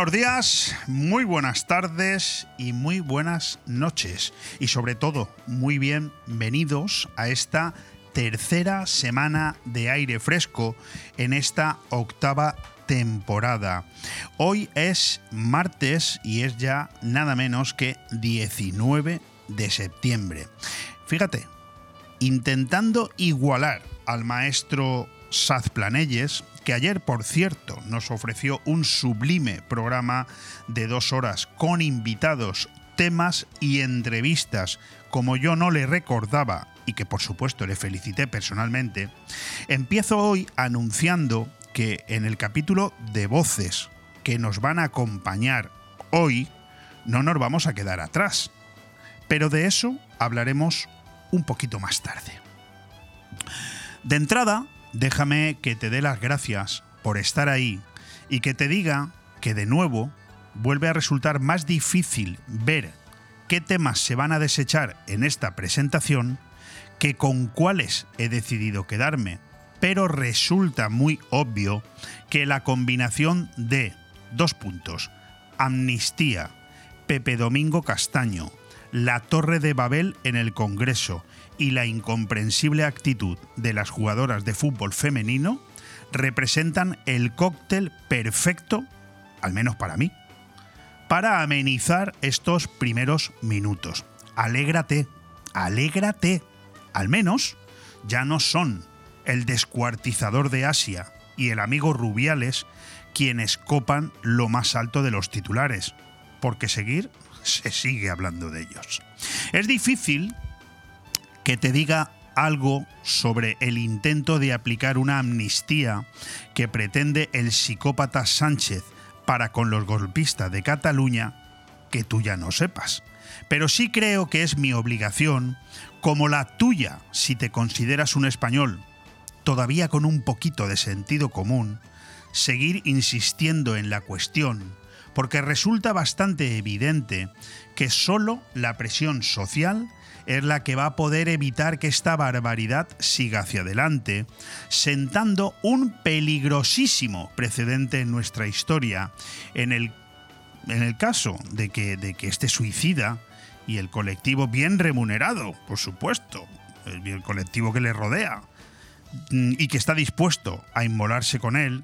Buenos días, muy buenas tardes y muy buenas noches. Y sobre todo, muy bienvenidos a esta tercera semana de aire fresco en esta octava temporada. Hoy es martes y es ya nada menos que 19 de septiembre. Fíjate, intentando igualar al maestro Saz Planelles, que ayer, por cierto, nos ofreció un sublime programa de dos horas con invitados, temas y entrevistas, como yo no le recordaba y que por supuesto le felicité personalmente, empiezo hoy anunciando que en el capítulo de voces que nos van a acompañar hoy, no nos vamos a quedar atrás. Pero de eso hablaremos un poquito más tarde. De entrada, déjame que te dé las gracias por estar ahí y que te diga que de nuevo vuelve a resultar más difícil ver qué temas se van a desechar en esta presentación que con cuáles he decidido quedarme, pero resulta muy obvio que la combinación de dos puntos, amnistía, Pepe Domingo Castaño, la Torre de Babel en el Congreso y la incomprensible actitud de las jugadoras de fútbol femenino representan el cóctel perfecto, al menos para mí, para amenizar estos primeros minutos. Alégrate, alégrate. Al menos ya no son el descuartizador de Asia y el amigo Rubiales quienes copan lo más alto de los titulares, porque seguir se sigue hablando de ellos. Es difícil que te diga algo sobre el intento de aplicar una amnistía que pretende el psicópata Sánchez para con los golpistas de Cataluña que tú ya no sepas. Pero sí creo que es mi obligación, como la tuya si te consideras un español, todavía con un poquito de sentido común, seguir insistiendo en la cuestión, porque resulta bastante evidente que solo la presión social es la que va a poder evitar que esta barbaridad siga hacia adelante, sentando un peligrosísimo precedente en nuestra historia, en el, en el caso de que, de que este suicida y el colectivo bien remunerado, por supuesto, el, el colectivo que le rodea, mm, y que está dispuesto a inmolarse con él,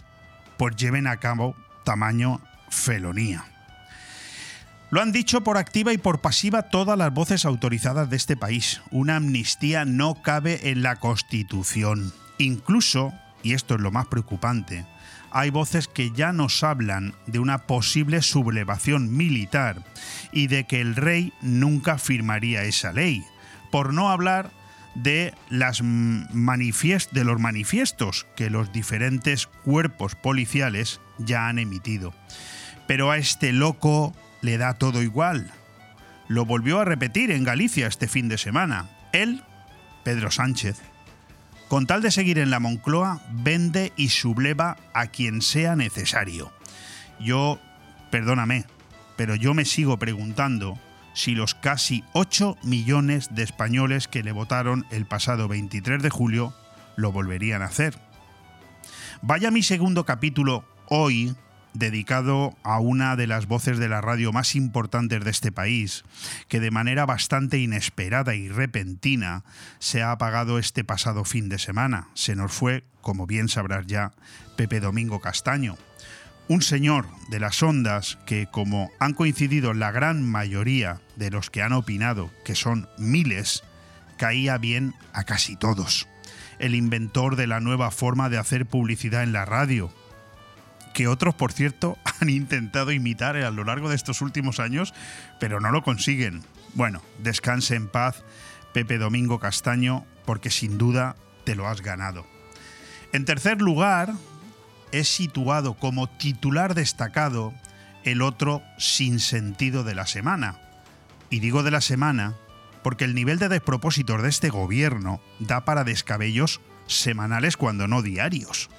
pues lleven a cabo tamaño felonía. Lo han dicho por activa y por pasiva todas las voces autorizadas de este país. Una amnistía no cabe en la Constitución. Incluso, y esto es lo más preocupante, hay voces que ya nos hablan de una posible sublevación militar y de que el rey nunca firmaría esa ley, por no hablar de, las los manifiestos que los diferentes cuerpos policiales ya han emitido. Pero a este loco le da todo igual. Lo volvió a repetir en Galicia este fin de semana. Él, Pedro Sánchez, con tal de seguir en la Moncloa, vende y subleva a quien sea necesario. Yo, perdóname, pero yo me sigo preguntando si los casi 8 millones de españoles que le votaron el pasado 23 de julio lo volverían a hacer. Vaya mi segundo capítulo hoy dedicado a una de las voces de la radio más importantes de este país, que de manera bastante inesperada y repentina se ha apagado este pasado fin de semana. Se nos fue, como bien sabrás ya, Pepe Domingo Castaño. Un señor de las ondas que, como han coincidido la gran mayoría de los que han opinado, que son miles, caía bien a casi todos. El inventor de la nueva forma de hacer publicidad en la radio, que otros, por cierto, han intentado imitar a lo largo de estos últimos años, pero no lo consiguen. Bueno, descanse en paz, Pepe Domingo Castaño, porque sin duda te lo has ganado. En tercer lugar, es situado como titular destacado el otro sin sentido de la semana. Y digo de la semana porque el nivel de despropósitos de este gobierno da para descabellos semanales cuando no diarios.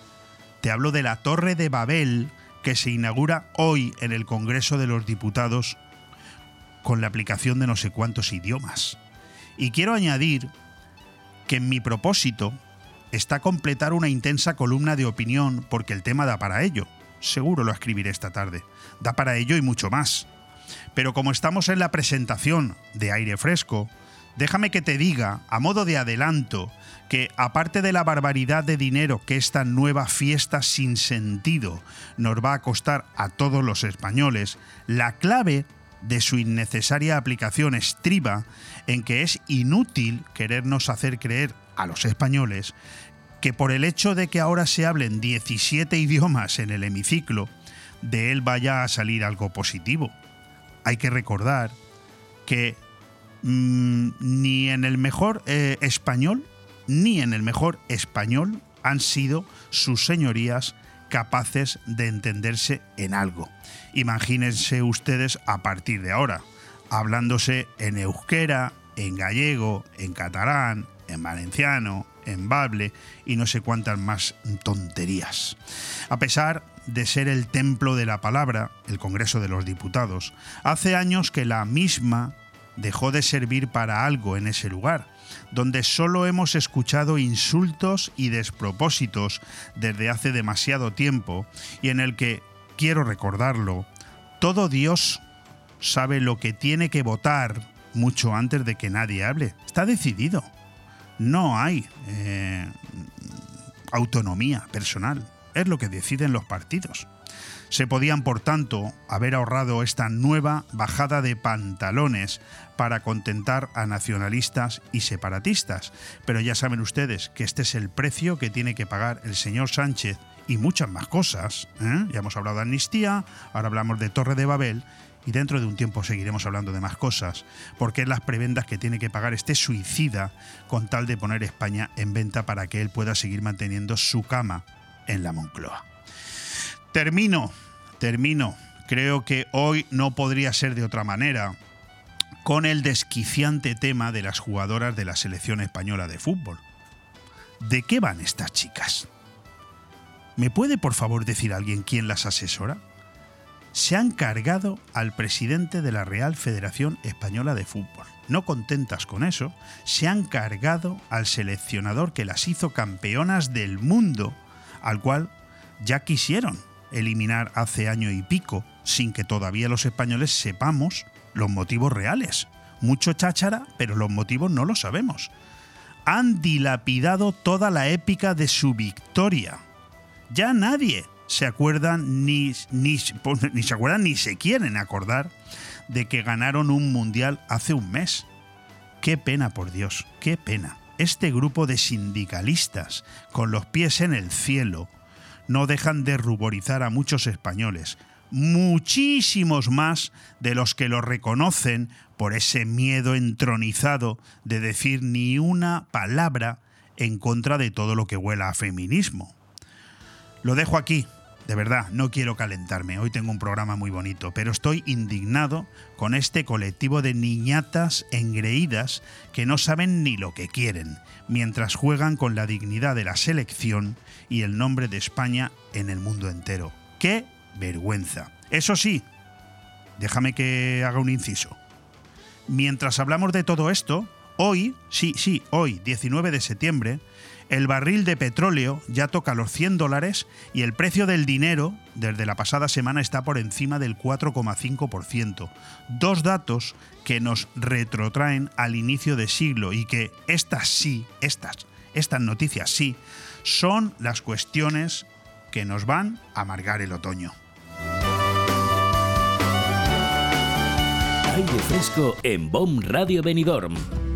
Te hablo de la Torre de Babel que se inaugura hoy en el Congreso de los Diputados con la aplicación de no sé cuántos idiomas. Y quiero añadir que en mi propósito está completar una intensa columna de opinión porque el tema da para ello. seguro lo escribiré esta tarde. Da para ello y mucho más. Pero como estamos en la presentación de aire fresco, déjame que te diga, a modo de adelanto, que aparte de la barbaridad de dinero que esta nueva fiesta sin sentido nos va a costar a todos los españoles, la clave de su innecesaria aplicación estriba en que es inútil querernos hacer creer a los españoles que por el hecho de que ahora se hablen 17 idiomas en el hemiciclo, de él vaya a salir algo positivo. Hay que recordar que mm, ni en el mejor eh, español, ni en el mejor español han sido sus señorías capaces de entenderse en algo. Imagínense ustedes a partir de ahora, hablándose en euskera, en gallego, en catalán, en valenciano, en bable y no sé cuántas más tonterías. A pesar de ser el templo de la palabra, el Congreso de los Diputados, hace años que la misma dejó de servir para algo en ese lugar, donde solo hemos escuchado insultos y despropósitos desde hace demasiado tiempo y en el que, quiero recordarlo, todo Dios sabe lo que tiene que votar mucho antes de que nadie hable. Está decidido. No hay eh, autonomía personal. Es lo que deciden los partidos. Se podían, por tanto, haber ahorrado esta nueva bajada de pantalones para contentar a nacionalistas y separatistas. Pero ya saben ustedes que este es el precio que tiene que pagar el señor Sánchez y muchas más cosas. ¿eh? Ya hemos hablado de amnistía, ahora hablamos de Torre de Babel y dentro de un tiempo seguiremos hablando de más cosas, porque es las prebendas que tiene que pagar este suicida con tal de poner España en venta para que él pueda seguir manteniendo su cama en la Moncloa. Termino, termino. Creo que hoy no podría ser de otra manera con el desquiciante tema de las jugadoras de la selección española de fútbol. ¿De qué van estas chicas? ¿Me puede por favor decir alguien quién las asesora? Se han cargado al presidente de la Real Federación Española de Fútbol. No contentas con eso, se han cargado al seleccionador que las hizo campeonas del mundo, al cual ya quisieron eliminar hace año y pico, sin que todavía los españoles sepamos los motivos reales. Mucho cháchara, pero los motivos no los sabemos. Han dilapidado toda la épica de su victoria. Ya nadie se acuerda ni, ni, ni se acuerdan ni se quieren acordar de que ganaron un mundial hace un mes. Qué pena, por Dios, qué pena. Este grupo de sindicalistas, con los pies en el cielo, no dejan de ruborizar a muchos españoles, muchísimos más de los que lo reconocen por ese miedo entronizado de decir ni una palabra en contra de todo lo que huela a feminismo. Lo dejo aquí, de verdad, no quiero calentarme, hoy tengo un programa muy bonito, pero estoy indignado con este colectivo de niñatas engreídas que no saben ni lo que quieren, mientras juegan con la dignidad de la selección y el nombre de España en el mundo entero. ¡Qué vergüenza! Eso sí, déjame que haga un inciso. Mientras hablamos de todo esto, hoy, sí, sí, hoy, 19 de septiembre, el barril de petróleo ya toca los 100 dólares y el precio del dinero desde la pasada semana está por encima del 4,5%. Dos datos que nos retrotraen al inicio de siglo y que estas sí, estas, estas noticias sí, son las cuestiones que nos van a amargar el otoño. Aire fresco en BOM Radio Benidorm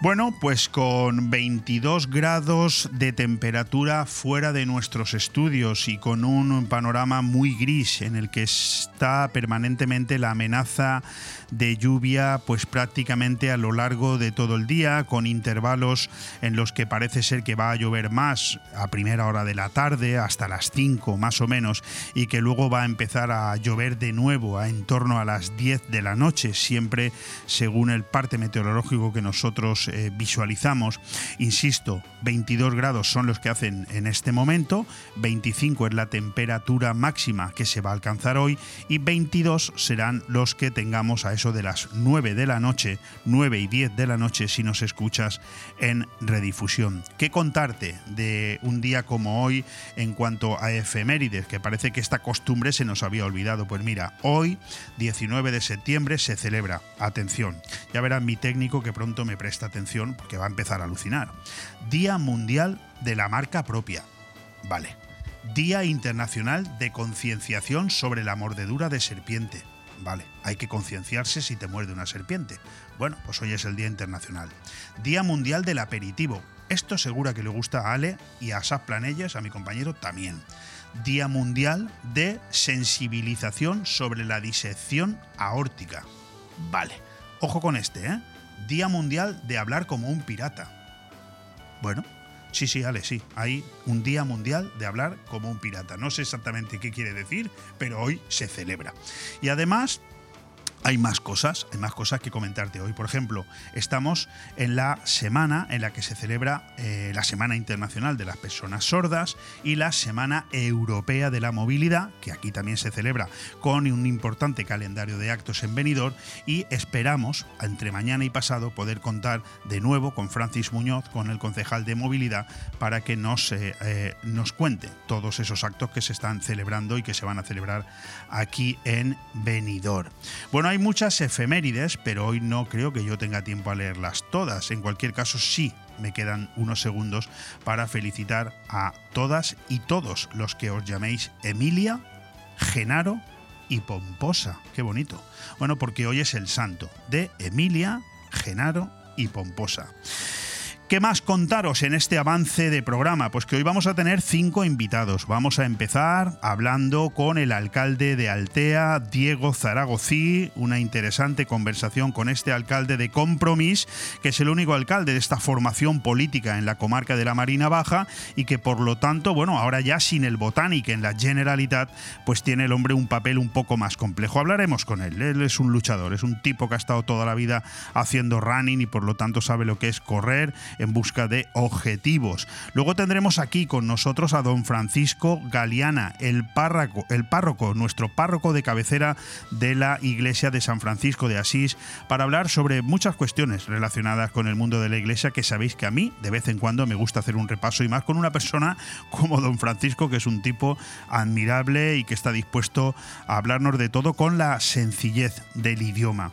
Bueno, pues con 22 grados de temperatura fuera de nuestros estudios y con un panorama muy gris en el que está permanentemente la amenaza de lluvia pues prácticamente a lo largo de todo el día con intervalos en los que parece ser que va a llover más a primera hora de la tarde hasta las 5 más o menos y que luego va a empezar a llover de nuevo a en torno a las 10 de la noche siempre según el parte meteorológico que nosotros eh, visualizamos. Insisto, 22 grados son los que hacen en este momento, 25 es la temperatura máxima que se va a alcanzar hoy y 22 serán los que tengamos a eso de las 9 de la noche, 9 y 10 de la noche si nos escuchas en redifusión. ¿Qué contarte de un día como hoy en cuanto a efemérides? Que parece que esta costumbre se nos había olvidado. Pues mira, hoy, 19 de septiembre, se celebra, atención, ya verán mi técnico que pronto me presta atención porque va a empezar a alucinar. Día Mundial de la Marca Propia. Vale. Día Internacional de Concienciación sobre la Mordedura de Serpiente. Vale, hay que concienciarse si te muerde una serpiente. Bueno, pues hoy es el Día Internacional. Día Mundial del Aperitivo. Esto segura que le gusta a Ale y a Asaf a mi compañero, también. Día Mundial de Sensibilización sobre la Disección Aórtica. Vale, ojo con este, ¿eh? Día Mundial de Hablar como un Pirata. Bueno, sí, sí, Ale, sí. Hay un Día Mundial de Hablar como un Pirata. No sé exactamente qué quiere decir, pero hoy se celebra. Y además, hay más cosas, hay más cosas que comentarte hoy. Por ejemplo, estamos en la semana en la que se celebra eh, la Semana Internacional de las Personas Sordas y la Semana Europea de la Movilidad, que aquí también se celebra con un importante calendario de actos en Benidorm y esperamos entre mañana y pasado poder contar de nuevo con Francis Muñoz, con el concejal de movilidad, para que nos, eh, eh, nos cuente todos esos actos que se están celebrando y que se van a celebrar aquí en Benidorm. Bueno, hay muchas efemérides, pero hoy no creo que yo tenga tiempo a leerlas todas. En cualquier caso, sí me quedan unos segundos para felicitar a todas y todos los que os llaméis Emilia, Genaro y Pomposa. Qué bonito. Bueno, porque hoy es el santo de Emilia, Genaro y Pomposa. ¿Qué más contaros en este avance de programa? Pues que hoy vamos a tener cinco invitados. Vamos a empezar hablando con el alcalde de Altea, Diego Zaragozí, una interesante conversación con este alcalde de Compromís, que es el único alcalde de esta formación política en la comarca de la Marina Baja y que por lo tanto, bueno, ahora ya sin el botánico en la Generalitat, pues tiene el hombre un papel un poco más complejo. Hablaremos con él. Él es un luchador, es un tipo que ha estado toda la vida haciendo running y por lo tanto sabe lo que es correr en busca de objetivos. Luego tendremos aquí con nosotros a don Francisco Galeana, el párroco, el párroco, nuestro párroco de cabecera de la iglesia de San Francisco de Asís, para hablar sobre muchas cuestiones relacionadas con el mundo de la iglesia que sabéis que a mí de vez en cuando me gusta hacer un repaso y más con una persona como don Francisco, que es un tipo admirable y que está dispuesto a hablarnos de todo con la sencillez del idioma.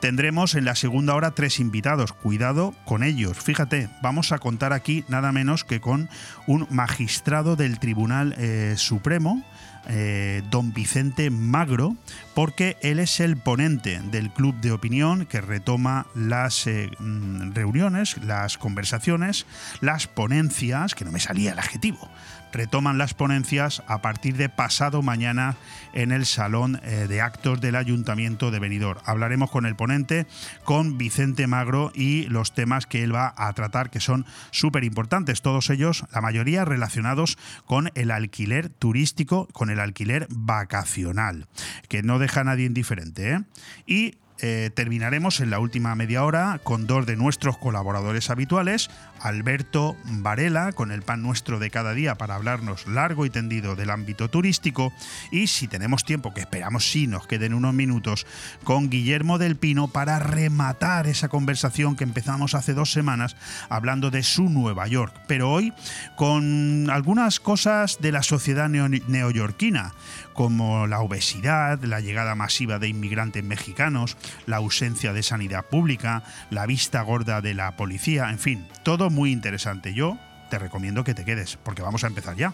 Tendremos en la segunda hora tres invitados. Cuidado con ellos. Fíjate, vamos a contar aquí nada menos que con un magistrado del Tribunal eh, Supremo, eh, don Vicente Magro, porque él es el ponente del club de opinión que retoma las eh, mm, reuniones, las conversaciones, las ponencias, que no me salía el adjetivo, retoman las ponencias a partir de pasado mañana en el Salón eh, de Actos del Ayuntamiento de Benidorm. Hablaremos con el ponente, con Vicente Magro y los temas que él va a tratar que son súper importantes, todos ellos, la mayoría relacionados con el alquiler turístico, con el alquiler vacacional, que no deja a nadie indiferente. ¿eh? Y eh, terminaremos en la última media hora con dos de nuestros colaboradores habituales, Alberto Varela, con el pan nuestro de cada día para hablarnos largo y tendido del ámbito turístico, y si tenemos tiempo, que esperamos sí nos queden unos minutos, con Guillermo del Pino para rematar esa conversación que empezamos hace dos semanas hablando de su Nueva York, pero hoy con algunas cosas de la sociedad neoyorquina, como la obesidad, la llegada masiva de inmigrantes mexicanos, la ausencia de sanidad pública, la vista gorda de la policía, en fin, todo muy interesante. Yo te recomiendo que te quedes, porque vamos a empezar ya.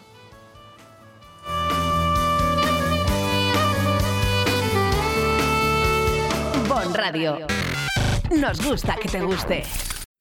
Bon Radio. Nos gusta que te guste.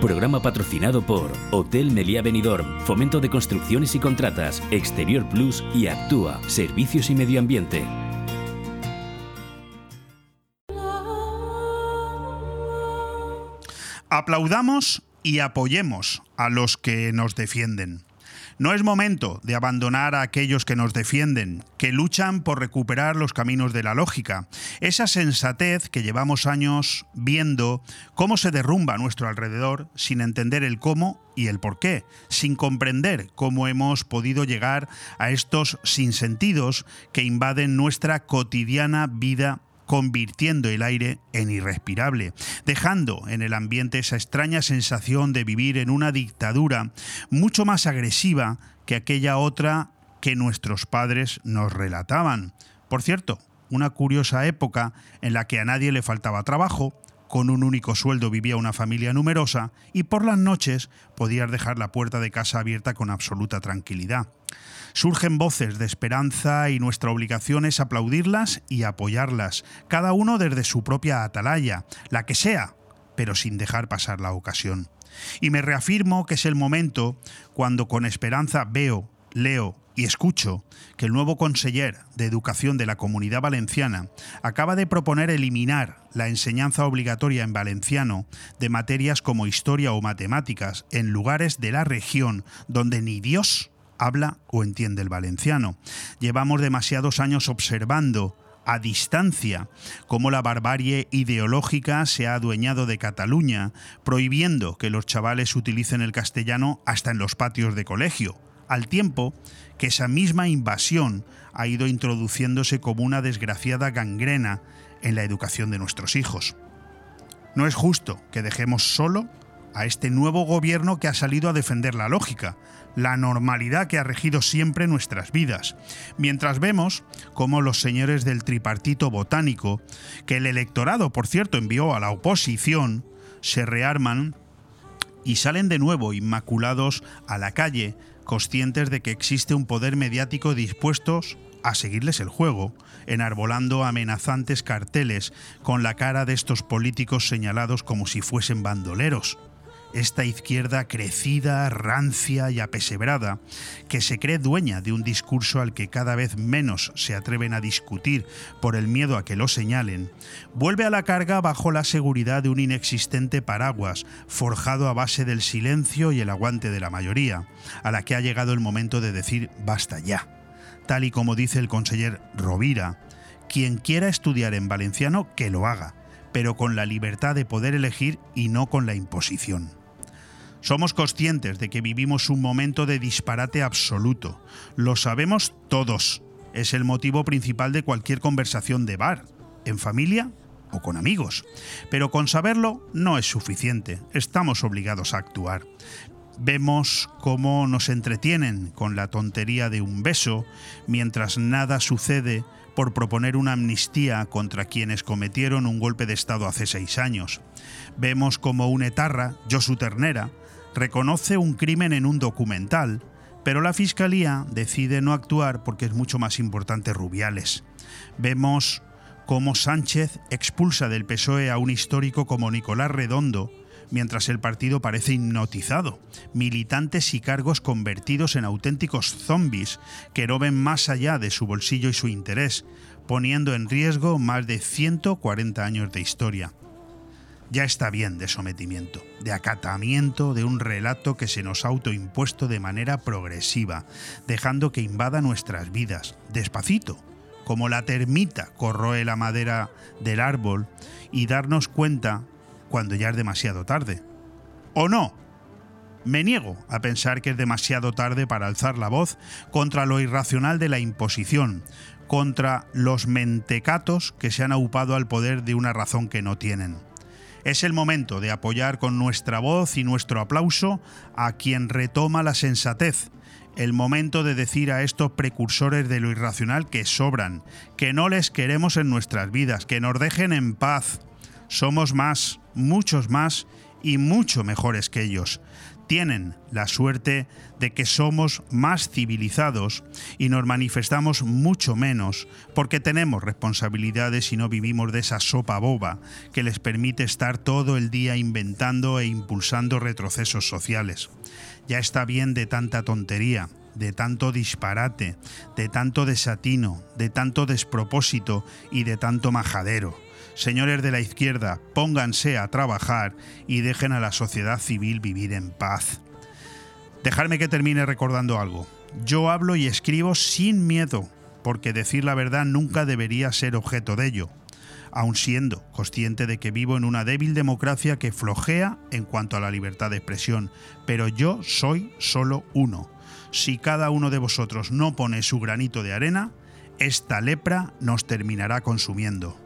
programa patrocinado por Hotel Meliá Benidorm, Fomento de Construcciones y Contratas, Exterior Plus y Actúa, Servicios y Medio Ambiente. Aplaudamos y apoyemos a los que nos defienden. No es momento de abandonar a aquellos que nos defienden, que luchan por recuperar los caminos de la lógica, esa sensatez que llevamos años viendo cómo se derrumba a nuestro alrededor sin entender el cómo y el por qué, sin comprender cómo hemos podido llegar a estos sinsentidos que invaden nuestra cotidiana vida convirtiendo el aire en irrespirable, dejando en el ambiente esa extraña sensación de vivir en una dictadura mucho más agresiva que aquella otra que nuestros padres nos relataban. Por cierto, una curiosa época en la que a nadie le faltaba trabajo, con un único sueldo vivía una familia numerosa y por las noches podías dejar la puerta de casa abierta con absoluta tranquilidad. Surgen voces de esperanza y nuestra obligación es aplaudirlas y apoyarlas, cada uno desde su propia atalaya, la que sea, pero sin dejar pasar la ocasión. Y me reafirmo que es el momento cuando con esperanza veo, leo y escucho que el nuevo conseller de Educación de la Comunidad Valenciana acaba de proponer eliminar la enseñanza obligatoria en valenciano de materias como historia o matemáticas en lugares de la región donde ni Dios habla o entiende el valenciano. Llevamos demasiados años observando a distancia cómo la barbarie ideológica se ha adueñado de Cataluña, prohibiendo que los chavales utilicen el castellano hasta en los patios de colegio, al tiempo que esa misma invasión ha ido introduciéndose como una desgraciada gangrena en la educación de nuestros hijos. No es justo que dejemos solo a este nuevo gobierno que ha salido a defender la lógica, la normalidad que ha regido siempre nuestras vidas, mientras vemos cómo los señores del tripartito botánico, que el electorado, por cierto, envió a la oposición, se rearman y salen de nuevo inmaculados a la calle, conscientes de que existe un poder mediático dispuestos a seguirles el juego, enarbolando amenazantes carteles con la cara de estos políticos señalados como si fuesen bandoleros esta izquierda crecida, rancia y apesebrada, que se cree dueña de un discurso al que cada vez menos se atreven a discutir por el miedo a que lo señalen, vuelve a la carga bajo la seguridad de un inexistente paraguas, forjado a base del silencio y el aguante de la mayoría, a la que ha llegado el momento de decir basta ya. Tal y como dice el conseller Rovira, quien quiera estudiar en valenciano, que lo haga pero con la libertad de poder elegir y no con la imposición. Somos conscientes de que vivimos un momento de disparate absoluto. Lo sabemos todos. Es el motivo principal de cualquier conversación de bar, en familia o con amigos. Pero con saberlo no es suficiente. Estamos obligados a actuar. Vemos cómo nos entretienen con la tontería de un beso, mientras nada sucede por proponer una amnistía contra quienes cometieron un golpe de Estado hace seis años. Vemos como un etarra, Josu Ternera, reconoce un crimen en un documental, pero la Fiscalía decide no actuar porque es mucho más importante Rubiales. Vemos cómo Sánchez expulsa del PSOE a un histórico como Nicolás Redondo, mientras el partido parece hipnotizado, militantes y cargos convertidos en auténticos zombies que no ven más allá de su bolsillo y su interés, poniendo en riesgo más de 140 años de historia. Ya está bien de sometimiento, de acatamiento de un relato que se nos ha autoimpuesto de manera progresiva, dejando que invada nuestras vidas, despacito, como la termita corroe la madera del árbol, y darnos cuenta cuando ya es demasiado tarde. ¿O no? Me niego a pensar que es demasiado tarde para alzar la voz contra lo irracional de la imposición, contra los mentecatos que se han aupado al poder de una razón que no tienen. Es el momento de apoyar con nuestra voz y nuestro aplauso a quien retoma la sensatez. El momento de decir a estos precursores de lo irracional que sobran, que no les queremos en nuestras vidas, que nos dejen en paz. Somos más, muchos más y mucho mejores que ellos tienen la suerte de que somos más civilizados y nos manifestamos mucho menos porque tenemos responsabilidades y no vivimos de esa sopa boba que les permite estar todo el día inventando e impulsando retrocesos sociales. Ya está bien de tanta tontería, de tanto disparate, de tanto desatino, de tanto despropósito y de tanto majadero. Señores de la izquierda, pónganse a trabajar y dejen a la sociedad civil vivir en paz. Dejarme que termine recordando algo. Yo hablo y escribo sin miedo, porque decir la verdad nunca debería ser objeto de ello, aun siendo consciente de que vivo en una débil democracia que flojea en cuanto a la libertad de expresión, pero yo soy solo uno. Si cada uno de vosotros no pone su granito de arena, esta lepra nos terminará consumiendo.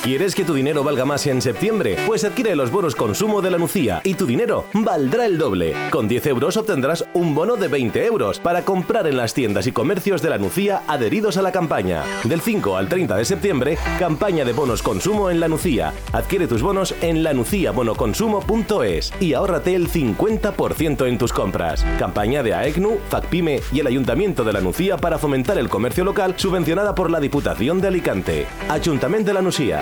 ¿Quieres que tu dinero valga más en septiembre? Pues adquiere los bonos consumo de la Nucía y tu dinero valdrá el doble. Con 10 euros obtendrás un bono de 20 euros para comprar en las tiendas y comercios de la Nucía adheridos a la campaña. Del 5 al 30 de septiembre, campaña de bonos consumo en la Nucía. Adquiere tus bonos en lanuciabonoconsumo.es y ahórrate el 50% en tus compras. Campaña de AECNU, FACPIME y el Ayuntamiento de la Nucía para fomentar el comercio local subvencionada por la Diputación de Alicante. Ayuntamiento de la Nucía.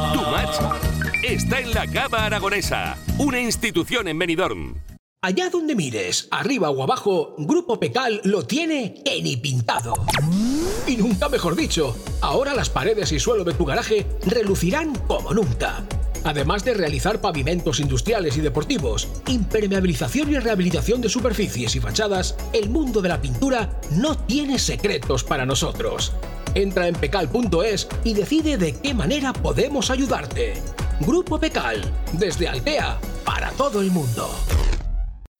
Está en la Cava Aragonesa, una institución en Benidorm. Allá donde mires, arriba o abajo, Grupo Pecal lo tiene en y pintado. Y nunca mejor dicho, ahora las paredes y suelo de tu garaje relucirán como nunca. Además de realizar pavimentos industriales y deportivos, impermeabilización y rehabilitación de superficies y fachadas, el mundo de la pintura no tiene secretos para nosotros. Entra en pecal.es y decide de qué manera podemos ayudarte. Grupo Pecal, desde Altea, para todo el mundo.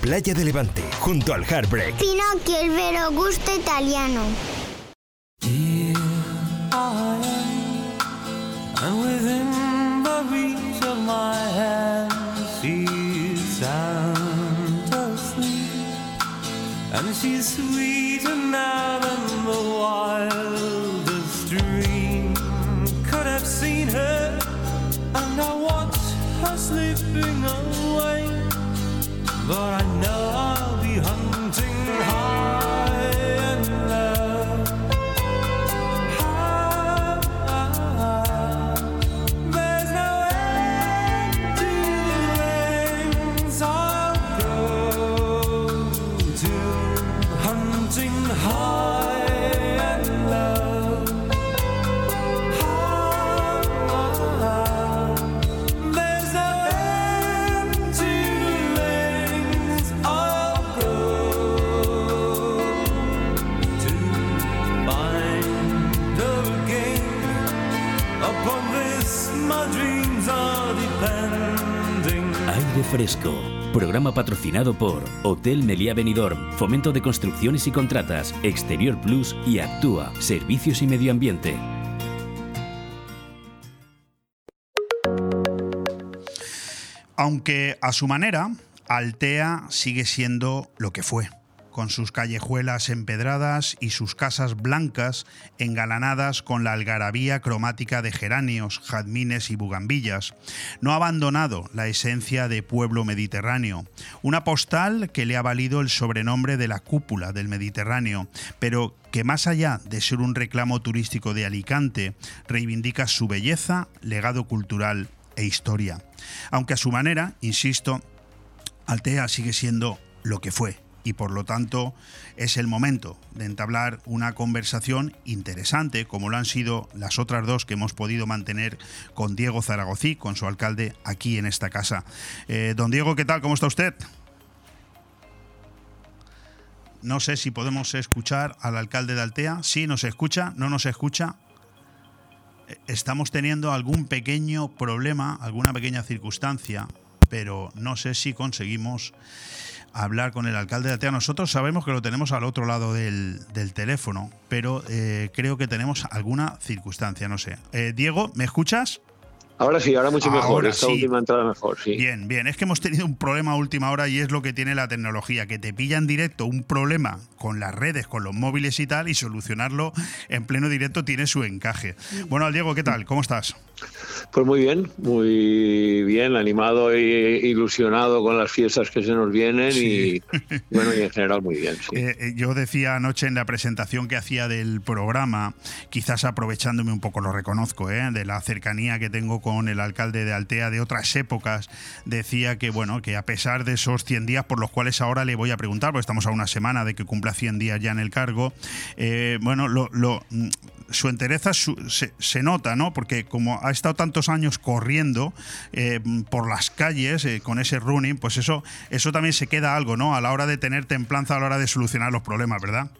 playa de Levante, junto al Heartbreak. Pinocchio, el vero gusto italiano. And she's sweeter now than the wildest dream could have seen her. And I watch her slipping away. But I know Fresco. Programa patrocinado por Hotel Meliá Benidorm, Fomento de Construcciones y Contratas, Exterior Plus y Actúa, Servicios y Medio Ambiente. Aunque a su manera, Altea sigue siendo lo que fue, con sus callejuelas empedradas y sus casas blancas engalanadas con la algarabía cromática de geranios, jazmines y bugambillas. No ha abandonado la esencia de pueblo mediterráneo, una postal que le ha valido el sobrenombre de la cúpula del Mediterráneo, pero que más allá de ser un reclamo turístico de Alicante, reivindica su belleza, legado cultural e historia. Aunque a su manera, insisto, Altea sigue siendo lo que fue y por lo tanto es el momento de entablar una conversación interesante como lo han sido las otras dos que hemos podido mantener con Diego Zaragozí, con su alcalde aquí en esta casa. Eh, don Diego, ¿qué tal? ¿Cómo está usted? No sé si podemos escuchar al alcalde de Altea. Sí, nos escucha, no nos escucha. Eh, Estamos teniendo algún pequeño problema, alguna pequeña circunstancia, pero no sé si conseguimos hablar con el alcalde de Altea. Nosotros sabemos que lo tenemos al otro lado del, del teléfono, pero eh, creo que tenemos alguna circunstancia, no sé. Eh, Diego, ¿me escuchas? Ahora sí, ahora mucho mejor. Ahora Esta sí. última entrada mejor, sí. Bien, bien. Es que hemos tenido un problema a última hora y es lo que tiene la tecnología, que te pilla en directo un problema con las redes, con los móviles y tal, y solucionarlo en pleno directo tiene su encaje. Bueno, Diego, ¿qué tal? ¿Cómo estás? Pues muy bien, muy bien, animado e ilusionado con las fiestas que se nos vienen y bueno, y en general muy bien. sí. Eh, eh, yo decía anoche en la presentación que hacía del programa, quizás aprovechándome un poco, lo reconozco, ¿eh? de la cercanía que tengo con el alcalde de Altea de otras épocas, decía que bueno, que a pesar de esos 100 días por los cuales ahora le voy a preguntar, porque estamos a una semana de que cumpla 100 días ya en el cargo, eh, bueno, lo, lo, su entereza su- se, se nota, ¿no? Porque como ha estado tantos años corriendo eh, por las calles eh, con ese running, pues eso, eso también se queda algo, ¿no? A la hora de tener templanza, a la hora de solucionar los problemas, ¿verdad?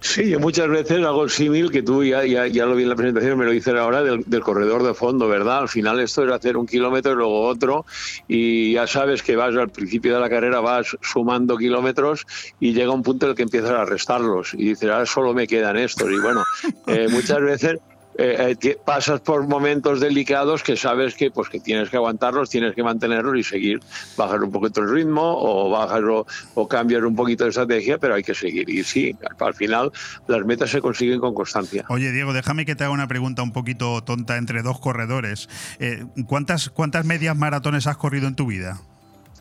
Sí, yo muchas veces hago el símil que tú ya, ya, ya lo vi en la presentación, me lo dices ahora, del, del corredor de fondo, ¿verdad? Al final esto es hacer un kilómetro y luego otro y ya sabes que vas al principio de la carrera, vas sumando kilómetros y llega un punto en el que empiezas a restarlos y dices, ahora solo me quedan estos. Y bueno, eh, muchas veces eh, eh, pasas por momentos delicados que sabes que pues que tienes que aguantarlos, tienes que mantenerlos y seguir, bajar un poquito el ritmo o bajar o, o cambiar un poquito de estrategia, pero hay que seguir. Y sí, al al final las metas se consiguen con constancia. Oye, Diego, déjame que te haga una pregunta un poquito tonta entre dos corredores. Eh, ¿cuántas, ¿Cuántas medias maratones has corrido en tu vida?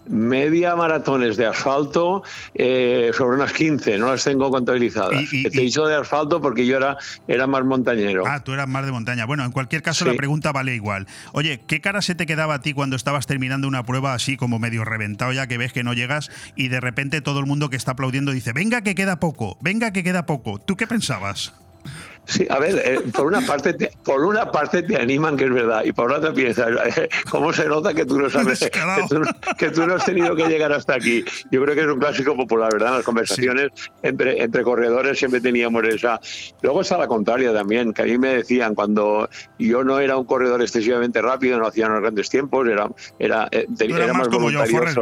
Media maratones de asfalto eh, sobre unas 15, no las tengo contabilizadas. Y- y- Te he dicho de asfalto porque yo era, era más montañero. Ah, tú eras más de montaña. Bueno, en cualquier caso Sí. la pregunta vale igual. Oye, ¿qué cara se te quedaba a ti cuando estabas terminando una prueba así como medio reventado ya que ves que no llegas y de repente todo el mundo que está aplaudiendo dice, venga que queda poco, venga que queda poco? ¿Tú qué pensabas? Sí, a ver, eh, por una parte te, por una parte te animan, que es verdad, y por otra piensas, eh, ¿cómo se nota que tú no sabes, que tú, no- que tú no has tenido que llegar hasta aquí? Yo creo que es un clásico popular, ¿verdad? En las conversaciones entre, entre corredores siempre teníamos esa. Luego está la contraria también, que a mí me decían cuando yo no era un corredor excesivamente rápido, no hacía unos grandes tiempos, era, era, eh, era más más como yo, Forrest voluntarioso.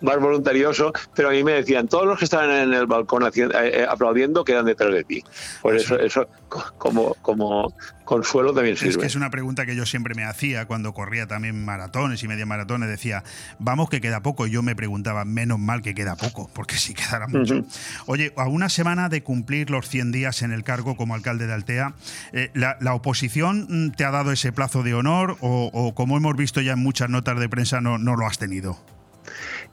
Más voluntarioso, pero a mí me decían, todos los que estaban en el balcón eh, eh, aplaudiendo quedan detrás de ti. Pues eso, eso co- como, como consuelo también Es sirve. que es una pregunta que yo siempre me hacía cuando corría también maratones y media maratones. Decía, vamos que queda poco. Y yo me preguntaba, menos mal que queda poco, porque si quedara mucho. Oye, a una semana de cumplir los 100 días en el cargo como alcalde de Altea, eh, ¿la, la oposición mm, te ha dado ese plazo de honor o, o, como hemos visto ya en muchas notas de prensa, no, no lo has tenido?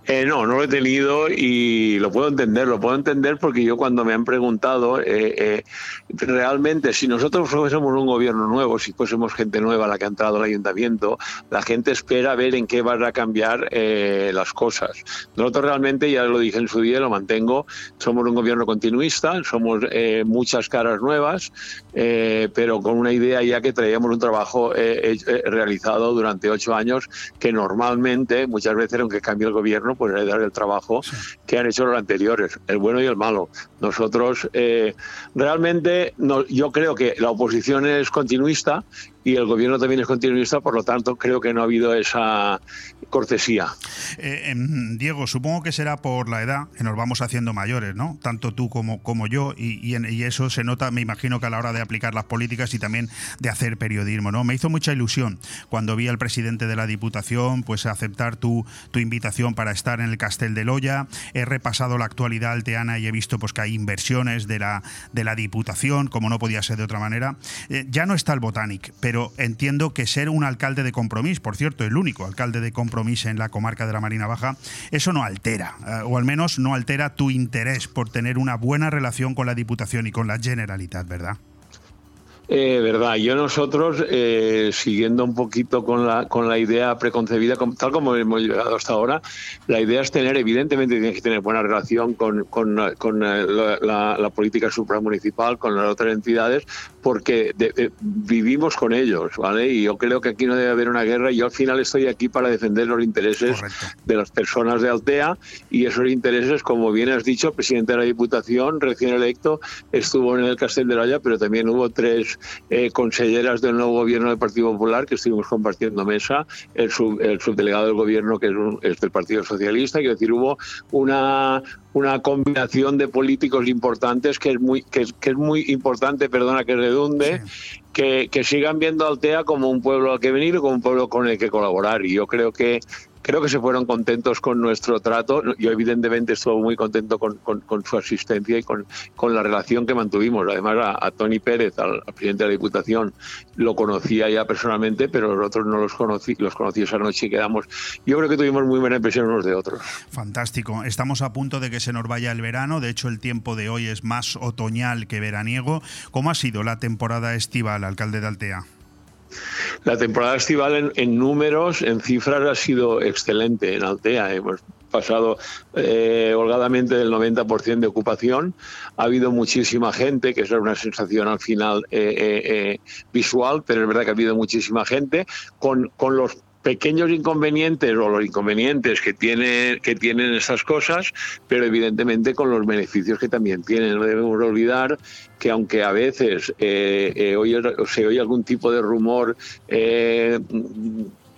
Eh, no, no lo he tenido y lo puedo entender, lo puedo entender porque yo cuando me han preguntado, eh, eh, realmente si nosotros fuésemos un gobierno nuevo, si fuésemos gente nueva la que ha entrado al ayuntamiento, la gente espera ver en qué van a cambiar eh, las cosas. Nosotros realmente, ya lo dije en su día, lo mantengo, somos un gobierno continuista, somos muchas caras nuevas, pero con una idea ya que traíamos un trabajo realizado durante ocho años que normalmente, muchas veces, aunque cambie el gobierno, pues heredar el trabajo que han hecho los anteriores, el bueno y el malo. Nosotros eh, realmente, no, yo creo que la oposición es continuista y el gobierno también es continuista, por lo tanto creo que no ha habido esa cortesía. Eh, em, Diego, supongo que será por la edad, que nos vamos haciendo mayores, ¿no? Tanto tú como, como yo, y, y eso se nota, me imagino que a la hora de aplicar las políticas y también de hacer periodismo, ¿no? Me hizo mucha ilusión cuando vi al presidente de la Diputación pues aceptar tu, tu invitación para estar en el Castel de Loya. He repasado la actualidad alteana y he visto pues que hay inversiones de la, de la Diputación, como no podía ser de otra manera. Eh, ya no está el Botanic, pero entiendo que ser un alcalde de compromiso, por cierto, el único alcalde de compromiso en la comarca de la Marina Baja, eso no altera, eh, o al menos no altera tu interés por tener una buena relación con la Diputación y con la Generalitat, ¿verdad? Eh, verdad, yo nosotros, eh, siguiendo un poquito con la, con la idea preconcebida, tal como hemos llegado hasta ahora, la idea es tener, evidentemente, tienes que tener buena relación con, con, con, eh, la, la- la política supramunicipal, con las otras entidades, porque de- de- vivimos con ellos, ¿vale? Y yo creo que aquí no debe haber una guerra. Yo al final estoy aquí para defender los intereses de las personas de Altea y esos intereses, como bien has dicho, el presidente de la Diputación, recién electo, estuvo en el Castel de Raya, pero también hubo tres eh, conselleras del nuevo gobierno del Partido Popular que estuvimos compartiendo mesa, el, sub- el subdelegado del gobierno que es, un- es del Partido Socialista, quiero decir, hubo una una combinación de políticos importantes que es muy que es, que es muy importante, perdona que redunde, que, que sigan viendo a Altea como un pueblo al que venir y como un pueblo con el que colaborar. Y yo creo que creo que se fueron contentos con nuestro trato. Yo evidentemente estuve muy contento con, su asistencia y con, la relación que mantuvimos. Además a, a Tony Pérez, al, al presidente de la Diputación, lo conocía ya personalmente, pero los otros no los conocí, los conocí esa noche y quedamos. Yo creo que tuvimos muy buena impresión unos de otros. Fantástico. Estamos a punto de que se nos vaya el verano. De hecho, el tiempo de hoy es más otoñal que veraniego. ¿Cómo ha sido la temporada estival, alcalde de Altea? La temporada estival en, números, en cifras, ha sido excelente en Altea. Hemos pasado eh, holgadamente del 90% de ocupación. Ha habido muchísima gente, que es una sensación al final eh, eh, eh, visual, pero es verdad que ha habido muchísima gente con, con los pequeños inconvenientes o los inconvenientes que tiene que tienen estas cosas, pero evidentemente con los beneficios que también tienen. No debemos olvidar que aunque a veces eh, eh, oye- se oye algún tipo de rumor eh,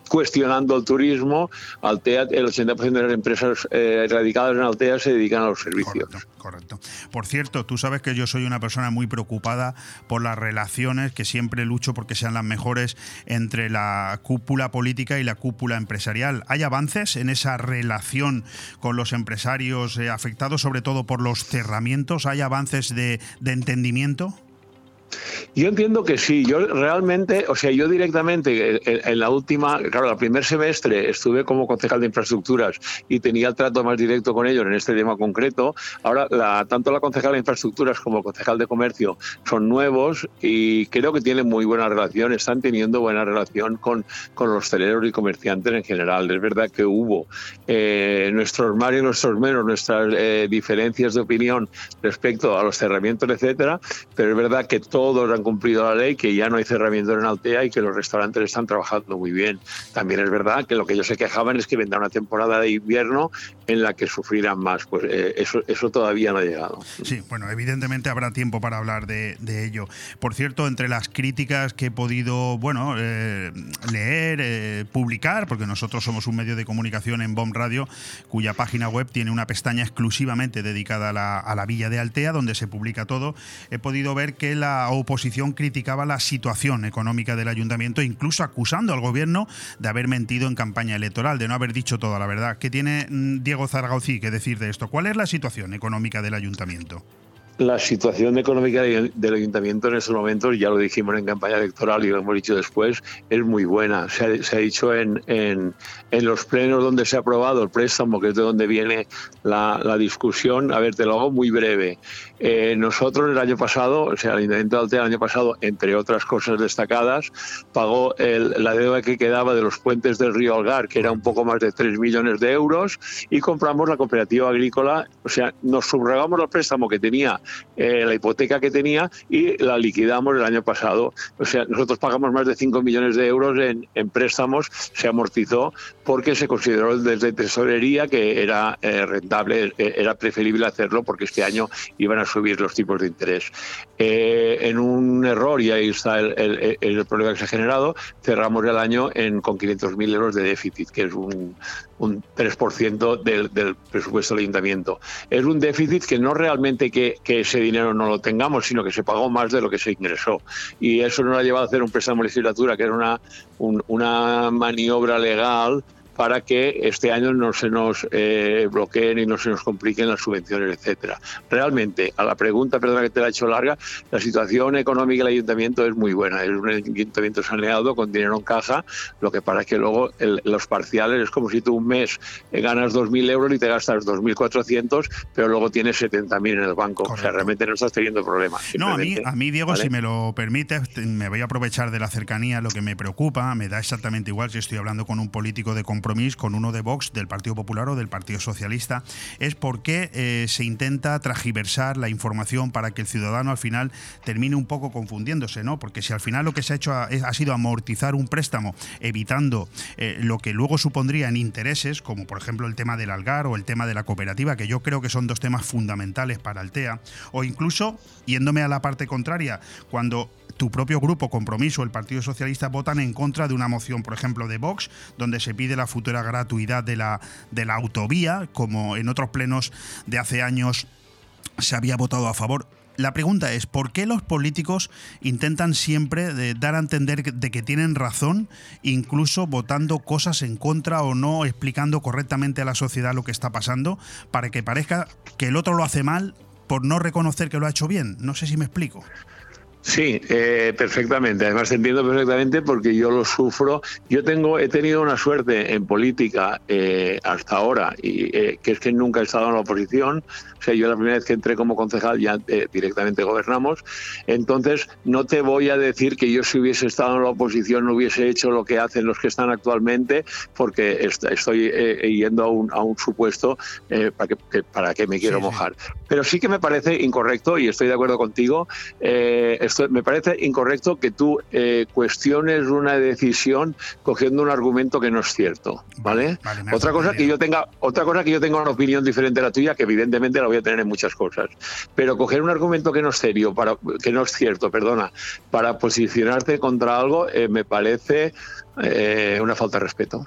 cuestionando el turismo, Altea, el 80% de las empresas eh, radicadas en Altea se dedican a los servicios. Correcto. Por cierto, tú sabes que yo soy una persona muy preocupada por las relaciones, que siempre lucho porque sean las mejores entre la cúpula política y la cúpula empresarial. ¿Hay avances en esa relación con los empresarios eh, afectados, sobre todo por los cerramientos? ¿Hay avances de, de entendimiento? Yo entiendo que sí. Yo realmente, o sea, yo directamente en, en la última, claro, el primer semestre estuve como concejal de infraestructuras y tenía el trato más directo con ellos en este tema concreto. Ahora, la- tanto la concejal de infraestructuras como el concejal de comercio son nuevos y creo que tienen muy buena relación, están teniendo buena relación con, con los hosteleros y comerciantes en general. Es verdad que hubo eh, nuestros más y nuestros menos, nuestras eh, diferencias de opinión respecto a los cerramientos, etcétera, pero es verdad que todos han cumplido la ley, que ya no hay cerramiento en Altea y que los restaurantes están trabajando muy bien. También es verdad que lo que ellos se quejaban es que vendrá una temporada de invierno en la que sufrirán más. Pues eh, eso, eso todavía no ha llegado. Sí, bueno, evidentemente habrá tiempo para hablar de, de ello. Por cierto, entre las críticas que he podido, bueno, eh, leer, eh, publicar, porque nosotros somos un medio de comunicación en Bomb Radio, cuya página web tiene una pestaña exclusivamente dedicada a la, a la Villa de Altea, donde se publica todo, he podido ver que la oposición criticaba la situación económica del ayuntamiento, incluso acusando al gobierno de haber mentido en campaña electoral, de no haber dicho toda la verdad. ¿Qué tiene mm, Diego Zaragozí que decir de esto? ¿Cuál es la situación económica del ayuntamiento? La situación económica de- del ayuntamiento en estos momentos, ya lo dijimos en campaña electoral y lo hemos dicho después, es muy buena. Se ha, se ha dicho en, en- en los plenos donde se ha aprobado el préstamo, que es de donde viene la, la discusión. A ver, te lo hago muy breve. Eh, nosotros el año pasado, o sea, el Ayuntamiento de Altea el año pasado, entre otras cosas destacadas, pagó el- la deuda que quedaba de los puentes del río Algar, que era un poco más de 3 millones de euros, y compramos la cooperativa agrícola, o sea, nos subrogamos el préstamo que tenía, eh, la hipoteca que tenía, y la liquidamos el año pasado. O sea, nosotros pagamos más de 5 millones de euros en, en préstamos, se amortizó, porque se consideró desde tesorería que era eh, rentable, eh, era preferible hacerlo, porque este año iban a subir los tipos de interés. Eh, en un error, y ahí está el, el- el problema que se ha generado, cerramos el año en, con 500.000 euros de déficit, que es un, un 3% del, del presupuesto del ayuntamiento. Es un déficit que no realmente que, que ese dinero no lo tengamos, sino que se pagó más de lo que se ingresó. Y eso nos ha llevado a hacer un préstamo de legislatura, que era una, un- una maniobra legal para que este año no se nos eh, bloqueen y no se nos compliquen las subvenciones, etcétera. Realmente, a la pregunta, perdona que te la he hecho larga, la situación económica del ayuntamiento es muy buena. Es un ayuntamiento saneado con dinero en caja, lo que pasa es que luego el- los parciales es como si tú un mes eh, ganas 2.000 euros y te gastas 2.400, pero luego tienes 70.000 en el banco. O sea, realmente no estás teniendo problemas. No, a mí, a mí Diego, ¿vale? si me lo permites, te- me voy a aprovechar de la cercanía. Lo que me preocupa, me da exactamente igual si estoy hablando con un político de compromiso, con uno de Vox, del Partido Popular o del Partido Socialista, es por qué eh, se intenta tragiversar la información para que el ciudadano al final termine un poco confundiéndose, ¿no? Porque si al final lo que se ha hecho ha sido amortizar un préstamo, evitando eh, lo que luego supondría en intereses, como por ejemplo el tema del algar o el tema de la cooperativa, que yo creo que son dos temas fundamentales para Altea, o incluso, yéndome a la parte contraria, cuando tu propio grupo Compromiso, el Partido Socialista, votan en contra de una moción, por ejemplo, de Vox, donde se pide la futura gratuidad de la, de la autovía, como en otros plenos de hace años se había votado a favor. La pregunta es, ¿por qué los políticos intentan siempre de dar a entender de que tienen razón, incluso votando cosas en contra o no explicando correctamente a la sociedad lo que está pasando, para que parezca que el otro lo hace mal por no reconocer que lo ha hecho bien? No sé si me explico. Sí, eh, perfectamente. Además te entiendo perfectamente porque yo lo sufro. Yo tengo, he tenido una suerte en política eh, hasta ahora y eh, que es que nunca he estado en la oposición. O sea, yo la primera vez que entré como concejal ya eh, directamente gobernamos. Entonces no te voy a decir que yo si hubiese estado en la oposición no hubiese hecho lo que hacen los que están actualmente, porque est- estoy eh, yendo a un, a un supuesto eh, para que, que- para que me quiero mojar. Pero sí que me parece incorrecto y estoy de acuerdo contigo. Esto, me parece incorrecto que tú eh, cuestiones una decisión cogiendo un argumento que no es cierto, ¿vale? otra cosa que yo tenga, otra cosa que yo tenga una opinión diferente a la tuya, que evidentemente la voy a tener en muchas cosas, pero coger un argumento que no es serio, para, que no es cierto, perdona, para posicionarte contra algo, eh, me parece eh, una falta de respeto.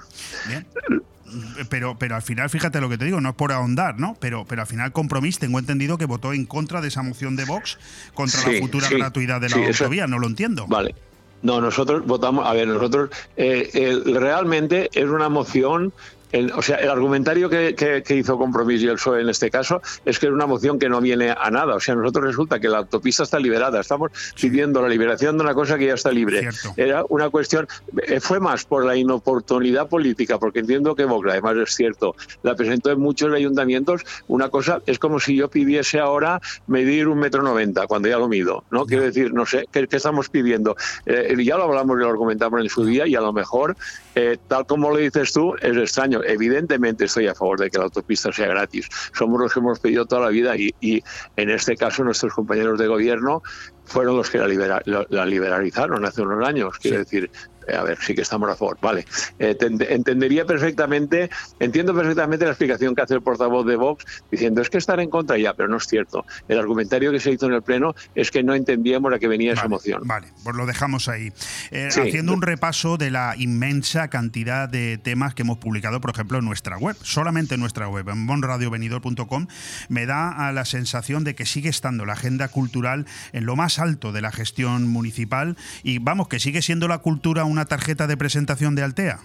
Pero, pero al final, fíjate lo que te digo, no es por ahondar, ¿no? Pero, pero al final Compromís tengo entendido que votó en contra de esa moción de Vox contra Sí, la futura sí, gratuidad de la sí, eso- autovía, no lo entiendo. Vale. No, nosotros votamos, a ver, nosotros eh, el- realmente es una moción, el- o sea, el argumentario que, que- que hizo Compromiso y el PSOE en este caso es que es una moción que no viene a nada. O sea, nosotros resulta que la autopista está liberada, estamos pidiendo la liberación de una cosa que ya está libre. Era una cuestión, eh, fue más por la inoportunidad política, porque entiendo que Vox, además es cierto, la presentó en muchos ayuntamientos. Una cosa es como si yo pidiese ahora medir un metro noventa, cuando ya lo mido, ¿no? Quiero decir, no sé, ¿qué, qué estamos pidiendo? Eh, ya lo hablamos y lo argumentamos en su día y a lo mejor, eh, tal como lo dices tú, es extraño. Evidentemente estoy a favor de que la autopista sea gratis. Somos los que hemos pedido toda la vida y, y en este caso nuestros compañeros de gobierno fueron los que la, libera- la- la liberalizaron hace unos años. Quiero decir, a ver, sí que estamos a favor. Vale. Eh, te ent- entendería perfectamente, entiendo perfectamente la explicación que hace el portavoz de Vox diciendo es que estar en contra ya, pero no es cierto. El argumentario que se hizo en el Pleno es que no entendíamos a qué venía esa moción. Vale, pues lo dejamos ahí. Eh, Sí. Haciendo un repaso de la inmensa cantidad de temas que hemos publicado, por ejemplo, en nuestra web, solamente en nuestra web, en bonradiovenidor.com, me da a la sensación de que sigue estando la agenda cultural en lo más alto de la gestión municipal y vamos, que sigue siendo la cultura una tarjeta de presentación de Altea.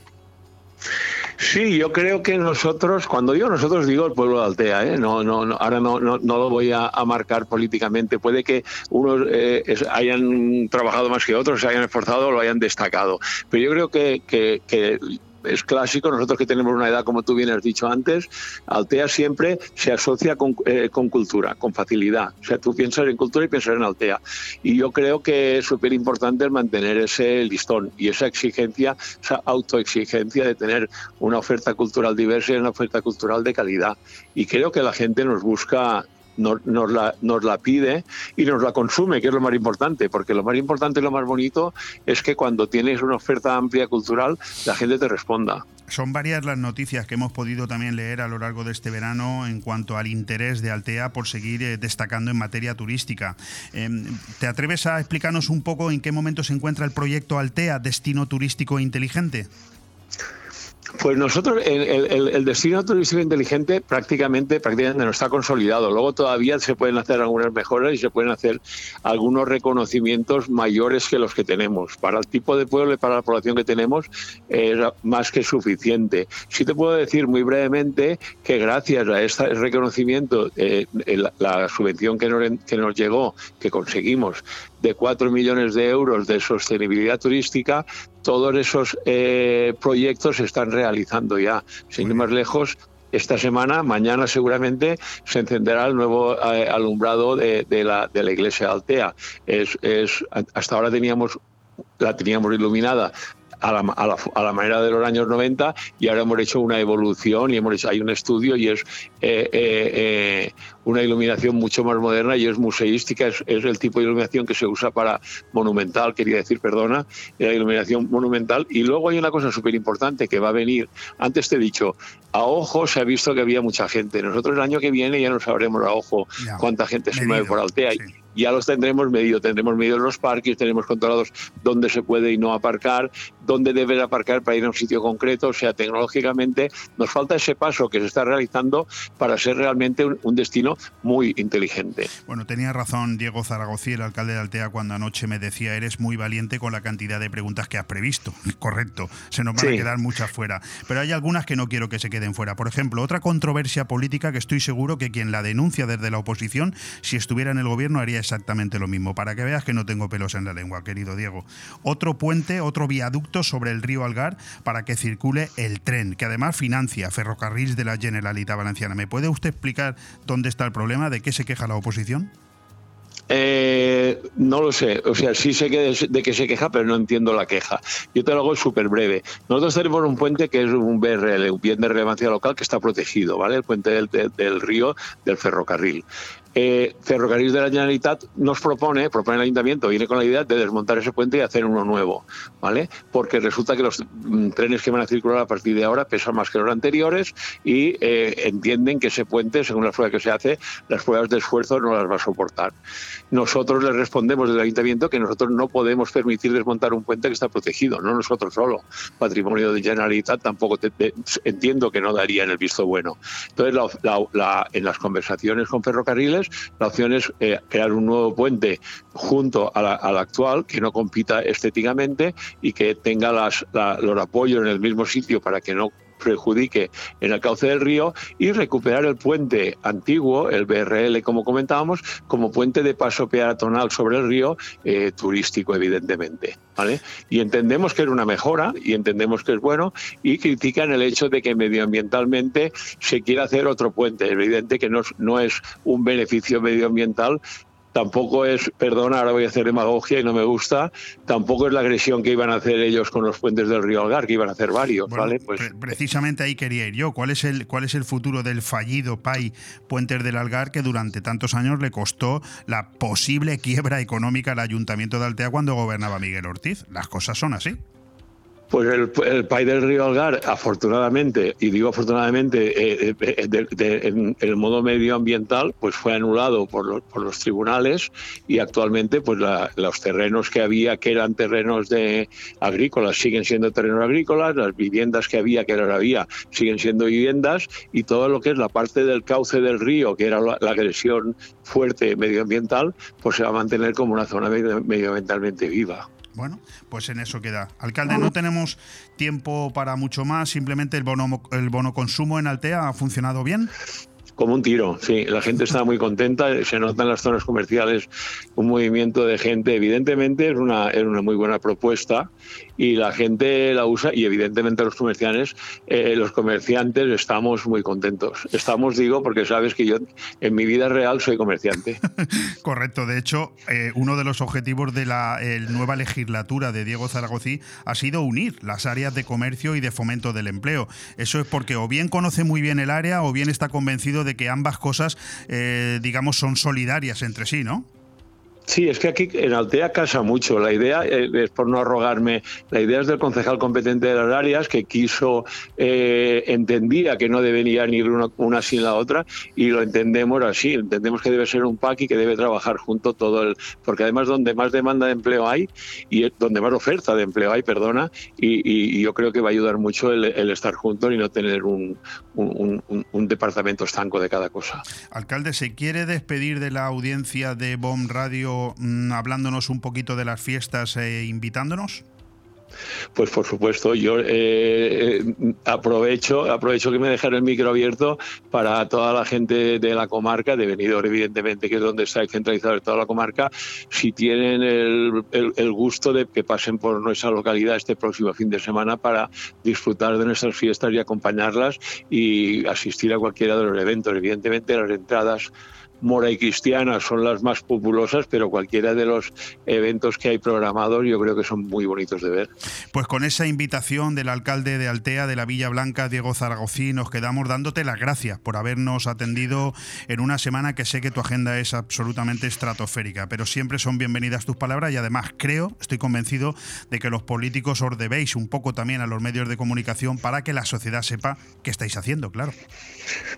Sí, yo creo que nosotros, cuando digo nosotros, digo el pueblo de Altea, ¿eh? no, no, no, ahora no, no, no lo voy a, marcar políticamente. Puede que unos eh, hayan trabajado más que otros, se hayan esforzado o lo hayan destacado. Pero yo creo que- que es clásico, nosotros que tenemos una edad, como tú bien has dicho antes, Altea siempre se asocia con, eh, con cultura, con facilidad. O sea, tú piensas en cultura y piensas en Altea. Y yo creo que es súper importante mantener ese listón y esa exigencia, esa autoexigencia de tener una oferta cultural diversa y una oferta cultural de calidad. Y creo que la gente nos busca nos, la, nos la pide y nos la consume, que es lo más importante, porque lo más importante y lo más bonito es que cuando tienes una oferta amplia cultural, la gente te responda. Son varias las noticias que hemos podido también leer a lo largo de este verano en cuanto al interés de Altea por seguir eh, destacando en materia turística. Eh, ¿Te atreves a explicarnos un poco en qué momento se encuentra el proyecto Altea, Destino Turístico Inteligente? Pues nosotros, el, destino turístico inteligente prácticamente, prácticamente no está consolidado. Luego todavía se pueden hacer algunas mejoras y se pueden hacer algunos reconocimientos mayores que los que tenemos. Para el tipo de pueblo y para la población que tenemos es más que suficiente. Sí te puedo decir muy brevemente que gracias a este reconocimiento, eh, la subvención que nos, que nos llegó, que conseguimos, de 4 millones de euros de sostenibilidad turística, todos esos eh, proyectos se están realizando ya. Sin ir más lejos, esta semana, mañana seguramente, se encenderá el nuevo eh, alumbrado de, de la, de la iglesia Altea. Es, es, hasta ahora teníamos la teníamos iluminada a la, a, la, a la, manera de los años 90 y ahora hemos hecho una evolución y hemos hecho, hay un estudio y es eh, eh, eh, una iluminación mucho más moderna y es museística, es, es, el tipo de iluminación que se usa para monumental, quería decir, perdona, la iluminación monumental. Y luego hay una cosa súper importante que va a venir, antes te he dicho, a ojo se ha visto que había mucha gente, nosotros el año que viene ya no sabremos a ojo Ya, cuánta gente se mueve por Altea. sí. Ya los tendremos medido, tendremos medido los parques, tenemos controlados dónde se puede y no aparcar, dónde debe aparcar para ir a un sitio concreto. O sea, tecnológicamente nos falta ese paso que se está realizando para ser realmente un, un destino muy inteligente. Bueno, tenía razón Diego Zaragoza, el alcalde de Altea, cuando anoche me decía, eres muy valiente con la cantidad de preguntas que has previsto. Correcto, se nos van Sí. a quedar muchas fuera. Pero hay algunas que no quiero que se queden fuera. Por ejemplo, otra controversia política que estoy seguro que quien la denuncia desde la oposición, si estuviera en el gobierno, haría exactamente lo mismo. Para que veas que no tengo pelos en la lengua, querido Diego. Otro puente, otro viaducto sobre el río Algar para que circule el tren, que además financia Ferrocarrils de la Generalitat Valenciana. ¿Me puede usted explicar dónde está el problema? ¿De qué se queja la oposición? Eh, no lo sé, o sea, sí sé que de, de se queja, pero no entiendo la queja. Yo te lo hago súper breve. Nosotros tenemos un puente que es un BRL, un bien de relevancia local que está protegido, ¿vale? El puente del río del ferrocarril. Eh, Ferrocarril de la Generalitat nos propone, propone el ayuntamiento, viene con la idea de desmontar ese puente y hacer uno nuevo, ¿vale? Porque resulta que los mm, trenes que van a circular a partir de ahora pesan más que los anteriores y eh, entienden que ese puente, según las pruebas que se hace, las pruebas de esfuerzo no las va a soportar. Nosotros les respondemos desde el ayuntamiento que nosotros no podemos permitir desmontar un puente que está protegido, no nosotros solo. Patrimonio de Generalitat tampoco te- entiendo que no daría en el visto bueno. Entonces, la- la- en las conversaciones con ferrocarriles, la opción es eh, crear un nuevo puente junto al actual que no compita estéticamente y que tenga las, la- los apoyos en el mismo sitio para que no perjudique en el cauce del río y recuperar el puente antiguo, el BRL como comentábamos, como puente de paso peatonal sobre el río, eh, turístico evidentemente. ¿vale? Y entendemos que es una mejora y entendemos que es bueno y critican el hecho de que medioambientalmente se quiera hacer otro puente. Es evidente que no no es un beneficio medioambiental tampoco es, perdona, ahora voy a hacer demagogia y no me gusta, tampoco es la agresión que iban a hacer ellos con los puentes del río Algar, que iban a hacer varios, Bueno, ¿vale? Pues pre- precisamente ahí quería ir yo. ¿Cuál es el cuál es el futuro del fallido PAI Puentes del Algar que durante tantos años le costó la posible quiebra económica al Ayuntamiento de Altea cuando gobernaba Miguel Ortiz? Las cosas son así. Pues el, PAI del Río Algar, afortunadamente, y digo afortunadamente, eh, eh, de- en el modo medioambiental, pues fue anulado por los, tribunales y actualmente pues la- los terrenos que había, que eran terrenos de agrícolas, siguen siendo terrenos agrícolas, las viviendas que había, que las había, siguen siendo viviendas y todo lo que es la parte del cauce del río, que era la, la agresión fuerte medioambiental, pues se va a mantener como una zona medio- medioambientalmente viva. Bueno, pues en eso queda. Alcalde, no tenemos tiempo para mucho más. Simplemente el bono, el bono consumo en Altea ha funcionado bien. Como un tiro, sí. La gente está muy contenta. Se nota en las zonas comerciales un movimiento de gente. Evidentemente es una, es una muy buena propuesta y la gente la usa y evidentemente los comerciantes, eh, los comerciantes estamos muy contentos. Estamos, digo, porque sabes que yo en mi vida real soy comerciante. Correcto. De hecho, eh, uno de los objetivos de la nueva legislatura de Diego Zaragozí ha sido unir las áreas de comercio y de fomento del empleo. Eso es porque o bien conoce muy bien el área o bien está convencido de que ambas cosas, eh, digamos, son solidarias entre sí, ¿no? Sí, es que aquí en Altea casa mucho. La idea eh, es, por no arrogarme, la idea es del concejal competente de las áreas que quiso, eh, entendía que no deberían ir una, sin la otra y lo entendemos así. Entendemos que debe ser un PAC y que debe trabajar junto todo el. Porque además, donde más demanda de empleo hay y donde más oferta de empleo hay, perdona, y, yo creo que va a ayudar mucho el, estar juntos y no tener un- un departamento estanco de cada cosa. Alcalde, ¿se quiere despedir de la audiencia de BOM Radio mm, hablándonos un poquito de las fiestas e invitándonos? Pues por supuesto, yo eh, eh, aprovecho, aprovecho que me dejan el micro abierto para toda la gente de la comarca, de Benidorm, evidentemente, que es donde está centralizado toda la comarca, si tienen el, el- el gusto de que pasen por nuestra localidad este próximo fin de semana para disfrutar de nuestras fiestas y acompañarlas y asistir a cualquiera de los eventos. Evidentemente, las entradas mora y cristiana son las más populosas, pero cualquiera de los eventos que hay programados yo creo que son muy bonitos de ver. Pues con esa invitación del alcalde de Altea, de la Villa Blanca, Diego Zaragozí, nos quedamos dándote las gracias por habernos atendido en una semana que sé que tu agenda es absolutamente estratosférica, pero siempre son bienvenidas tus palabras y además creo, estoy convencido de que los políticos os debéis un poco también a los medios de comunicación para que la sociedad sepa qué estáis haciendo, claro.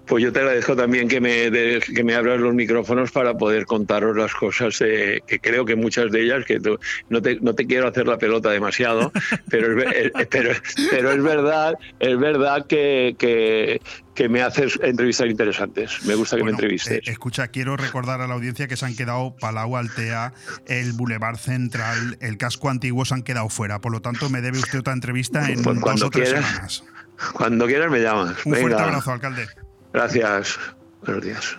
Pues yo te agradezco también que me, de- que me abras los micrófonos para poder contaros las cosas, eh, que creo que muchas de ellas, que tú- no, te, no te quiero hacer la pelota demasiado, pero es, eh, pero, pero es verdad, es verdad que, que, que me haces entrevistas interesantes. Me gusta que me entrevistes. Eh, escucha, quiero recordar a la audiencia que se han quedado Palau Altea, el Boulevard Central, el casco antiguo se han quedado fuera. Por lo tanto, me debe usted otra entrevista en Pues dos o tres quieras. semanas. Cuando quieras me llamas. Un fuerte abrazo, alcalde. Gracias. Buenos días.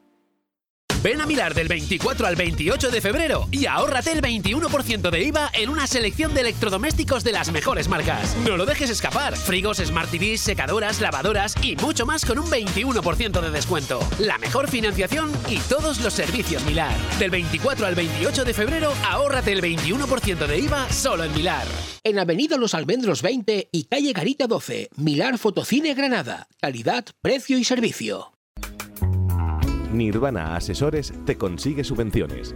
Ven a Milar del 24 al 28 de febrero y ahórrate el 21% de IVA en una selección de electrodomésticos de las mejores marcas. No lo dejes escapar. Frigos, Smart TVs, secadoras, lavadoras y mucho más con un 21% de descuento. La mejor financiación y todos los servicios Milar. Del 24 al 28 de febrero, ahórrate el 21% de IVA solo en Milar. En Avenida Los Almendros 20 y Calle Garita 12, Milar Fotocine Granada. Calidad, precio y servicio. Nirvana Asesores te consigue subvenciones.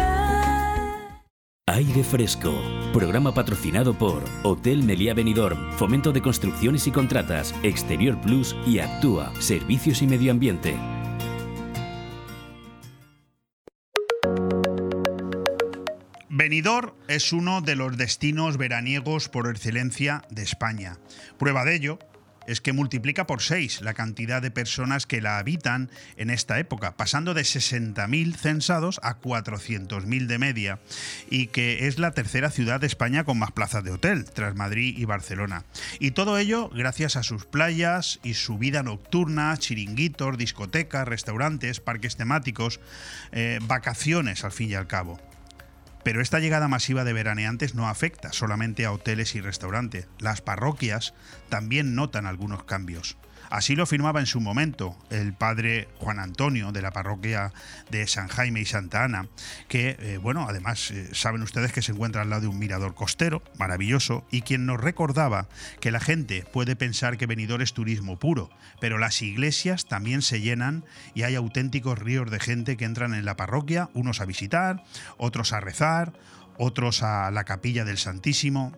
Aire Fresco. Programa patrocinado por Hotel Meliá Benidorm, Fomento de Construcciones y Contratas, Exterior Plus y Actúa, Servicios y Medio Ambiente. Benidorm es uno de los destinos veraniegos por excelencia de España. Prueba de ello es que multiplica por 6 la cantidad de personas que la habitan en esta época, pasando de 60.000 censados a 400.000 de media, y que es la tercera ciudad de España con más plazas de hotel, tras Madrid y Barcelona. Y todo ello gracias a sus playas y su vida nocturna, chiringuitos, discotecas, restaurantes, parques temáticos, eh, vacaciones al fin y al cabo. Pero esta llegada masiva de veraneantes no afecta solamente a hoteles y restaurantes. Las parroquias también notan algunos cambios. Así lo afirmaba en su momento el padre Juan Antonio de la parroquia de San Jaime y Santa Ana, que, eh, bueno, además eh, saben ustedes que se encuentra al lado de un mirador costero maravilloso y quien nos recordaba que la gente puede pensar que venidor es turismo puro, pero las iglesias también se llenan y hay auténticos ríos de gente que entran en la parroquia, unos a visitar, otros a rezar, otros a la capilla del Santísimo.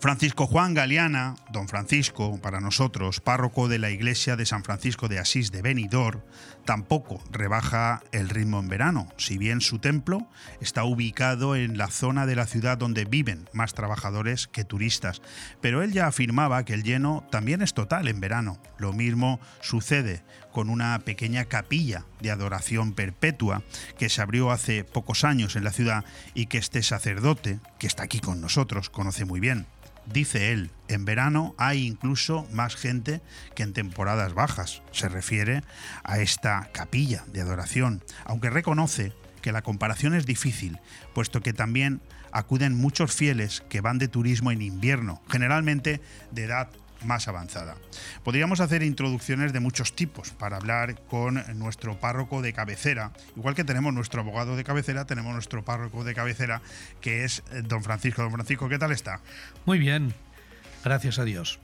Francisco Juan Galeana, don Francisco, para nosotros, párroco de la iglesia de San Francisco de Asís de Benidorm, tampoco rebaja el ritmo en verano, si bien su templo está ubicado en la zona de la ciudad donde viven más trabajadores que turistas. Pero él ya afirmaba que el lleno también es total en verano. Lo mismo sucede con una pequeña capilla de adoración perpetua que se abrió hace pocos años en la ciudad y que este sacerdote, que está aquí con nosotros, conoce muy bien. Dice él, en verano hay incluso más gente que en temporadas bajas. Se refiere a esta capilla de adoración, aunque reconoce que la comparación es difícil, puesto que también acuden muchos fieles que van de turismo en invierno, generalmente de edad más avanzada. Podríamos hacer introducciones de muchos tipos para hablar con nuestro párroco de cabecera. Igual que tenemos nuestro abogado de cabecera, tenemos nuestro párroco de cabecera, que es eh, don Francisco. Don Francisco, ¿qué tal está? Muy bien, gracias a Dios.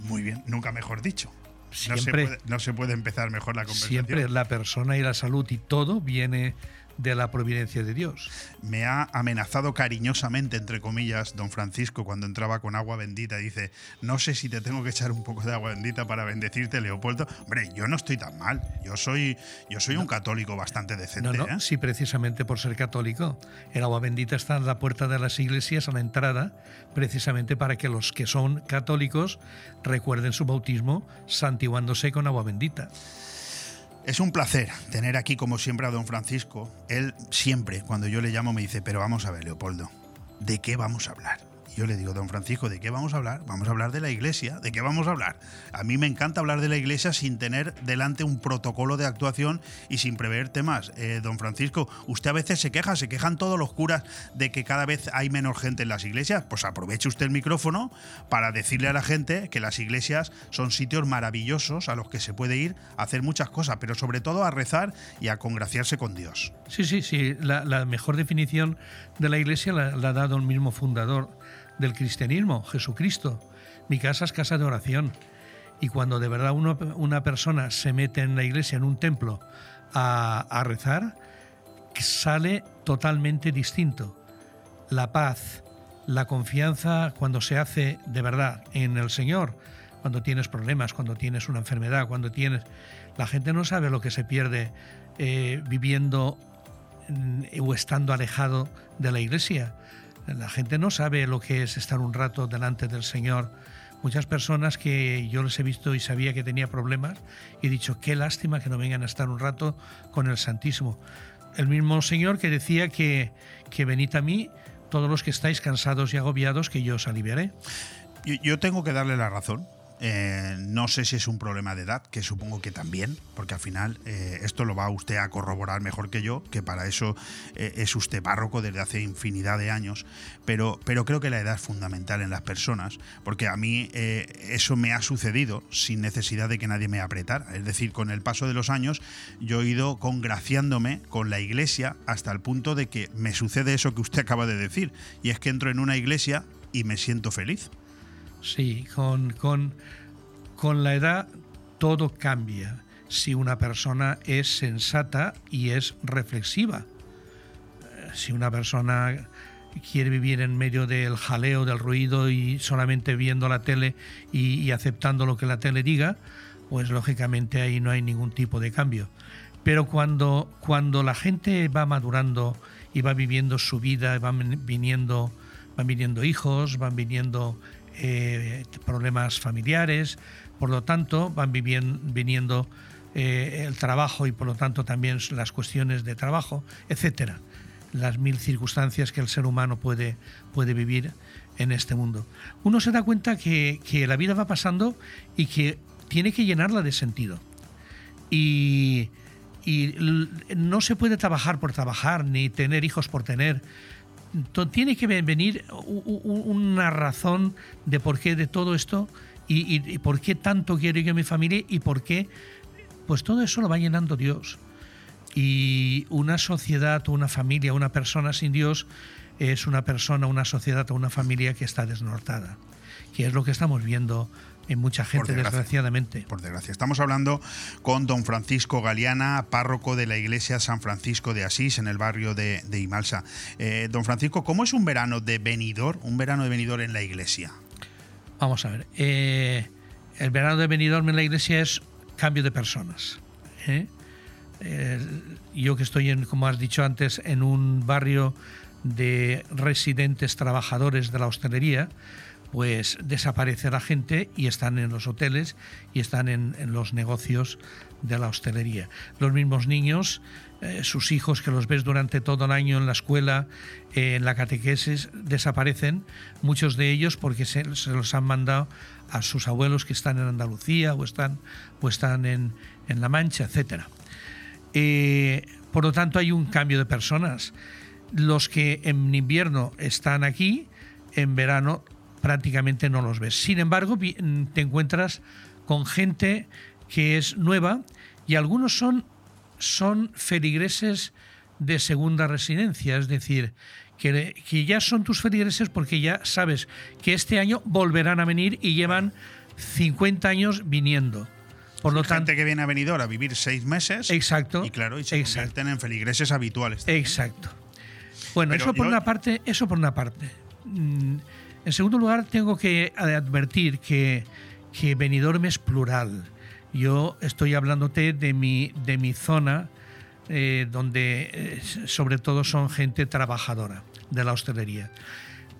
Muy bien, nunca mejor dicho. No se, Siempre- puede, no se puede empezar mejor la conversación. Siempre la persona y la salud y todo viene de la providencia de Dios. Me ha amenazado cariñosamente, entre comillas, don Francisco cuando entraba con agua bendita. Dice, no sé si te tengo que echar un poco de agua bendita para bendecirte, Leopoldo. Hombre, yo no estoy tan mal. Yo soy, yo soy un católico bastante decente. No, no, ¿eh? sí, precisamente por ser católico. El agua bendita está en la puerta de las iglesias, a la entrada, precisamente para que los que son católicos recuerden su bautismo santiguándose con agua bendita. Es un placer tener aquí, como siempre, a don Francisco. Él siempre, cuando yo le llamo, me dice, pero vamos a ver, Leopoldo, ¿de qué vamos a hablar? Yo le digo, don Francisco, ¿de qué vamos a hablar? Vamos a hablar de la iglesia. ¿De qué vamos a hablar? A mí me encanta hablar de la iglesia sin tener delante un protocolo de actuación y sin prever temas. Eh, don Francisco, usted a veces se queja, se quejan todos los curas de que cada vez hay menos gente en las iglesias. Pues aproveche usted el micrófono para decirle a la gente que las iglesias son sitios maravillosos a los que se puede ir a hacer muchas cosas, pero sobre todo a rezar y a congraciarse con Dios. Sí, sí, sí. La, mejor definición de la iglesia la ha dado el mismo fundador del cristianismo, Jesucristo. Mi casa es casa de oración. Y cuando de verdad una persona se mete en la iglesia, en un templo, a, rezar, sale totalmente distinto. La paz, la confianza cuando se hace de verdad en el Señor, cuando tienes problemas, cuando tienes una enfermedad, cuando tienes... La gente no sabe lo que se pierde eh, viviendo o estando alejado de la iglesia. La gente no sabe lo que es estar un rato delante del Señor. Muchas personas que yo les he visto y sabía que tenía problemas y he dicho, qué lástima que no vengan a estar un rato con el Santísimo. El mismo Señor que decía que, que venid a mí todos los que estáis cansados y agobiados, que yo os aliviaré. Yo, tengo que darle la razón. Eh, no sé si es un problema de edad, que supongo que también, porque al final eh, esto lo va usted a corroborar mejor que yo, que para eso eh, es usted párroco desde hace infinidad de años, pero, pero creo que la edad es fundamental en las personas, porque a mí eso me ha sucedido sin necesidad de que nadie me apretara. Es decir, con el paso de los años yo he ido congraciándome con la iglesia hasta el punto de que me sucede eso que usted acaba de decir, y es que entro en una iglesia y me siento feliz. Sí, con, con, con la edad todo cambia si una persona es sensata y es reflexiva. Eh, Si una persona quiere vivir en medio del jaleo, del ruido y solamente viendo la tele y, aceptando lo que la tele diga, pues lógicamente ahí no hay ningún tipo de cambio. Pero cuando, cuando la gente va madurando y va viviendo su vida, van viniendo, van viniendo hijos, van viniendo eh, problemas familiares, por lo tanto van viniendo eh, el trabajo y por lo tanto también las cuestiones de trabajo, etcétera, las mil circunstancias que el ser humano puede, puede vivir en este mundo. Uno se da cuenta que, la vida va pasando y que tiene que llenarla de sentido. Y, no se puede trabajar por trabajar, ni tener hijos por tener. Tiene que ve- venir una razón de por qué de todo esto y, por qué tanto quiero yo a mi familia y por qué, pues todo eso lo va llenando Dios. Y una sociedad, una familia, una persona sin Dios es una persona, una sociedad o una familia que está desnortada, que es lo que estamos viendo en mucha gente, desgracia. desgraciadamente. Por desgracia. Estamos hablando con don Francisco Galeana, párroco de la iglesia San Francisco de Asís, en el barrio de, de Imalsa. Eh, don Francisco, ¿cómo es un verano de venidor, un verano de venidor en la iglesia? Vamos a ver. eh, el verano de Benidorm en la iglesia es cambio de personas. Eh, yo que estoy, en, como has dicho antes, en un barrio de residentes trabajadores de la hostelería, pues desaparece la gente y están en los hoteles y están en, los negocios de la hostelería. Los mismos niños, eh, sus hijos que los ves durante todo el año en la escuela, eh, en la catequesis, desaparecen, muchos de ellos porque se, los han mandado a sus abuelos que están en Andalucía o están, o están en, en La Mancha, etcétera. Eh, por lo tanto, hay un cambio de personas. Los que en invierno están aquí, en verano prácticamente no los ves. Sin embargo, vi- te encuentras con gente que es nueva y algunos son, son feligreses de segunda residencia, es decir, que, que ya son tus feligreses porque ya sabes que este año volverán a venir y llevan 50 años viniendo. Por lo tanto, Gente que viene a venidor a vivir seis meses. Exacto. Y claro, y se Exacto. convierten en feligreses habituales. Exacto. Bueno, Pero eso por una parte, eso por una parte. Mm, En segundo lugar, tengo que advertir que, que Benidorm es plural. Yo estoy hablándote de mi, de mi zona, eh, donde eh, sobre todo son gente trabajadora de la hostelería.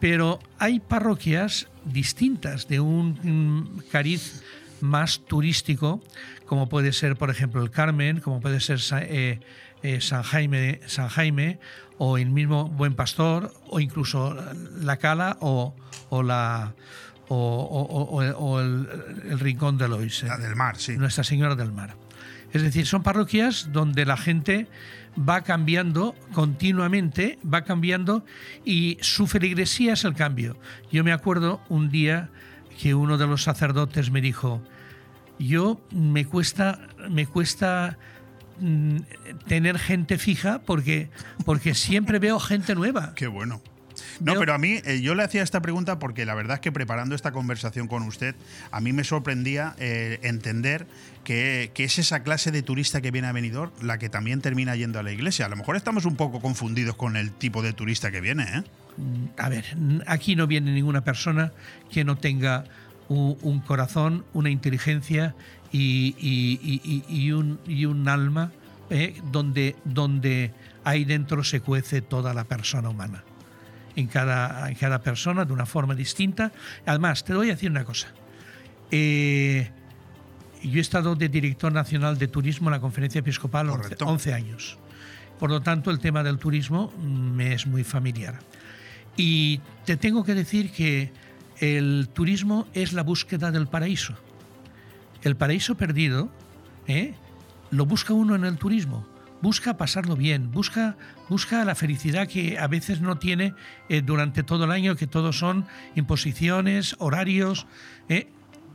Pero hay parroquias distintas de un cariz más turístico, como puede ser, por ejemplo, el Carmen, como puede ser eh, eh, San, Jaime, San Jaime, o el mismo Buen Pastor, o incluso La Cala o, o la o, o- o- o el, el Rincón de Lois. La del Mar, sí. Nuestra Señora del Mar. Es decir, son parroquias donde la gente va cambiando continuamente, va cambiando y su feligresía es el cambio. Yo me acuerdo un día que uno de los sacerdotes me dijo, yo me cuesta, me cuesta mm, tener gente fija porque, porque siempre veo gente nueva. Qué bueno. No, pero a mí, eh, yo le hacía esta pregunta porque la verdad es que preparando esta conversación con usted, a mí me sorprendía eh, entender que, que es esa clase de turista que viene a Benidorm la que también termina yendo a la iglesia. A lo mejor estamos un poco confundidos con el tipo de turista que viene, ¿eh? Mm, A ver, aquí no viene ninguna persona que no tenga un, corazón, una inteligencia y, y- y- un, y un alma ¿eh? donde, donde ahí dentro se cuece toda la persona humana. En cada, en cada persona de una forma distinta. Además, te voy a decir una cosa. Eh, yo he estado de director nacional de turismo en la conferencia episcopal 11, 11 años. Por lo tanto, el tema del turismo me es muy familiar. Y te tengo que decir que el turismo es la búsqueda del paraíso. El paraíso perdido ¿eh? lo busca uno en el turismo. Busca pasarlo bien, busca, busca la felicidad que a veces no tiene eh, durante todo el año, que todos son imposiciones, horarios. ¿eh?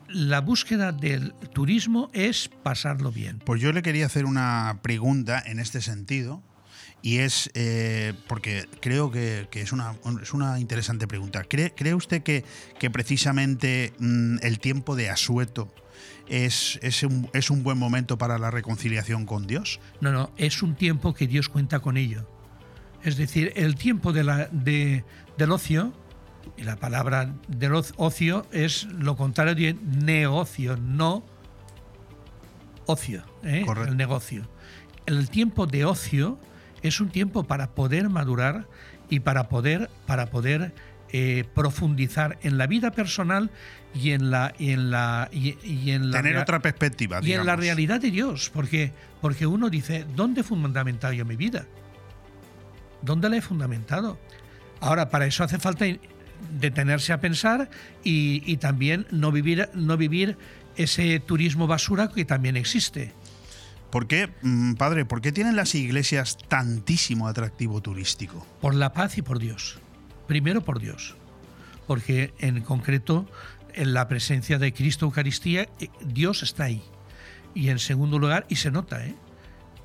La búsqueda del turismo es pasarlo bien. Pues yo le quería hacer una pregunta en este sentido, y es eh, porque creo que, es, una, es una interesante pregunta. ¿Cree, cree usted que, que precisamente mm, el tiempo de asueto es, es, un, es un buen momento para la reconciliación con Dios? No, no, es un tiempo que Dios cuenta con ello. Es decir, el tiempo de la, de, del ocio, y la palabra del ocio es lo contrario de negocio, no ocio, ¿eh? el negocio. El tiempo de ocio es un tiempo para poder madurar y para poder, para poder eh, profundizar en la vida personal y en la y en la y, y en la tener otra perspectiva y digamos. en la realidad de Dios porque porque uno dice dónde he fundamentado yo mi vida dónde la he fundamentado ahora para eso hace falta detenerse a pensar y, y también no vivir no vivir ese turismo basura que también existe ¿Por qué, mm, padre, por qué tienen las iglesias tantísimo atractivo turístico? Por la paz y por Dios. Primero por Dios. Porque en concreto, en la presencia de Cristo Eucaristía, eh, Dios está ahí. Y en segundo lugar, y se nota, ¿eh?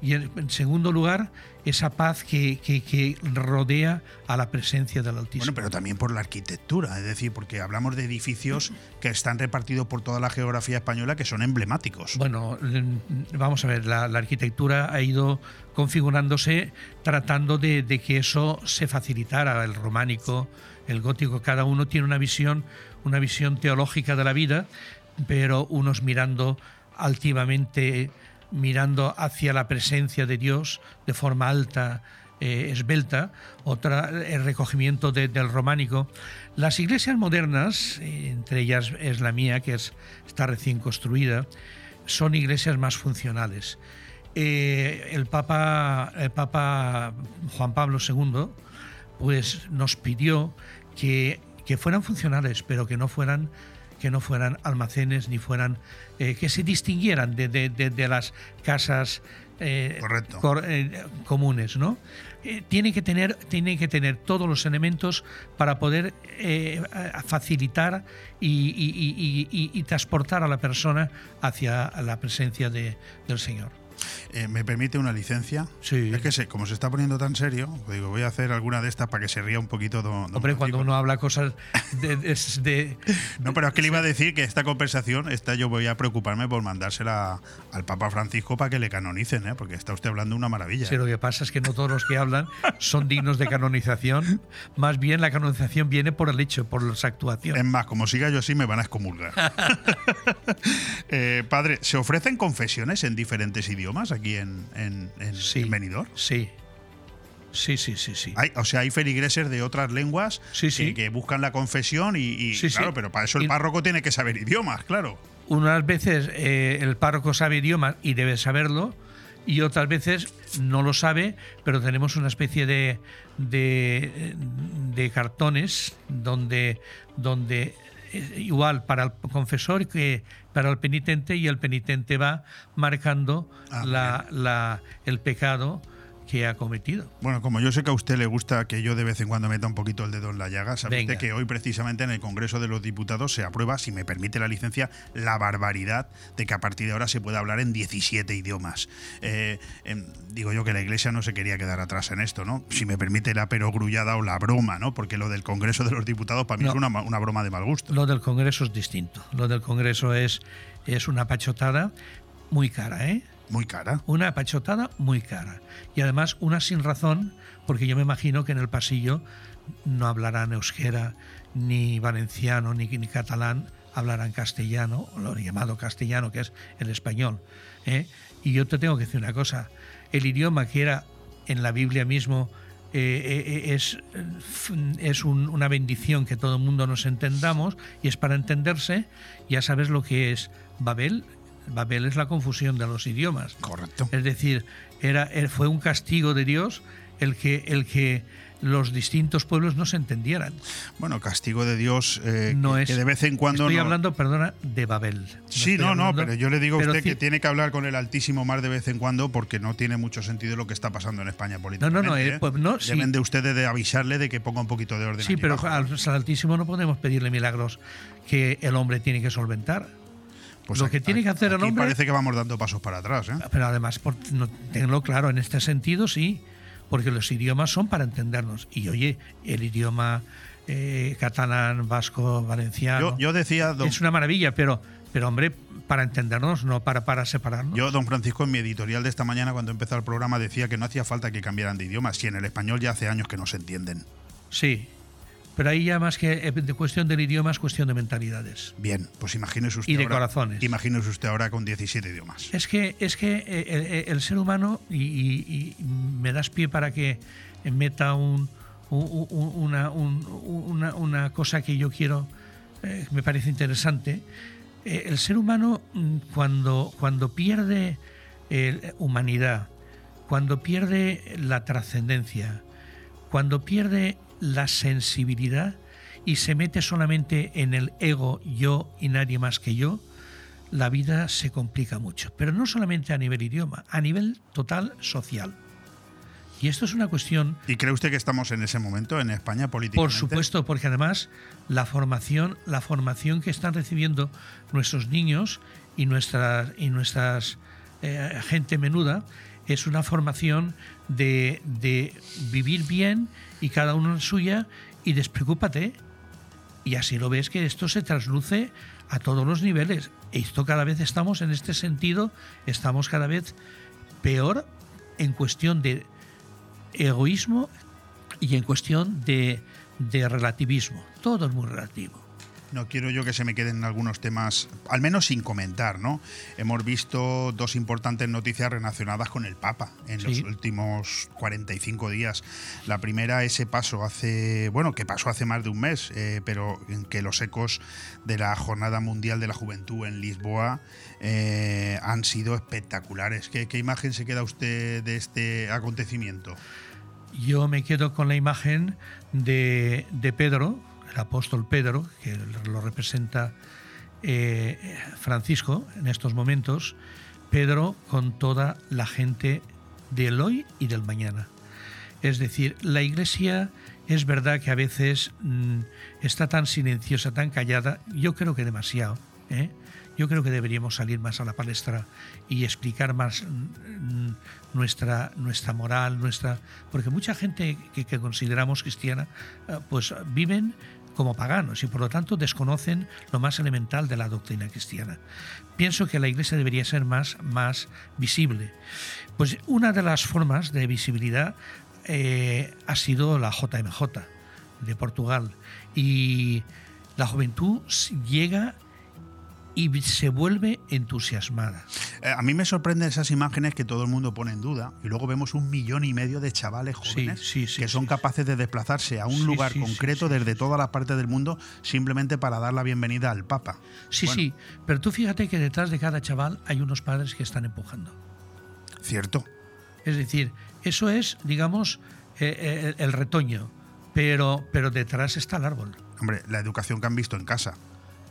Y en, segundo lugar, esa paz que, que, que, rodea a la presencia del Altísimo. Bueno, pero también por la arquitectura, es decir, porque hablamos de edificios que están repartidos por toda la geografía española que son emblemáticos. Bueno, vamos a ver, la, la arquitectura ha ido configurándose tratando de, de, que eso se facilitara, el románico, el gótico, cada uno tiene una visión, una visión teológica de la vida, pero unos mirando altivamente mirando hacia la presencia de Dios de forma alta, eh, esbelta, otra el recogimiento de, del románico. Las iglesias modernas, eh, entre ellas es la mía, que es, está recién construida, son iglesias más funcionales. Eh, el, Papa, el Papa Juan Pablo II pues, nos pidió que, que fueran funcionales, pero que no fueran que no fueran almacenes ni fueran eh, que se distinguieran de, de, de, de las casas eh, cor, eh, comunes, ¿no? tiene que tener tiene que tener todos los elementos para poder facilitar y, y, y, y, transportar a la persona hacia la presencia del Señor. Eh, ¿Me permite una licencia? Sí. Es que se, como se está poniendo tan serio, digo, voy a hacer alguna de estas para que se ría un poquito. Don, don Hombre, cuando uno habla cosas de, de, de, No, pero es que le iba a decir que esta conversación, esta yo voy a preocuparme por mandársela al Papa Francisco para que le canonicen, ¿eh? porque está usted hablando una maravilla. Sí, lo que pasa es que no todos los que hablan son dignos de canonización. Más bien la canonización viene por el hecho, por las actuaciones. Es más, como siga yo así, me van a excomulgar. eh, padre, ¿se ofrecen confesiones en diferentes idiomas aquí en, en, en, sí, en Benidorm? Sí. Sí, sí, sí, sí. Hay, o sea, hay feligreses de otras lenguas sí, sí. Que, que, buscan la confesión y, y sí, claro, pero para eso el párroco tiene que saber idiomas, claro. Unas veces eh, el párroco sabe idiomas y debe saberlo, y otras veces no lo sabe, pero tenemos una especie de, de, de cartones donde, donde igual para el confesor que para el penitente y el penitente va marcando ah, la, la, el pecado que ha cometido. Bueno, como yo sé que a usted le gusta que yo de vez en cuando meta un poquito el dedo en la llaga, sabe usted que hoy precisamente en el Congreso de los Diputados se aprueba, si me permite la licencia, la barbaridad de que a partir de ahora se pueda hablar en 17 idiomas. Eh, eh, digo yo que la Iglesia no se quería quedar atrás en esto, ¿no? Si me permite la perogrullada o la broma, ¿no? Porque lo del Congreso de los Diputados para mí no, es una, una broma de mal gusto. Lo del Congreso es distinto. Lo del Congreso es, es una pachotada muy cara, ¿eh? Muy cara. Una pachotada muy cara. Y además una sin razón, porque yo me imagino que en el pasillo no hablarán euskera, ni valenciano, ni, ni catalán, hablaran castellano, lo llamado castellano, que es el español. ¿eh? Y yo te tengo que decir una cosa, el idioma que era en la Biblia mismo eh, eh, es, es un- una bendición que todo el mundo nos entendamos y es para entenderse, ya sabes lo que es Babel. Babel es la confusión de los idiomas. Correcto. Es decir, era, eh, fue un castigo de Dios el que, el que los distintos pueblos no se entendieran. Bueno, castigo de Dios eh, No que, es, que de vez en cuando Estoy no- hablando, perdona, de Babel. Sí, no, no, pero yo le digo a usted que tiene que hablar con el Altísimo Mar de vez en cuando porque no tiene mucho sentido lo que está pasando en España No, políticamente. no, no, eh, ¿eh? pues no, sí. Deben de ustedes de avisarle de que ponga un poquito de orden. Sí, pero al Altísimo no podemos pedirle milagros que el hombre tiene que solventar. Pues lo aquí- que tiene que hacer el hombre. parece que vamos dando pasos para atrás. ¿eh? Pero además, por, no, tenlo claro, en este sentido sí, porque los idiomas son para entendernos. Y oye, el idioma eh, catalán, vasco, valenciano. Yo, yo decía, don, Es una maravilla, pero, pero hombre, para entendernos, no para, para separarnos. yo, don Francisco, en mi editorial de esta mañana, cuando empezó el programa, decía que no hacía falta que cambiaran de idioma. Si en el español ya hace años que no se entienden. Sí, pero ahí ya más que eh, de cuestión del idioma es cuestión de mentalidades. Bien, pues imagínese usted Y de ahora, corazones. Imagínese usted ahora con 17 idiomas. Es que, es que eh, el, el- ser humano, y, y- y me das pie para que meta un, un- un- una, un- una- una cosa que yo quiero, eh, me parece interesante. Eh, el ser humano, mm, cuando, cuando pierde eh, humanidad, cuando pierde la trascendencia, cuando pierde la sensibilidad y se mete solamente en el ego, yo y nadie más que yo, la vida se complica mucho. Pero no solamente a nivel idioma, a nivel total social. Y esto es una cuestión, ¿Y cree usted que estamos en ese momento en España políticamente? por supuesto, porque además la formación, la formación que están recibiendo nuestros niños y nuestras y nuestras eh, gente menuda es una formación de, de vivir bien y cada uno en suya y despreocúpate. Y así lo ves que esto se trasluce a todos los niveles. Esto cada vez estamos en este sentido, estamos cada vez peor en cuestión de egoísmo y en cuestión de, de relativismo. Todo es muy relativo. No quiero yo que se me queden algunos temas, al menos sin comentar, ¿no? Hemos visto dos importantes noticias relacionadas con el Papa en los últimos 45 días. La primera, ese paso hace, bueno, que pasó hace más de un mes, eh, pero en que los ecos de la Jornada Mundial de la Juventud en Lisboa eh, han sido espectaculares. ¿Qué, qué imagen se queda usted de este acontecimiento? Yo me quedo con la imagen de, de Pedro, el apóstol Pedro, que lo representa eh, Francisco en estos momentos, Pedro con toda la gente del hoy y del mañana. Es decir, la iglesia es verdad que a veces mm, está tan silenciosa, tan callada, yo creo que demasiado. ¿eh? Yo creo que deberíamos salir más a la palestra y explicar más mm, nuestra, nuestra moral, nuestra. Porque mucha gente que, consideramos cristiana, eh, pues viven como paganos y por lo tanto desconocen lo más elemental de la doctrina cristiana. Pienso que la iglesia debería ser más, más visible. Pues una de las formas de visibilidad eh, ha sido la JMJ de Portugal y la juventud llega y se vuelve entusiasmada. Eh, a mí me sorprenden esas imágenes que todo el mundo pone en duda y luego vemos un millón y medio de chavales jóvenes sí, sí, que son capaces de desplazarse a un lugar concreto desde todas las partes del mundo simplemente para dar la bienvenida al Papa. Sí, Bueno, sí, pero tú fíjate que detrás de cada chaval hay unos padres que están empujando. Cierto. Es decir, eso es, digamos, eh, eh, el retoño, pero, pero detrás está el árbol. Hombre, la educación que han visto en casa.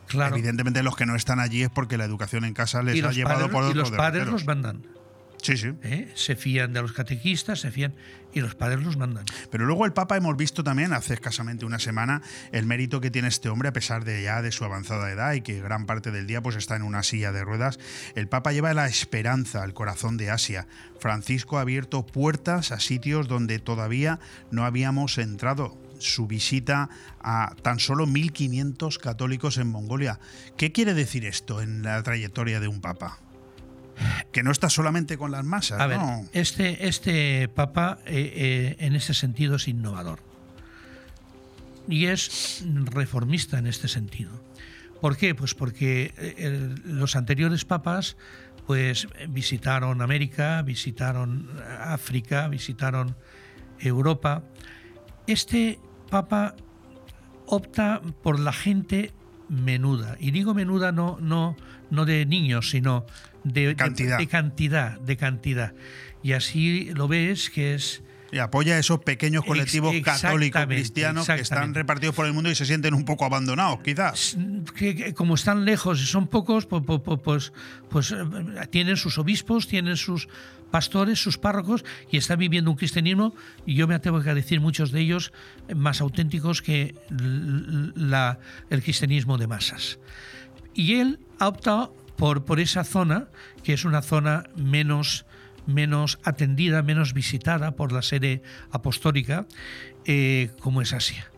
Claro. Evidentemente los que no están allí es porque la educación en casa les y ha llevado padres, por y otros los padres derroteros. los mandan. Sí, sí. ¿eh? Se fían de los catequistas, se fían y los padres los mandan. Pero luego el Papa hemos visto también hace escasamente una semana el mérito que tiene este hombre a pesar de ya de su avanzada edad y que gran parte del día pues está en una silla de ruedas. El Papa lleva la esperanza al corazón de Asia. Francisco ha abierto puertas a sitios donde todavía no habíamos entrado. Su visita a tan solo 1.500 católicos en Mongolia. ¿Qué quiere decir esto en la trayectoria de un Papa? Que no está solamente con las masas, A ver, ¿no? este, este papa eh, eh, en ese sentido es innovador. Y es reformista en este sentido. ¿Por qué? Pues porque eh, los anteriores papas pues visitaron América, visitaron África, visitaron Europa. Este papa opta por la gente menuda. Y digo menuda no, no, no de niños, sino de, de- Cantidad. de cantidad, de cantidad. Y así lo ves que es Y apoya a esos pequeños colectivos católicos cristianos que están repartidos por el mundo y se sienten un poco abandonados, quizás. que, que como están lejos y son pocos, pues, pues, pues, pues, eh, tienen sus obispos, tienen sus pastores, sus párrocos y están viviendo un cristianismo, y yo me atrevo a decir muchos de ellos más auténticos que la- el cristianismo de masas. Y él ha optado por, por esa zona, que es una zona menos, menos atendida, menos visitada por la sede apostólica, eh, como es Asia.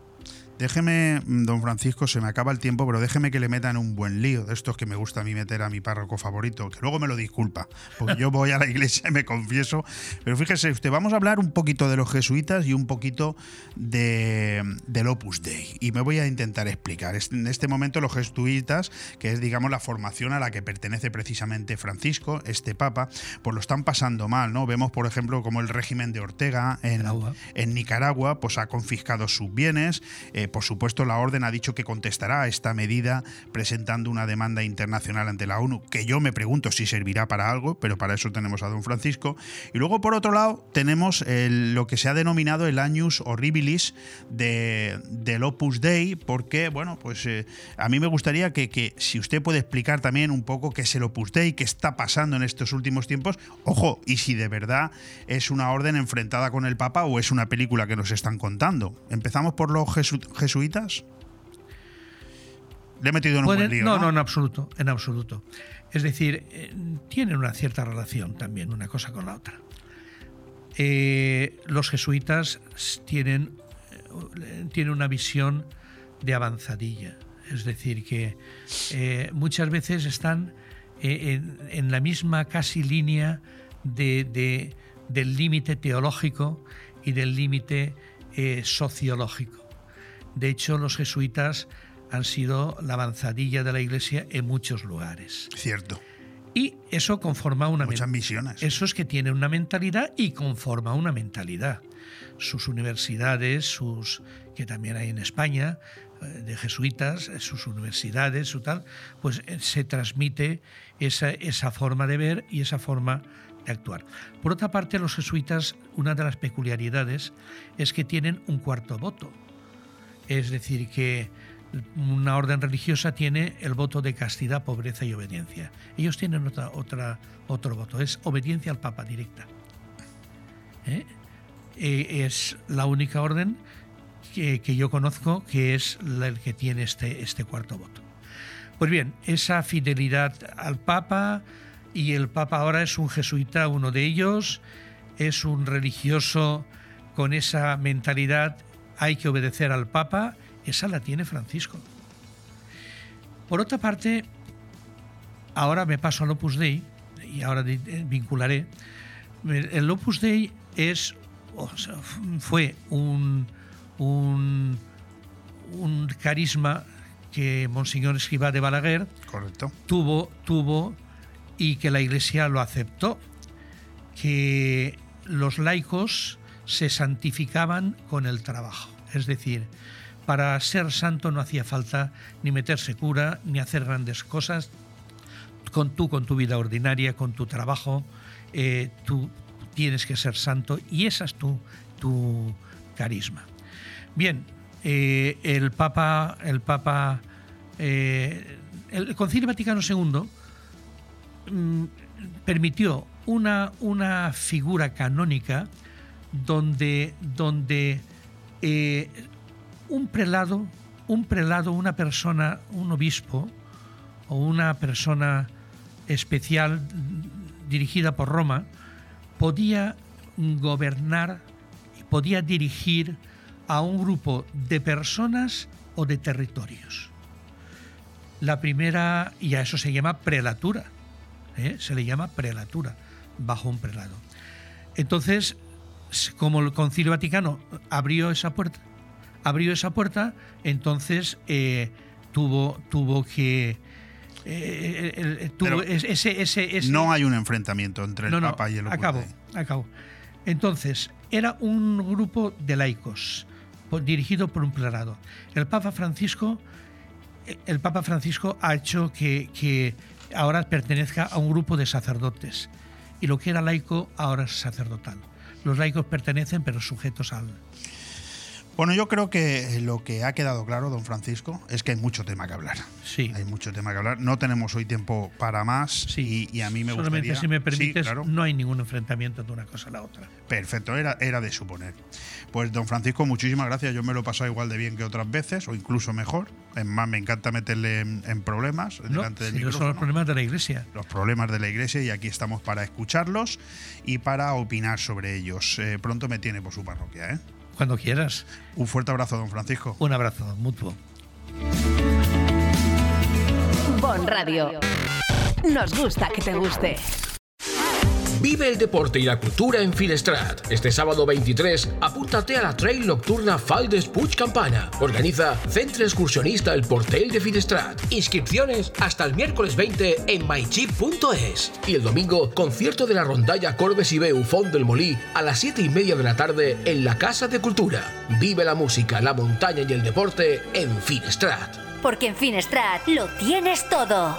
Déjeme, mm, don Francisco, se me acaba el tiempo, pero déjeme que le metan un buen lío de estos que me gusta a mí meter a mi párroco favorito, que luego me lo disculpa, porque yo voy a la iglesia y me confieso. Pero fíjese usted, vamos a hablar un poquito de los jesuitas y un poquito de, del Opus Dei. Y me voy a intentar explicar. En este momento los jesuitas, que es digamos la formación a la que pertenece precisamente Francisco, este papa, pues lo están pasando mal, ¿no? Vemos, por ejemplo, como el régimen de Ortega en, en Nicaragua pues ha confiscado sus bienes. Eh, por supuesto, la orden ha dicho que contestará a esta medida presentando una demanda internacional ante la ONU, que yo me pregunto si servirá para algo, pero para eso tenemos a don Francisco. Y luego, por otro lado, tenemos lo que se ha denominado el Añus Horribilis de, del Opus Dei, porque, bueno, pues eh, a mí me gustaría que, que si usted puede explicar también un poco qué es el Opus Dei, qué está pasando en estos últimos tiempos, ojo, y si de verdad es una orden enfrentada con el Papa o es una película que nos están contando. Empezamos por los jesuitas. Le he metido en un Pueden- buen lío, no, ¿no? no, en absoluto, en absoluto. Es decir, eh, tienen una cierta relación también una cosa con la otra. Eh, los jesuitas tienen, eh, tienen una visión de avanzadilla. Es decir, que eh, muchas veces están en, en la misma casi línea de- de- del límite teológico y del límite sociológico. De hecho, los jesuitas han sido la avanzadilla de la Iglesia en muchos lugares. Cierto. Y eso conforma una Muchas misiones. Eso es que tienen una mentalidad y conforma una mentalidad. Sus universidades, sus que también hay en España eh, de jesuitas, eh, sus universidades, su tal, pues eh, se transmite esa, esa forma de ver y esa forma de actuar. Por otra parte, los jesuitas, una de las peculiaridades es que tienen un cuarto voto. Es decir, que una orden religiosa tiene el voto de castidad, pobreza y obediencia. Ellos tienen otra, otro voto, es obediencia al Papa directa. ¿Eh? Eh, es la única orden que, yo conozco que es el que tiene este, este cuarto voto. Pues bien, esa fidelidad al Papa, y el Papa ahora es un jesuita, uno de ellos, es un religioso con esa mentalidad, hay que obedecer al Papa, esa la tiene Francisco. Por otra parte, ahora me paso al Opus Dei, y ahora eh, vincularé, el Opus Dei es, o sea, fue un, un, un carisma que Monseñor Escrivá de Balaguer Correcto. tuvo, tuvo y que la Iglesia lo aceptó, que los laicos se santificaban con el trabajo. Es decir, para ser santo no hacía falta ni meterse cura, ni hacer grandes cosas. Con tú, con tu vida ordinaria, con tu trabajo, eh, tú tienes que ser santo y esa es tu, carisma. Bien, eh, el Papa, el Papa, eh, el Concilio Vaticano II mm, permitió una, una figura canónica donde, donde eh, un prelado, un prelado, una persona, un obispo o una persona especial dirigida por Roma, podía gobernar podía dirigir a un grupo de personas o de territorios. La primera, y a eso se llama prelatura, ¿eh? se le llama prelatura, bajo un prelado. Entonces, como el Concilio Vaticano abrió esa puerta, abrió esa puerta, entonces eh, tuvo, tuvo que... eh, tuvo Pero ese, ese- ese- No hay un enfrentamiento entre el no, no, Papa y el Opus acabo, Dei. acabo. Entonces, era un grupo de laicos dirigido por un prelado. El Papa Francisco, eh, el Papa Francisco ha hecho que, que ahora pertenezca a un grupo de sacerdotes y lo que era laico ahora es sacerdotal. Los laicos pertenecen pero sujetos al. Bueno, yo creo que lo que ha quedado claro, don Francisco, es que hay mucho tema que hablar. Sí. Hay mucho tema que hablar. No tenemos hoy tiempo para más y, y a mí me Solamente gustaría... si me Sí, permites, claro. no hay ningún enfrentamiento de una cosa a la otra. Perfecto, era, era de suponer. Pues don Francisco, muchísimas gracias. Yo me lo he pasado igual de bien que otras veces, o incluso mejor. Es más, me encanta meterle en, en problemas No, delante del si no son micrófono. los problemas de la iglesia. los problemas de la iglesia y aquí estamos para escucharlos y para opinar sobre ellos. Eh, pronto me tiene por su parroquia, ¿eh? Cuando quieras. Un fuerte abrazo, don Francisco. Un abrazo mutuo. Bon Radio. Nos gusta que te guste. Vive el deporte y la cultura en Finestrat. Este sábado 23, apúntate a la trail nocturna Faldes Puig Campana. Organiza Centre Excursionista El Portel de Finestrat. Inscripciones hasta el miércoles 20 en mychip.es. Y el domingo, concierto de la rondalla Corbes y Beu Font del Molí a las 7 y media de la tarde en la Casa de Cultura. Vive la música, la montaña y el deporte en Finestrat. Porque en Finestrat lo tienes todo.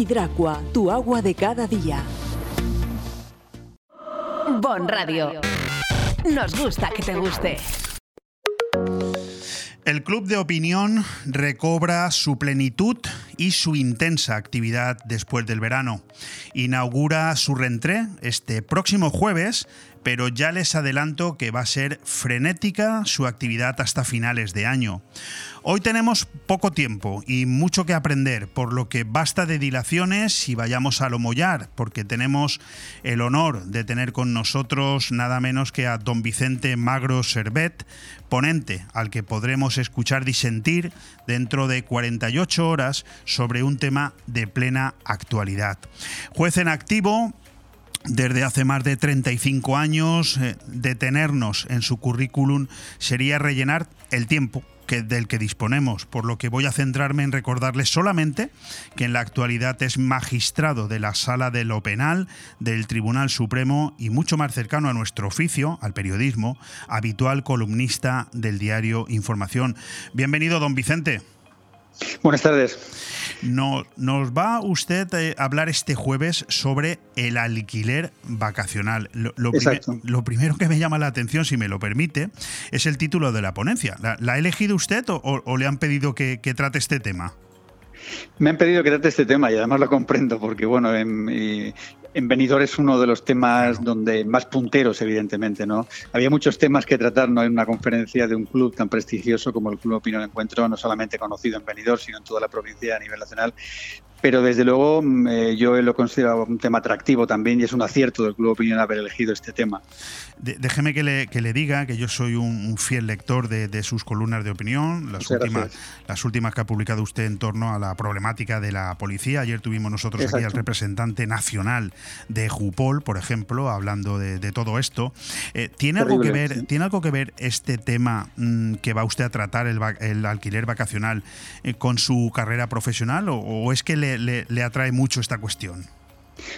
Hidracua, tu agua de cada día. Bon Radio. Nos gusta que te guste. El Club de Opinión recobra su plenitud y su intensa actividad después del verano. Inaugura su reentré este próximo jueves, pero ya les adelanto que va a ser frenética su actividad hasta finales de año. Hoy tenemos poco tiempo y mucho que aprender, por lo que basta de dilaciones y vayamos a lo mollar, porque tenemos el honor de tener con nosotros nada menos que a don Vicente Magro Servet, ponente al que podremos escuchar disentir dentro de 48 horas sobre un tema de plena actualidad. Juez en activo, desde hace más de 35 años, eh, detenernos en su currículum sería rellenar el tiempo que, del que disponemos, por lo que voy a centrarme en recordarles solamente que en la actualidad es magistrado de la Sala de lo Penal del Tribunal Supremo y mucho más cercano a nuestro oficio, al periodismo, habitual columnista del diario Información. Bienvenido, don Vicente. Buenas tardes. No, nos va usted eh, a hablar este jueves sobre el alquiler vacacional. Lo, lo primero que me llama la atención, si me lo permite, es el título de la ponencia. ¿La, la ha elegido usted o, o- o le han pedido que, que trate este tema? Me han pedido que trate este tema y además lo comprendo porque, bueno, en, y- en Benidorm es uno de los temas donde más punteros, evidentemente, ¿no? Había muchos temas que tratar, ¿no? En una conferencia de un club tan prestigioso como el Club Opinión Encuentro, no solamente conocido en Benidorm, sino en toda la provincia a nivel nacional. Pero desde luego mm, eh, yo lo considero un tema atractivo también y es un acierto del Club Opinión haber elegido este tema. De- déjeme que le, que le diga que yo soy un, un fiel lector de, de sus columnas de opinión, las Muchas últimas, gracias. las últimas que ha publicado usted en torno a la problemática de la policía. Ayer tuvimos nosotros aquí al representante nacional de Jupol, por ejemplo, hablando de, de todo esto. Eh, ¿tiene, algo que ver, sí. ¿Tiene algo que ver este tema mm, que va usted a tratar, el, va- el alquiler vacacional, eh, con su carrera profesional o, o es que le, le- le atrae mucho esta cuestión?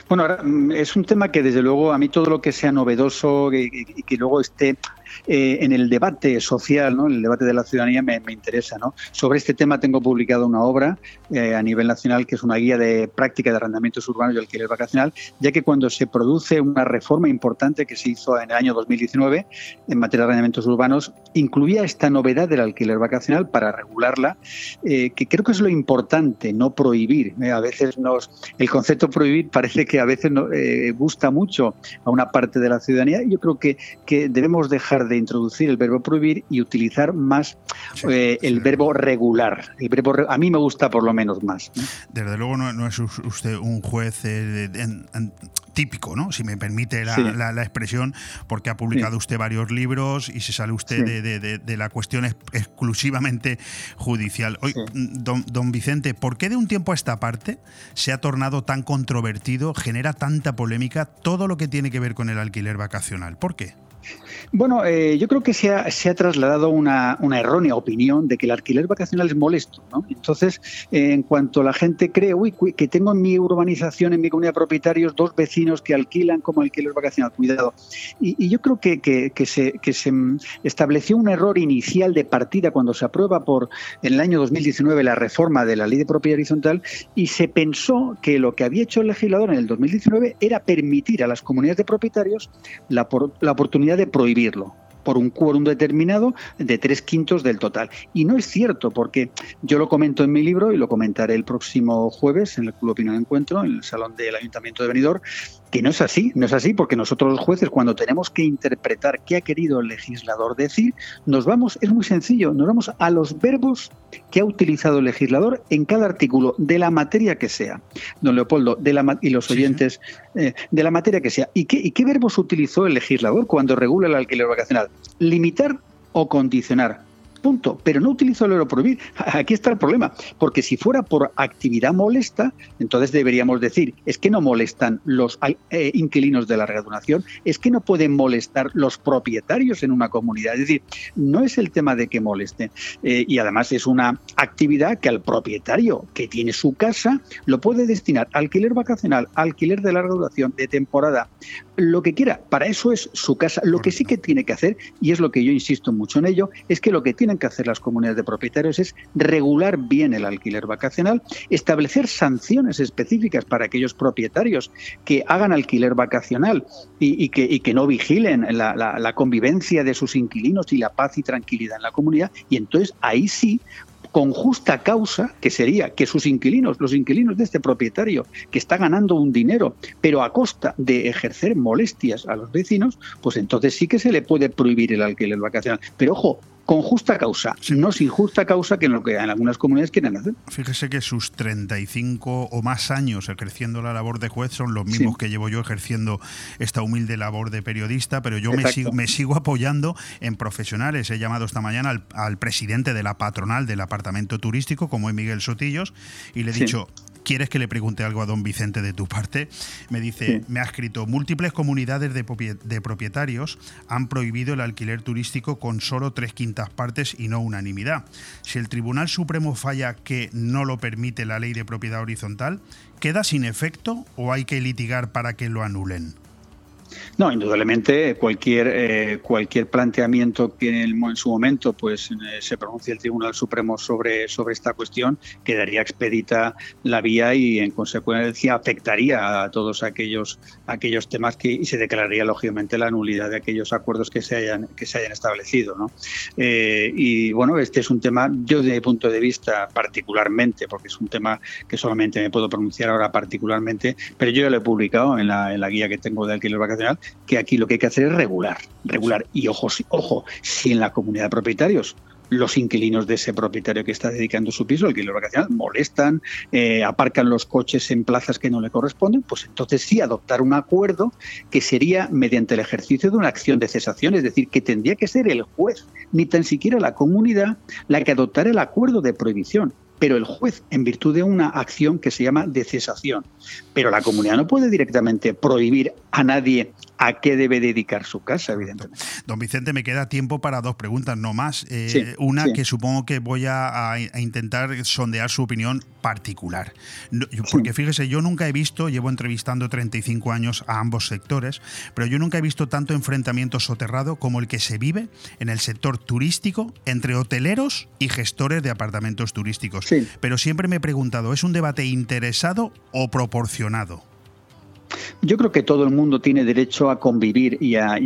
Bueno, ahora, mm, es un tema que desde luego a mí todo lo que sea novedoso y que luego esté eh, en el debate social, ¿no? en el debate de la ciudadanía me, me interesa. ¿no? Sobre este tema tengo publicado una obra eh, a nivel nacional que es una guía de práctica de arrendamientos urbanos y alquiler vacacional, ya que cuando se produce una reforma importante que se hizo en el año 2019 en materia de arrendamientos urbanos, incluía esta novedad del alquiler vacacional para regularla, eh, que creo que es lo importante, no prohibir. Eh, a veces nos, el concepto prohibir parece que a veces no, eh, gusta mucho a una parte de la ciudadanía. Yo creo que, que debemos dejar de introducir el verbo prohibir y utilizar más eh, el verbo regular. El verbo a mí me gusta por lo menos más. ¿no? Desde luego no, no es us- usted un juez eh, de- en- en- típico, ¿no? Si me permite la, Sí. la- la expresión, porque ha publicado usted varios libros y se sale usted de, de- de- de la cuestión ex- exclusivamente judicial. Hoy, don, don Vicente, ¿por qué de un tiempo a esta parte se ha tornado tan controvertido, genera tanta polémica todo lo que tiene que ver con el alquiler vacacional? ¿Por qué? Bueno, eh, yo creo que se ha, trasladado una, errónea opinión de que el alquiler vacacional es molesto. ¿no? Entonces, eh, en cuanto la gente cree, uy, que tengo en mi urbanización, en mi comunidad de propietarios, dos vecinos que alquilan como alquiler vacacional, cuidado. Y, y yo creo que, que- que se, que se mm, estableció un error inicial de partida cuando se aprueba por en el año 2019 la reforma de la ley de propiedad horizontal y se pensó que lo que había hecho el legislador en el 2019 era permitir a las comunidades de propietarios la, por- la oportunidad de prohibirlo por un quórum determinado de tres quintos del total. Y no es cierto, porque yo lo comento en mi libro y lo comentaré el próximo jueves en el Club Opinión Encuentro, en el Salón del Ayuntamiento de Benidorm, que no es así, no es así, porque nosotros los jueces, cuando tenemos que interpretar qué ha querido el legislador decir, nos vamos, es muy sencillo, nos vamos a los verbos que ha utilizado el legislador en cada artículo, de la materia que sea. Don Leopoldo, de la, y los oyentes, eh, de la materia que sea. ¿Y qué, ¿Y qué verbos utilizó el legislador cuando regula el alquiler vacacional? Limitar o condicionar. Punto. Pero no utilizó el verbo prohibir. Aquí está el problema. Porque si fuera por actividad molesta, entonces deberíamos decir, es que no molestan los eh, inquilinos de larga duración, es que no pueden molestar los propietarios en una comunidad. Es decir, no es el tema de que molesten. Eh, y además es una actividad que al propietario que tiene su casa lo puede destinar alquiler vacacional, alquiler de larga duración, de temporada, lo que quiera. Para eso es su casa. Lo que sí que tiene que hacer, y es lo que yo insisto mucho en ello, es que lo que tienen que hacer las comunidades de propietarios es regular bien el alquiler vacacional, establecer sanciones específicas para aquellos propietarios que hagan alquiler vacacional y, que, no vigilen la- la convivencia de sus inquilinos y la paz y tranquilidad en la comunidad. Y entonces ahí sí con justa causa, que sería que sus inquilinos, los inquilinos de este propietario, que está ganando un dinero, pero a costa de ejercer molestias a los vecinos, pues entonces sí que se le puede prohibir el alquiler vacacional. Pero ojo, con justa causa, no sin justa causa, que es lo que en algunas comunidades quieren hacer. Fíjese que sus 35 o más años ejerciendo la labor de juez son los mismos Sí. que llevo yo ejerciendo esta humilde labor de periodista, pero yo me sigo, me sigo apoyando en profesionales. He llamado esta mañana al, al presidente de la patronal del apartamento turístico, como es Miguel Sotillos, y le he Sí. dicho, ¿quieres que le pregunte algo a don Vicente de tu parte? Me dice, Sí. me ha escrito, múltiples comunidades de propietarios han prohibido el alquiler turístico con solo tres quintas partes y no unanimidad. Si el Tribunal Supremo falla que no lo permite la ley de propiedad horizontal, ¿queda sin efecto o hay que litigar para que lo anulen? No, indudablemente cualquier eh, cualquier planteamiento que en, el en su momento pues eh, se pronuncie el Tribunal Supremo sobre sobre esta cuestión quedaría expedita la vía y en consecuencia afectaría a todos aquellos aquellos temas que y se declararía lógicamente la nulidad de aquellos acuerdos que se hayan que se hayan establecido, ¿no? Eh, y bueno, este es un tema yo desde mi punto de vista particularmente porque es un tema que solamente me puedo pronunciar ahora particularmente, pero yo ya lo he publicado en la, en la guía que tengo de alquiler vacacional que aquí lo que hay que hacer es regular, regular. Y ojo, ojo, si en la comunidad de propietarios los inquilinos de ese propietario que está dedicando su piso al alquiler vacacional molestan, eh, aparcan los coches en plazas que no le corresponden, pues entonces sí adoptar un acuerdo que sería mediante el ejercicio de una acción de cesación, es decir, que tendría que ser el juez, ni tan siquiera la comunidad, la que adoptara el acuerdo de prohibición pero el juez en virtud de una acción que se llama de cesación. Pero la comunidad no puede directamente prohibir a nadie a qué debe dedicar su casa, evidentemente. Don Vicente, me queda tiempo para dos preguntas, no más. Eh, Sí, una sí. que supongo que voy a, intentar sondear su opinión particular. No, porque fíjese, yo nunca he visto, llevo entrevistando 35 años a ambos sectores, pero yo nunca he visto tanto enfrentamiento soterrado como el que se vive en el sector turístico entre hoteleros y gestores de apartamentos turísticos. Pero siempre me he preguntado, ¿es un debate interesado o proporcionado? Yo creo que todo el mundo tiene derecho a convivir y a,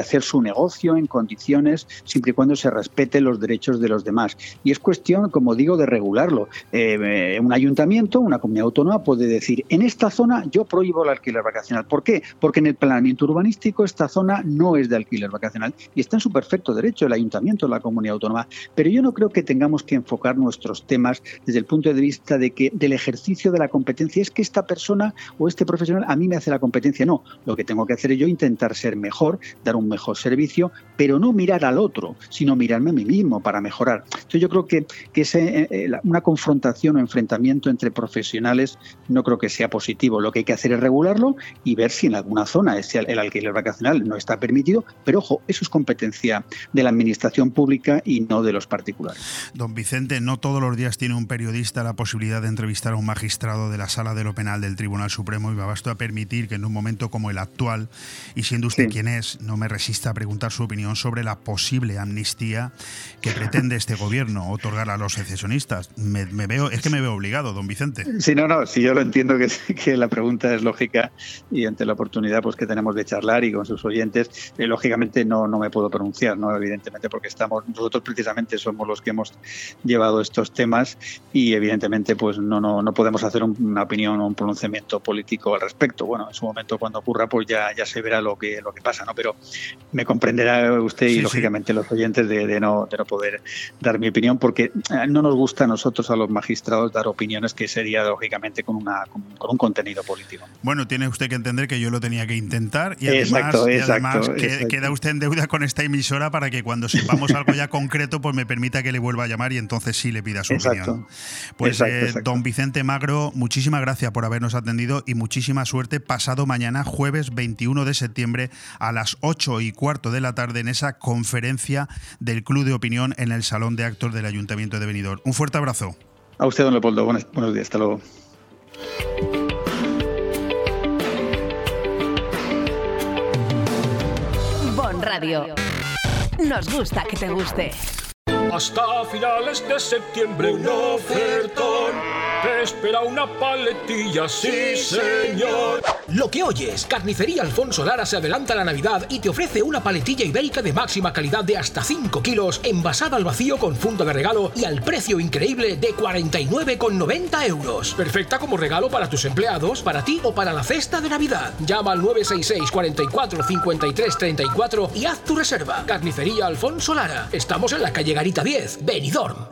hacer su negocio en condiciones siempre y cuando se respeten los derechos de los demás. Y es cuestión, como digo, de regularlo. Eh, un ayuntamiento, una comunidad autónoma puede decir, en esta zona yo prohíbo el alquiler vacacional. ¿Por qué? Porque en el planeamiento urbanístico esta zona no es de alquiler vacacional y está en su perfecto derecho el ayuntamiento, la comunidad autónoma. Pero yo no creo que tengamos que enfocar nuestros temas desde el punto de vista de que del ejercicio de la competencia es que esta persona o este profesional a mí me hace la competencia. No, lo que tengo que hacer es yo intentar ser mejor, dar un mejor servicio, pero no mirar al otro, sino mirarme a mí mismo para mejorar. Entonces yo creo que, que eh, la- una confrontación o enfrentamiento entre profesionales no creo que sea positivo. Lo que hay que hacer es regularlo y ver si en alguna zona ese, el alquiler vacacional no está permitido, pero ojo, eso es competencia de la administración pública y no de los particulares. Don Vicente, no todos los días tiene un periodista la posibilidad de entrevistar a un magistrado de la Sala de lo Penal del Tribunal Supremo y me basto a permitir que en un momento como el actual, y siendo usted quien es, no me resista a preguntar su opinión sobre la posible amnistía que pretende este gobierno otorgar a los secesionistas. Me, me veo, es que me veo obligado, don Vicente. Sí, no, no, sí, yo lo entiendo que, que la pregunta es lógica y ante la oportunidad pues que tenemos de charlar y con sus oyentes, eh, lógicamente no, no me puedo pronunciar, no, evidentemente, porque estamos nosotros precisamente somos los que hemos llevado estos temas y evidentemente pues no, no, no podemos hacer un- una opinión o un pronunciamiento político al respecto. Bueno, en su momento cuando ocurra pues ya, ya se verá lo que, lo que pasa, ¿no? Pero me comprenderá usted y sí. lógicamente los oyentes de, de no, de no poder dar mi opinión porque eh, no nos gusta a nosotros, a los magistrados, dar opiniones que sería lógicamente con, una, con, con un contenido político. Bueno, tiene usted que entender que yo lo tenía que intentar y además, Exacto, y exacto, además que- exacto. queda usted en deuda con esta emisora para que cuando sepamos algo ya concreto, pues me permita que le vuelva a llamar y entonces sí le pida su opinión. Pues eh, don Vicente Magro, muchísimas gracias por habernos atendido y muchísima suerte pasado mañana, jueves 21 de septiembre, a las 8 y cuarto de la tarde en esa conferencia del Club de Opinión en el Salón de Actos del Ayuntamiento de Benidorm. Un fuerte abrazo. A usted, don Leopoldo, buenos, buenos días, hasta luego. Bon Radio. Nos gusta que te guste. Hasta finales de septiembre un ofertón. Te espera una paletilla, sí señor. Lo que oyes, Carnicería Alfonso Lara se adelanta a la Navidad y te ofrece una paletilla ibérica de máxima calidad de hasta 5 kilos, envasada al vacío con funda de regalo y al precio increíble de 49,90 euros. Perfecta como regalo para tus empleados, para ti o para la cesta de Navidad. Llama al 966 44 53 34 y haz tu reserva. Carnicería Alfonso Lara. Estamos en la calle Garita 10, Benidorm.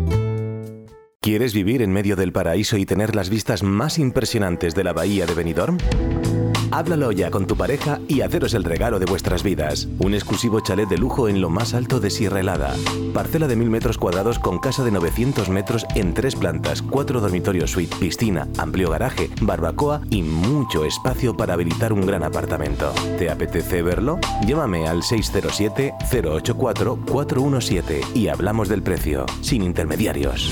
¿Quieres vivir en medio del paraíso y tener las vistas más impresionantes de la bahía de Benidorm? Háblalo ya con tu pareja y haceros el regalo de vuestras vidas. Un exclusivo chalet de lujo en lo más alto de Sierra Helada. Parcela de 1000 metros cuadrados con casa de 900 metros en tres plantas, cuatro dormitorios suite, piscina, amplio garaje, barbacoa y mucho espacio para habilitar un gran apartamento. ¿Te apetece verlo? Llámame al 607-084-417 y hablamos del precio, sin intermediarios.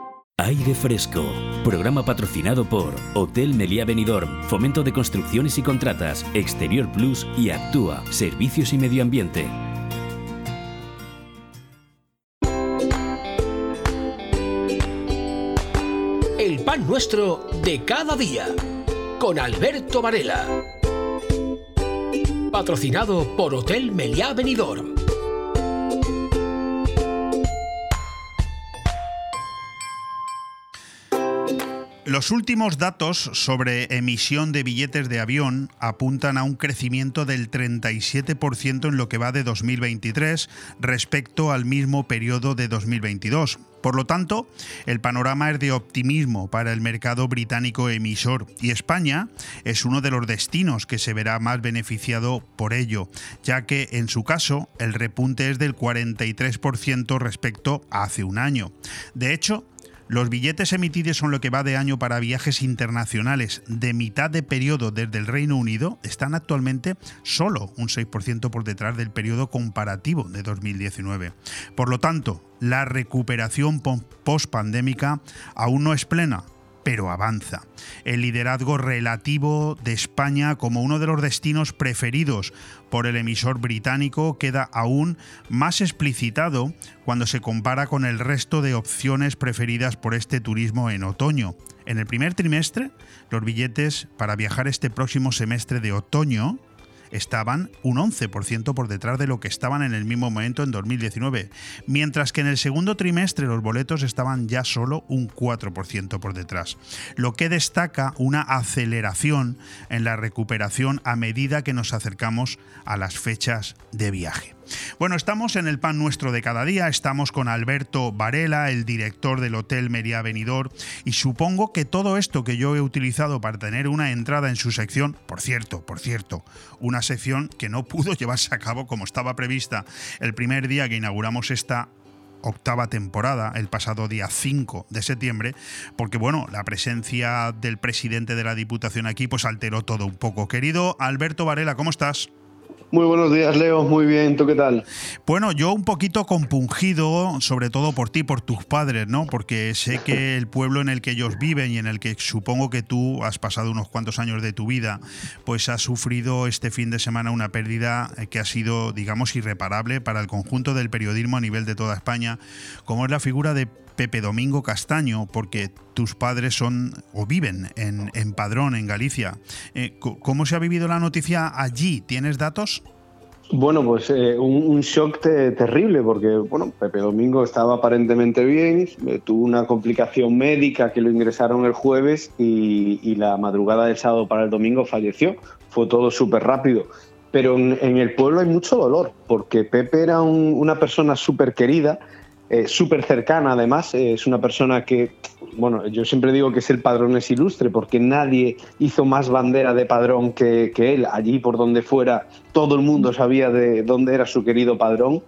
Aire Fresco, programa patrocinado por Hotel Meliá Benidorm, Fomento de Construcciones y Contratas, Exterior Plus y Actúa, Servicios y Medio Ambiente. El pan nuestro de cada día. Con Alberto Varela. Patrocinado por Hotel Meliá Benidorm. Los últimos datos sobre emisión de billetes de avión apuntan a un crecimiento del 37% en lo que va de 2023 respecto al mismo periodo de 2022. Por lo tanto, el panorama es de optimismo para el mercado británico emisor y España es uno de los destinos que se verá más beneficiado por ello, ya que en su caso el repunte es del 43% respecto a hace un año. De hecho, los billetes emitidos son lo que va de año para viajes internacionales de mitad de periodo desde el Reino Unido están actualmente solo un 6% por detrás del periodo comparativo de 2019. Por lo tanto, la recuperación post-pandémica aún no es plena, pero avanza. El liderazgo relativo de España como uno de los destinos preferidos por el emisor británico queda aún más explicitado cuando se compara con el resto de opciones preferidas por este turismo en otoño. En el primer trimestre, los billetes para viajar este próximo semestre de otoño estaban un 11% por detrás de lo que estaban en el mismo momento en 2019, mientras que en el segundo trimestre los boletos estaban ya solo un 4% por detrás, lo que destaca una aceleración en la recuperación a medida que nos acercamos a las fechas de viaje. Bueno, estamos en el pan nuestro de cada día, estamos con Alberto Varela, el director del Hotel Benidorm, y supongo que todo esto que yo he utilizado para tener una entrada en su sección, por cierto, por cierto, una sección que no pudo llevarse a cabo como estaba prevista el primer día que inauguramos esta octava temporada, el pasado día 5 de septiembre, porque bueno, la presencia del presidente de la Diputación aquí pues alteró todo un poco. Querido Alberto Varela, ¿cómo estás? Muy buenos días, Leo. Muy bien, ¿tú qué tal? Bueno, yo un poquito compungido, sobre todo por ti, por tus padres, ¿no? Porque sé que el pueblo en el que ellos viven y en el que supongo que tú has pasado unos cuantos años de tu vida, pues has sufrido este fin de semana una pérdida que ha sido, digamos, irreparable para el conjunto del periodismo a nivel de toda España, como es la figura de Pepe Domingo Castaño, porque tus padres son o viven en, en Padrón, en Galicia. Eh, ¿Cómo se ha vivido la noticia allí? ¿Tienes datos? Bueno, pues eh, un, shock te, terrible porque, bueno, Pepe Domingo estaba aparentemente bien, eh, tuvo una complicación médica que lo ingresaron el jueves y, la madrugada del sábado para el domingo falleció. Fue todo súper rápido. Pero en, en, el pueblo hay mucho dolor porque Pepe era un, una persona súper querida, eh, súper cercana además, eh, es una persona que, bueno, yo siempre digo que es el padrón es ilustre porque nadie hizo más bandera de padrón que, que, él, allí por donde fuera todo el mundo sabía de dónde era su querido padrón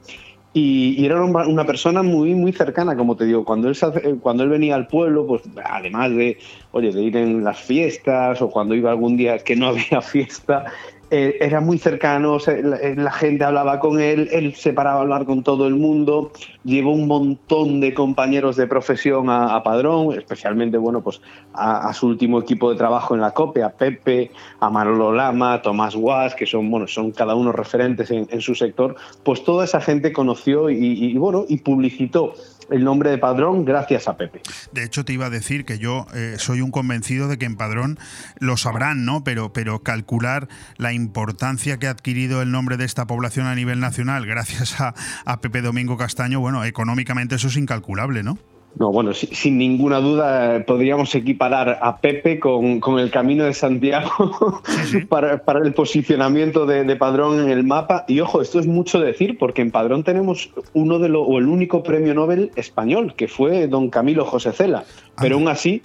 Y, y era una, persona muy, muy cercana, como te digo. Cuando él, cuando él venía al pueblo, pues además de, oye, de ir en las fiestas o cuando iba algún día que no había fiesta, eh, era muy cercano, se- la, eh, la gente hablaba con él, él se paraba a hablar con todo el mundo, llevó un montón de compañeros de profesión a, Padrón, especialmente, bueno, pues a, a su último equipo de trabajo en la COPE, a Pepe, a Manolo Lama, a Tomás Guas, que son, bueno, son cada uno referentes en, en su sector, pues toda esa gente conoció y, y, bueno, y publicitó el nombre de Padrón gracias a Pepe. De hecho, te iba a decir que yo eh, soy un convencido de que en Padrón lo sabrán, ¿no? Pero, pero calcular la importancia que ha adquirido el nombre de esta población a nivel nacional gracias a, a Pepe Domingo Castaño, bueno, económicamente eso es incalculable, ¿no? No, bueno, si- sin ninguna duda eh, podríamos equiparar a Pepe con, con el Camino de Santiago para, para el posicionamiento de, de Padrón en el mapa. Y ojo, esto es mucho decir, porque en Padrón tenemos uno de los, o el único premio Nobel español, que fue don Camilo José Cela. Pero aún así,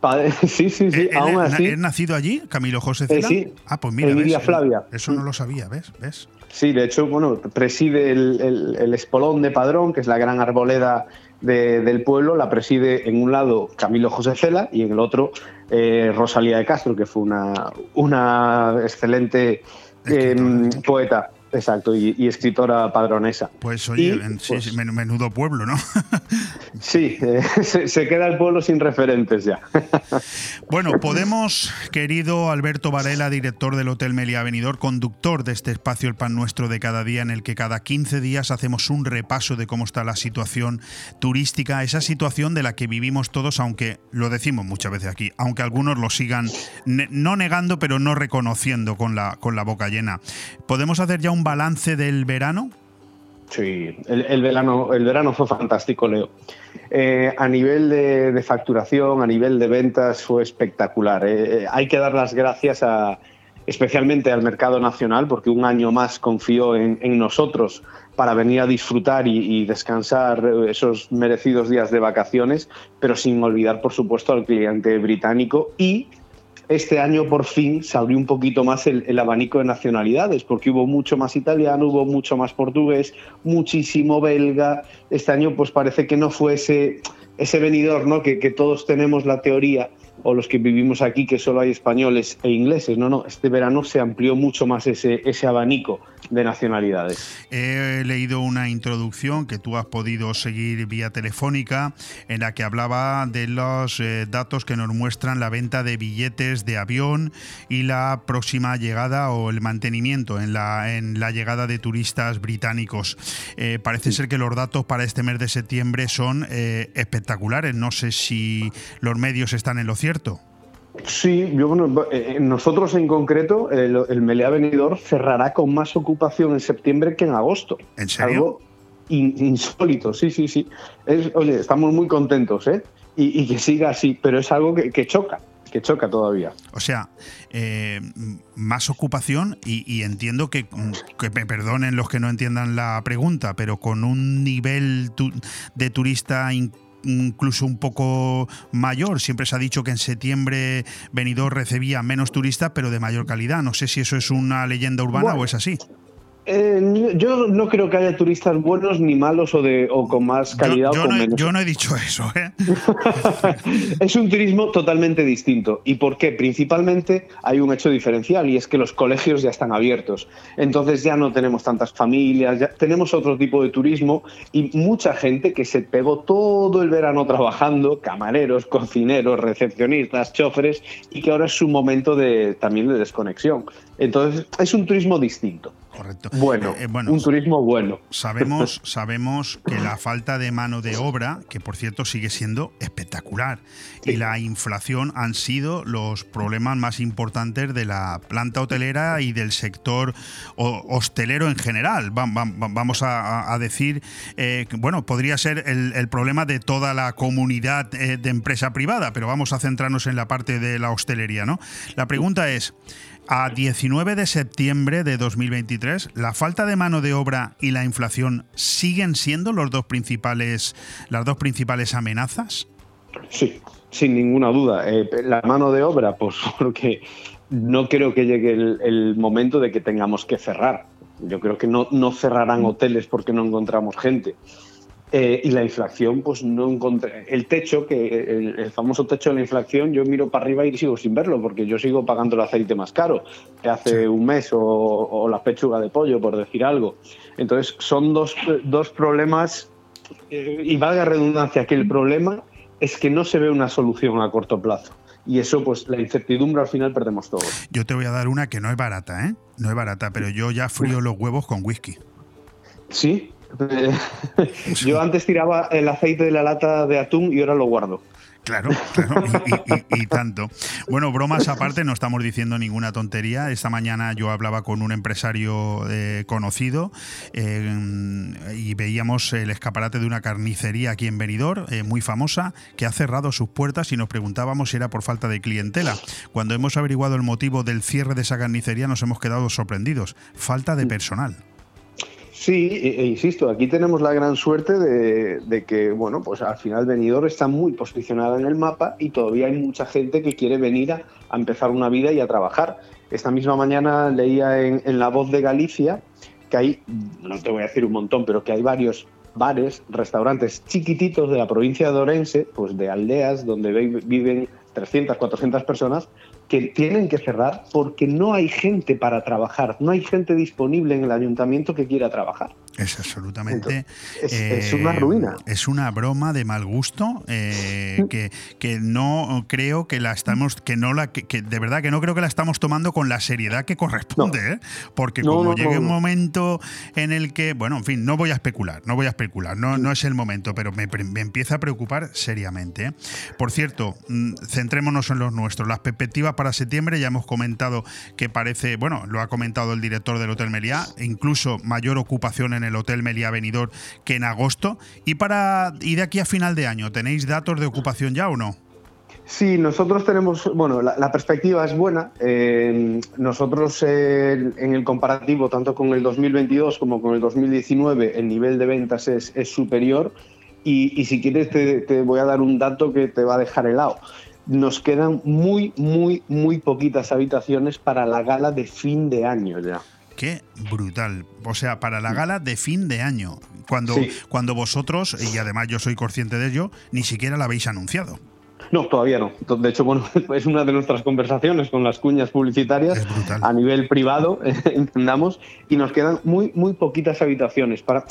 sí, sí, sí, ¿Él- aún así. ¿Es nacido allí, Camilo José Eh, Cela? sí, Ah, pues mira, ves, eh, Flavia. Eso no lo sabía, ¿ves? ¿Ves? Sí, de hecho, bueno, preside el, el- el espolón de Padrón, que es la gran arboleda de- del pueblo, la preside en un lado Camilo José Cela y en el otro eh, Rosalía de Castro, que fue una, una excelente eh, poeta, exacto, y, y escritora padronesa. Pues oye, Y, en- pues, sí, menudo pueblo, ¿no? Sí, eh, se, se queda el pueblo sin referentes ya. Bueno, podemos, querido Alberto Varela, director del Hotel Meliá Benidorm, conductor de este espacio El Pan Nuestro de cada día, en el que cada 15 días hacemos un repaso de cómo está la situación turística, esa situación de la que vivimos todos, aunque lo decimos muchas veces aquí, aunque algunos lo sigan ne- no negando, pero no reconociendo con la, con la boca llena. ¿Podemos hacer ya un balance del verano? Sí, el, verano, el verano fue fantástico, Leo. Eh, a nivel de, facturación, a nivel de ventas, fue espectacular. Eh, eh, hay que dar las gracias a, especialmente al mercado nacional, porque un año más confió en, nosotros para venir a disfrutar y, descansar esos merecidos días de vacaciones, pero sin olvidar, por supuesto, al cliente británico y este año por fin se abrió un poquito más el, abanico de nacionalidades, porque hubo mucho más italiano, hubo mucho más portugués, muchísimo belga. Este año pues parece que no fue ese, ese venidor, ¿no? Que, que todos tenemos la teoría, o los que vivimos aquí, que solo hay españoles e ingleses. No, no, este verano se amplió mucho más ese, ese abanico de nacionalidades. He leído una introducción que tú has podido seguir vía telefónica en la que hablaba de los eh, datos que nos muestran la venta de billetes de avión y la próxima llegada o el mantenimiento en la, en la llegada de turistas británicos. Eh, parece ser que los datos para este mes de septiembre son eh, espectaculares. No sé si los medios están en lo cierto. Sí, yo, bueno, eh, nosotros en concreto, el, el Meliá Benidorm cerrará con más ocupación en septiembre que en agosto. ¿En serio? Algo in- insólito, sí, sí, sí. Es, oye, estamos muy contentos, ¿eh? Y, y que siga así, pero es algo que, que choca, que choca todavía. O sea, eh, más ocupación y, y entiendo que, que me perdonen los que no entiendan la pregunta, pero con un nivel tu- de turista in- incluso un poco mayor. Siempre se ha dicho que en septiembre Benidorm recibía menos turistas, pero de mayor calidad. No sé si eso es una leyenda urbana Bueno. o es así. Eh, yo no creo que haya turistas buenos ni malos o, de, o con más calidad Yo o con no, menos. yo no he dicho eso, ¿eh? Es un turismo totalmente distinto. ¿Y por qué? Principalmente hay un hecho diferencial y es que los colegios ya están abiertos. Entonces ya no tenemos tantas familias, ya tenemos otro tipo de turismo y mucha gente que se pegó todo el verano trabajando, camareros, cocineros, recepcionistas, choferes, y que ahora es su momento de, también de desconexión. Entonces es un turismo distinto. Correcto. Bueno, Eh, eh, bueno, un turismo bueno. Sabemos, sabemos que la falta de mano de obra, que por cierto sigue siendo espectacular, y la inflación han sido los problemas más importantes de la planta hotelera y del sector ho- hostelero en general. Va- va- va- Vamos a, a decir, eh, bueno, podría ser el, el problema de toda la comunidad de empresa privada, pero vamos a centrarnos en la parte de la hostelería, ¿no? La pregunta es, a 19 de septiembre de 2023, la falta de mano de obra y la inflación siguen siendo los dos principales, las dos principales amenazas. Sí, sin ninguna duda. Eh, la mano de obra, pues porque no creo que llegue el, el momento de que tengamos que cerrar. Yo creo que no, no cerrarán hoteles porque no encontramos gente. Eh, y la inflación, pues no encontré. El techo, que el, el famoso techo de la inflación, yo miro para arriba y sigo sin verlo, porque yo sigo pagando el aceite más caro que hace un mes, o, o la pechuga de pollo, por decir algo. Entonces, son dos, dos problemas, eh, y valga redundancia, que el problema es que no se ve una solución a corto plazo. Y eso, pues la incertidumbre al final perdemos todo. Yo te voy a dar una que no es barata, ¿eh? No es barata, pero yo ya frío los huevos con whisky. Sí. Eh, Yo antes tiraba el aceite de la lata de atún y ahora lo guardo. Claro, claro, y, y- y tanto. Bueno, bromas aparte, no estamos diciendo ninguna tontería. Esta mañana yo hablaba con un empresario eh, conocido eh, y veíamos el escaparate de una carnicería aquí en Benidorm, eh, muy famosa, que ha cerrado sus puertas y nos preguntábamos si era por falta de clientela. Cuando hemos averiguado el motivo del cierre de esa carnicería nos hemos quedado sorprendidos. Falta de personal. Sí, e, e insisto, aquí tenemos la gran suerte de, que, bueno, pues al final Benidorm está muy posicionada en el mapa y todavía hay mucha gente que quiere venir a, empezar una vida y a trabajar. Esta misma mañana leía en, en La Voz de Galicia que hay, no te voy a decir un montón, pero que hay varios bares, restaurantes chiquititos de la provincia de Orense, pues de aldeas donde vi- viven 300, 400 personas, que tienen que cerrar porque no hay gente para trabajar, no hay gente disponible en el ayuntamiento que quiera trabajar. Es absolutamente. es- es una ruina. Es una broma de mal gusto eh, que, que no creo que la estamos. que no la. que, que de verdad que no creo que la estamos tomando con la seriedad que corresponde, ¿eh? Porque No, como no, llegue un momento en el que. Bueno, en fin, no voy a especular, no voy a especular, no, no es el momento, pero me, me empieza a preocupar seriamente. ¿eh? Por cierto, mm, centrémonos en los nuestros. Las perspectivas para septiembre ya hemos comentado que parece, bueno, lo ha comentado el director del Hotel Meliá, incluso mayor ocupación en el Hotel Meliá Benidorm que en agosto. Y para y de aquí a final de año, ¿tenéis datos de ocupación ya o no? Sí, nosotros tenemos, bueno, la, perspectiva es buena. Eh, nosotros eh, en el comparativo, tanto con el 2022 como con el 2019, el nivel de ventas es, superior. Y, y si quieres te, te voy a dar un dato que te va a dejar helado. Nos quedan muy, muy, muy poquitas habitaciones para la gala de fin de año ya. Qué brutal. O sea, para la gala de fin de año. Cuando, Sí. cuando vosotros, y además yo soy consciente de ello, ni siquiera la habéis anunciado. No, todavía no. De hecho, bueno, es una de nuestras conversaciones con las cuñas publicitarias a nivel privado, entendamos, y nos quedan muy, muy poquitas habitaciones. Para...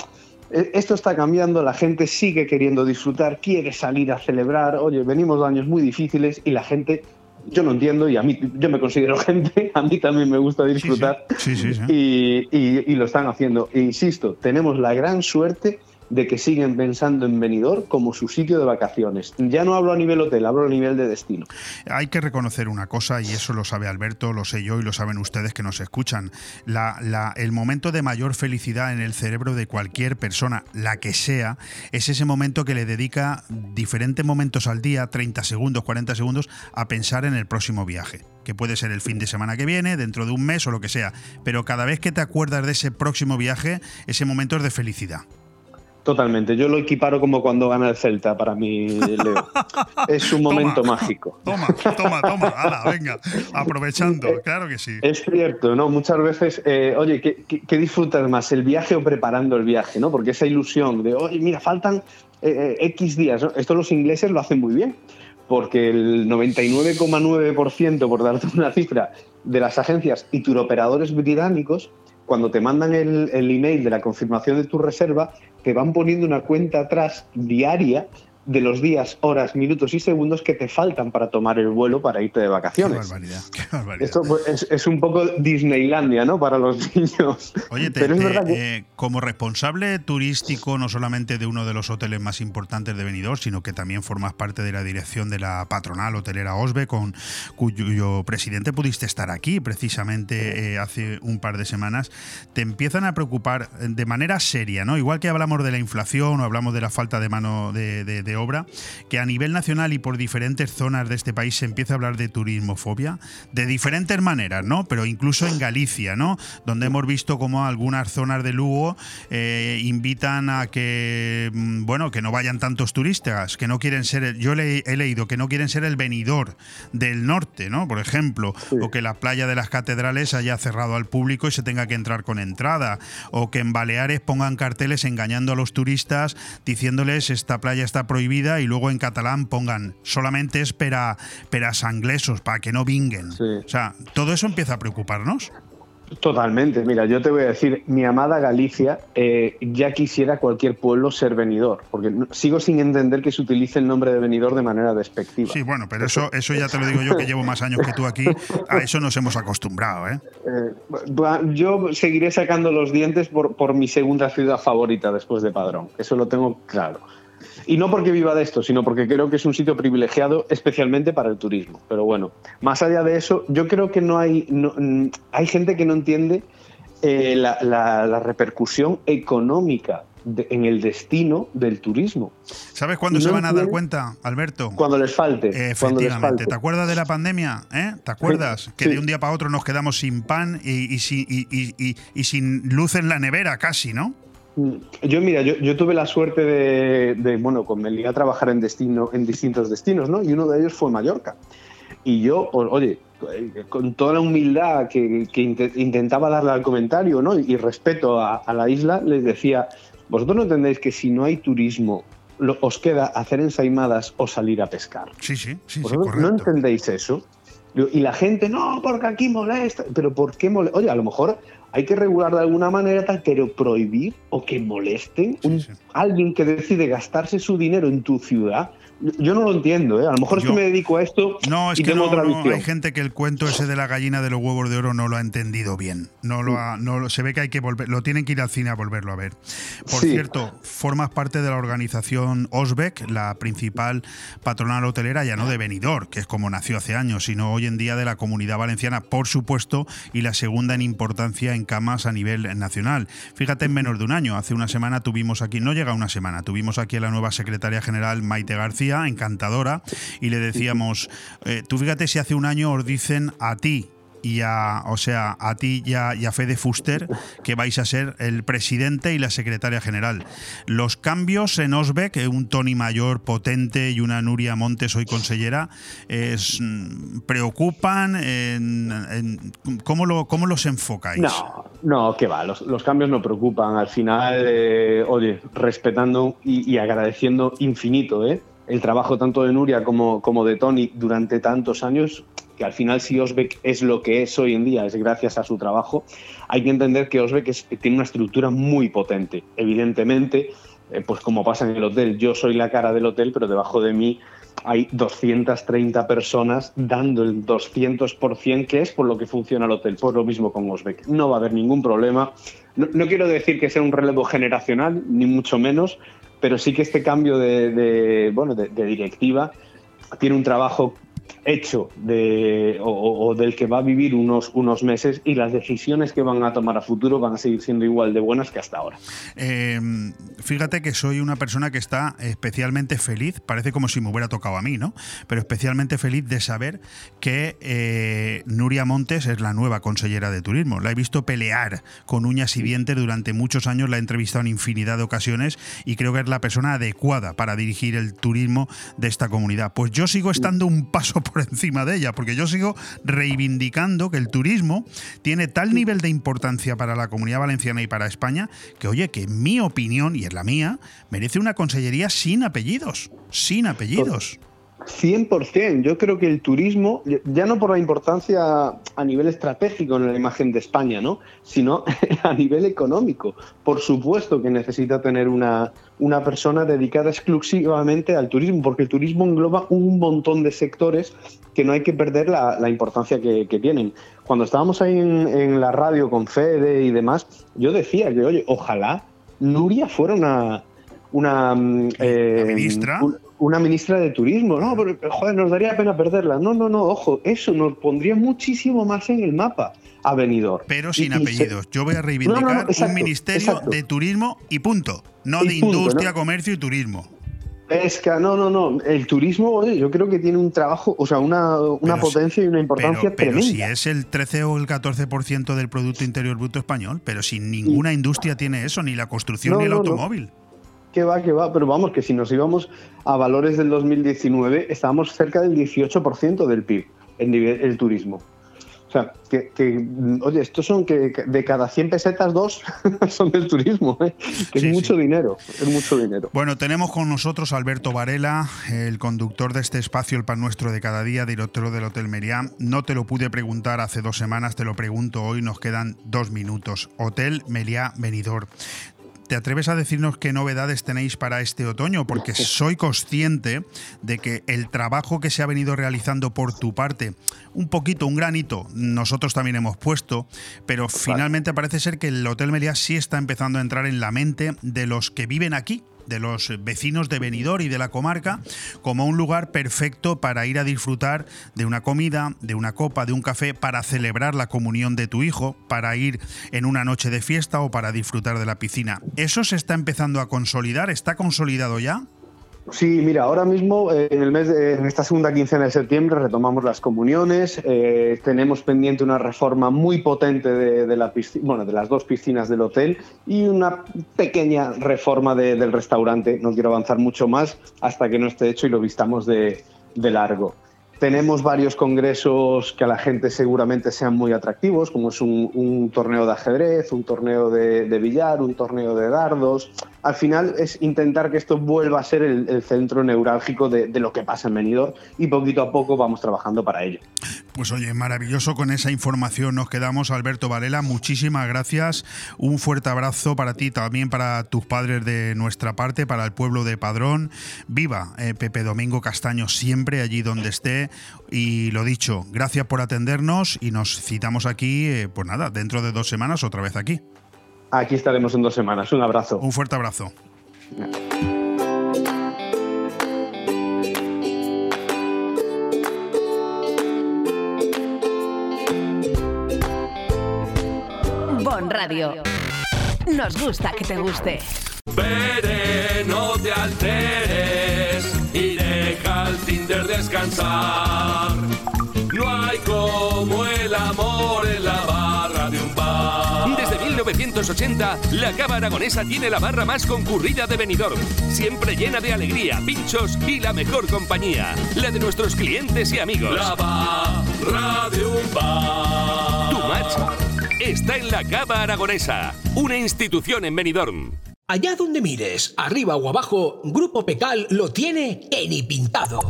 eh, Esto está cambiando, la gente sigue queriendo disfrutar, quiere salir a celebrar. Oye, venimos de años muy difíciles y la gente, yo no entiendo, y a mí, yo me considero gente, a mí también me gusta disfrutar Sí, sí, sí. y, y- y lo están haciendo. E insisto, tenemos la gran suerte de que siguen pensando en Benidorm como su sitio de vacaciones. Ya no hablo a nivel hotel, hablo a nivel de destino. Hay que reconocer una cosa, y eso lo sabe Alberto, lo sé yo y lo saben ustedes que nos escuchan. El momento de mayor felicidad en el cerebro de cualquier persona, la que sea, es ese momento que le dedica diferentes momentos al día, 30 segundos, 40 segundos, a pensar en el próximo viaje. Que puede ser el fin de semana que viene, dentro de un mes o lo que sea. Pero cada vez que te acuerdas de ese próximo viaje, ese momento es de felicidad. Totalmente. Yo lo equiparo como cuando gana el Celta para mí, Leo. es un momento mágico. Toma, toma, toma, ala, venga, aprovechando, claro que sí. Es cierto, ¿no? Muchas veces, eh, oye, ¿qué, qué, qué disfrutas más, el viaje o preparando el viaje, ¿no? Porque esa ilusión de, oye, mira, faltan eh, eh, X días, ¿no? Esto los ingleses lo hacen muy bien, porque el 99,9%, por darte una cifra, de las agencias y turoperadores británicos, cuando te mandan el, el email de la confirmación de tu reserva, te van poniendo una cuenta atrás diaria de los días, horas, minutos y segundos que te faltan para tomar el vuelo para irte de vacaciones. Qué barbaridad, qué barbaridad. Esto pues, es, es un poco Disneylandia, ¿no? Para los niños. Oye, te- Pero es te- verdad que eh, como responsable turístico, no solamente de uno de los hoteles más importantes de Benidorm, sino que también formas parte de la dirección de la patronal hotelera OSBE, con cuyo presidente pudiste estar aquí precisamente eh, hace un par de semanas, te empiezan a preocupar de manera seria, ¿no? Igual que hablamos de la inflación o hablamos de la falta de mano de, de- de obra, que a nivel nacional y por diferentes zonas de este país se empieza a hablar de turismofobia, de diferentes maneras, ¿no? Pero incluso en Galicia, ¿no? Donde hemos visto como algunas zonas de Lugo eh, invitan a que, mm, bueno, que no vayan tantos turistas, que no quieren ser, el- yo le, he leído que no quieren ser el venidor del norte, ¿no? Por ejemplo, o que la playa de las catedrales haya cerrado al público y se tenga que entrar con entrada, o que en Baleares pongan carteles engañando a los turistas diciéndoles esta playa está prohibida y luego en catalán pongan solamente es para, para sanglesos, para que no vinguen. O sea, todo eso empieza a preocuparnos. Totalmente. Mira, yo te voy a decir, mi amada Galicia eh, ya quisiera cualquier pueblo ser venidor, porque sigo sin entender que se utilice el nombre de venidor de manera despectiva. Sí, bueno, pero eso, eso ya te lo digo yo que llevo más años que tú aquí, a eso nos hemos acostumbrado, ¿eh? Eh, yo seguiré sacando los dientes por, por mi segunda ciudad favorita después de Padrón, eso lo tengo claro. Y no porque viva de esto, sino porque creo que es un sitio privilegiado especialmente para el turismo. Pero bueno, más allá de eso, yo creo que no hay, no- mm, hay gente que no entiende eh, la, la- la repercusión económica de- en el destino del turismo. ¿Sabes cuándo No se van a dar cuenta, Alberto? Cuando les falte. cuando les Efectivamente. falte. ¿Te acuerdas de la pandemia? ¿Eh? ¿Te acuerdas? Que de un día para otro nos quedamos sin pan y- y- y sin luz en la nevera casi, ¿no? Yo, mira, yo, yo tuve la suerte de, de, bueno, con me lié a trabajar en, destino, en distintos destinos, ¿no? Y uno de ellos fue Mallorca. Y yo, oye, eh, con toda la humildad que, que inte- intentaba darle al comentario, ¿no? Y respeto a, a la isla, les decía, vosotros no entendéis que si no hay turismo, os queda hacer ensaimadas o salir a pescar. Sí, sí, sí, sí, ¿Vosotros no correcto. entendéis eso? Y la gente, no, porque aquí molesta. Pero ¿por qué molesta? Oye, a lo mejor hay que regular de alguna manera, tal, pero prohibir o que molesten un, alguien que decide gastarse su dinero en tu ciudad. Yo- no lo entiendo, ¿eh? A lo mejor es Yo- que me dedico a esto No, es y que tengo no, otra no, hay gente que el cuento ese de la gallina de los huevos de oro no lo ha entendido bien. No lo ha, no se ve que hay que volver, lo tienen que ir al cine a volverlo a ver. Por Sí. cierto, formas parte de la organización OSBEC, la principal patronal hotelera, ya no de Benidorm, que es como nació hace años, sino hoy en día de la comunidad valenciana, por supuesto, y la segunda en importancia en camas a nivel nacional. Fíjate, en menos de un año, hace una semana tuvimos aquí, no llega una semana, tuvimos aquí a la nueva secretaria general Maite García, encantadora, y le decíamos, eh, tú fíjate si hace un año os dicen a ti y a, o sea, a ti y a, y a Fede Fuster que vais a ser el presidente y la secretaria general. Los cambios en Osbeck, un Tony Mayor potente y una Nuria Montes hoy consellera, mm, preocupan. ¿cómo, lo, ¿Cómo los enfocáis? No, no, que va, los, los cambios no preocupan. Al final, eh, oye, respetando y, y agradeciendo infinito ¿eh? El trabajo tanto de Nuria como, de Tony durante tantos años, que al final si Osbeck es lo que es hoy en día, es gracias a su trabajo, hay que entender que Osbeck tiene una estructura muy potente. Evidentemente, eh, pues como pasa en el hotel, yo soy la cara del hotel, pero debajo de mí hay 230 personas dando el 200%, que es por lo que funciona el hotel. Por lo mismo con Osbeck. No va a haber ningún problema. No, no quiero decir que sea un relevo generacional, ni mucho menos, pero sí que este cambio de, bueno, de directiva tiene un trabajo hecho de, o, del que va a vivir unos, unos meses y las decisiones que van a tomar a futuro van a seguir siendo igual de buenas que hasta ahora. Eh, fíjate que soy una persona que está especialmente feliz, parece como si me hubiera tocado a mí, ¿no? Pero especialmente feliz de saber que eh, Nuria Montes es la nueva consellera de turismo. La he visto pelear con uñas y dientes durante muchos años, la he entrevistado en infinidad de ocasiones y creo que es la persona adecuada para dirigir el turismo de esta comunidad. Pues yo sigo estando un paso por encima de ella, porque yo sigo reivindicando que el turismo tiene tal nivel de importancia para la comunidad valenciana y para España que, oye, que en mi opinión, y es la mía, merece una consellería sin apellidos. Sin apellidos. 100%. Yo creo que el turismo, ya no por la importancia a nivel estratégico en la imagen de España, ¿no? sino a nivel económico. Por supuesto que necesita tener una, una persona dedicada exclusivamente al turismo, porque el turismo engloba un montón de sectores que no hay que perder la, la importancia que, que tienen. Cuando estábamos ahí en, en la radio con Fede y demás, yo decía que, oye, ojalá Nuria fuera una... Una, mm, eh, ministra? un- una ministra de turismo, no, pero joder, nos daría pena perderla. No, no, no, ojo, eso nos pondría muchísimo más en el mapa a Benidorm. Pero sin Y- apellidos. Yo voy a reivindicar No, no, no, exacto, un ministerio exacto. de turismo y punto. No Y de punto, industria, comercio y turismo. pesca, no, no, no. El turismo, oye, yo creo que tiene un trabajo, o sea, una, una Pero potencia y una importancia Pero, pero tremenda. si es el 13 o el 14% del Producto Interior Bruto español, pero si ninguna industria tiene eso, ni la construcción ni el automóvil. Que va, que va, pero vamos, que si nos íbamos a valores del 2019, estábamos cerca del 18% del PIB, el, nivel, el turismo. O sea, que, que, oye, estos son que de cada 100 pesetas, dos son del turismo, ¿eh? que es mucho dinero, es mucho dinero. Bueno, tenemos con nosotros a Alberto Varela, el conductor de este espacio, el pan nuestro de cada día, director del Hotel Meriá. No te lo pude preguntar hace dos semanas, te lo pregunto hoy, nos quedan dos minutos. Hotel Meliá Benidorm. ¿Te atreves a decirnos qué novedades tenéis para este otoño? Porque soy consciente de que el trabajo que se ha venido realizando por tu parte, un poquito, un granito, nosotros también hemos puesto, pero finalmente parece ser que el Hotel Meliá sí está empezando a entrar en la mente de los que viven aquí, de los vecinos de Benidorm y de la comarca como un lugar perfecto para ir a disfrutar de una comida, de una copa, de un café, para celebrar la comunión de tu hijo, para ir en una noche de fiesta o para disfrutar de la piscina. ¿Eso se está empezando a consolidar? ¿Está consolidado ya? Sí, mira, ahora mismo eh, en el mes de- en esta segunda quincena de septiembre retomamos las comuniones. eh, tenemos pendiente una reforma muy potente de, la pisci- bueno, de las dos piscinas del hotel y una pequeña reforma de- del restaurante. No quiero avanzar mucho más hasta que no esté hecho y lo vistamos de largo. Tenemos varios congresos que a la gente seguramente sean muy atractivos, como es un, torneo de ajedrez, un torneo de, billar, un torneo de dardos. Al final es intentar que esto vuelva a ser el, centro neurálgico de, de lo que pasa en Benidorm y poquito a poco vamos trabajando para ello. Pues oye, maravilloso con esa información nos quedamos. Alberto Varela, muchísimas gracias. Un fuerte abrazo para ti, también para tus padres de nuestra parte, para el pueblo de Padrón. Viva eh, Pepe Domingo Castaño siempre allí donde esté. Y lo dicho, gracias por atendernos y nos citamos aquí, eh, pues nada, dentro de dos semanas otra vez aquí. Aquí estaremos en dos semanas. Un abrazo. Un fuerte abrazo. Bon Radio. Nos gusta que te guste. Veré, no te alteres y deja al Descansar. No hay como el amor en la barra de un bar. Desde 1980, la Cava Aragonesa tiene la barra más concurrida de Benidorm, siempre llena de alegría, pinchos y la mejor compañía, la de nuestros clientes y amigos. La barra de un bar. Tu match está en la Cava Aragonesa, una institución en Benidorm. Allá donde mires, arriba o abajo, Grupo Pecal lo tiene que ni pintado.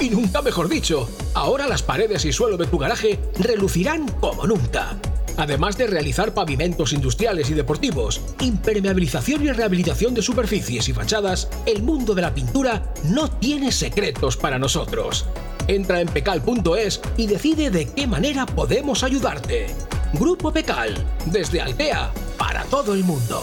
Y nunca mejor dicho, ahora las paredes y suelo de tu garaje relucirán como nunca. Además de realizar pavimentos industriales y deportivos, impermeabilización y rehabilitación de superficies y fachadas, el mundo de la pintura no tiene secretos para nosotros. Entra en pecal.es y decide de qué manera podemos ayudarte. Grupo Pecal, desde Altea, para todo el mundo.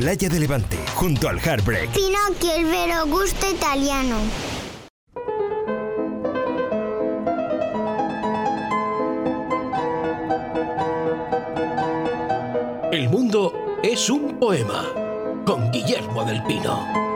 Playa de Levante, junto al Heartbreak. Pinocchio, el vero gusto italiano. El mundo es un poema con Guillermo del Pino.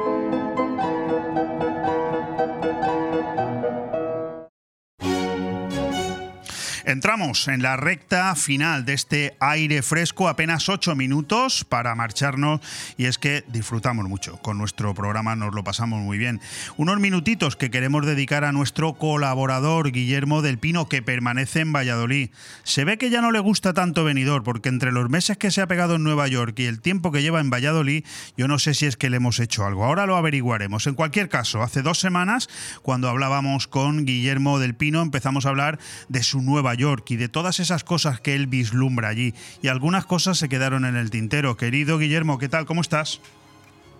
Entramos en la recta final de este aire fresco, apenas ocho minutos para marcharnos y es que disfrutamos mucho con nuestro programa, nos lo pasamos muy bien. Unos minutitos que queremos dedicar a nuestro colaborador Guillermo del Pino que permanece en Valladolid. Se ve que ya no le gusta tanto venidor porque entre los meses que se ha pegado en Nueva York y el tiempo que lleva en Valladolid, yo no sé si es que le hemos hecho algo. Ahora lo averiguaremos. En cualquier caso, hace dos semanas, cuando hablábamos con Guillermo del Pino, empezamos a hablar de su Nueva York y de todas esas cosas que él vislumbra allí. Y algunas cosas se quedaron en el tintero. Querido Guillermo, ¿qué tal? ¿Cómo estás?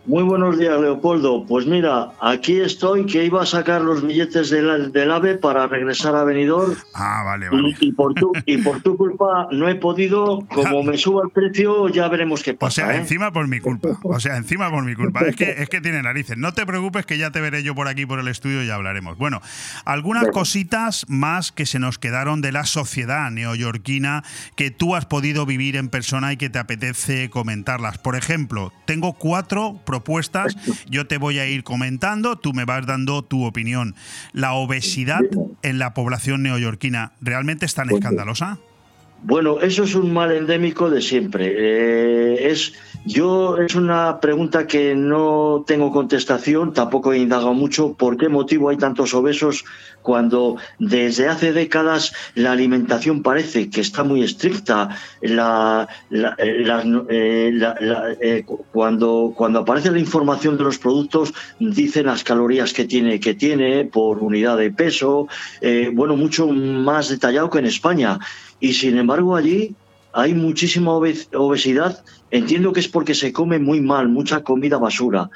Muy buenos días, Leopoldo. Pues mira, aquí estoy, que iba a sacar los billetes del, del AVE para regresar a Benidorm. Ah, vale, vale. Y, y por tu, y por tu culpa no he podido. Como me suba el precio, ya veremos qué O pasa. sea, ¿eh? encima por mi culpa. O sea, encima por mi culpa. Es que, es que tiene narices. No te preocupes que ya te veré yo por aquí, por el estudio y hablaremos. Bueno, algunas cositas más que se nos quedaron de la sociedad neoyorquina que tú has podido vivir en persona y que te apetece comentarlas. Por ejemplo, tengo cuatro propuestas. Yo te voy a ir comentando, tú me vas dando tu opinión. La obesidad en la población neoyorquina, ¿realmente es tan escandalosa? Bueno, eso es un mal endémico de siempre. Eh, es, yo es una pregunta que no tengo contestación, tampoco he indagado mucho por qué motivo hay tantos obesos cuando desde hace décadas la alimentación parece que está muy estricta. La, la- eh, eh, la- cuando, cuando aparece la información de los productos dicen las calorías que tiene, que tiene por unidad de peso, bueno, mucho más detallado que en España. Y sin embargo allí hay muchísima obe- obesidad. Entiendo que es porque se come muy mal, mucha comida basura.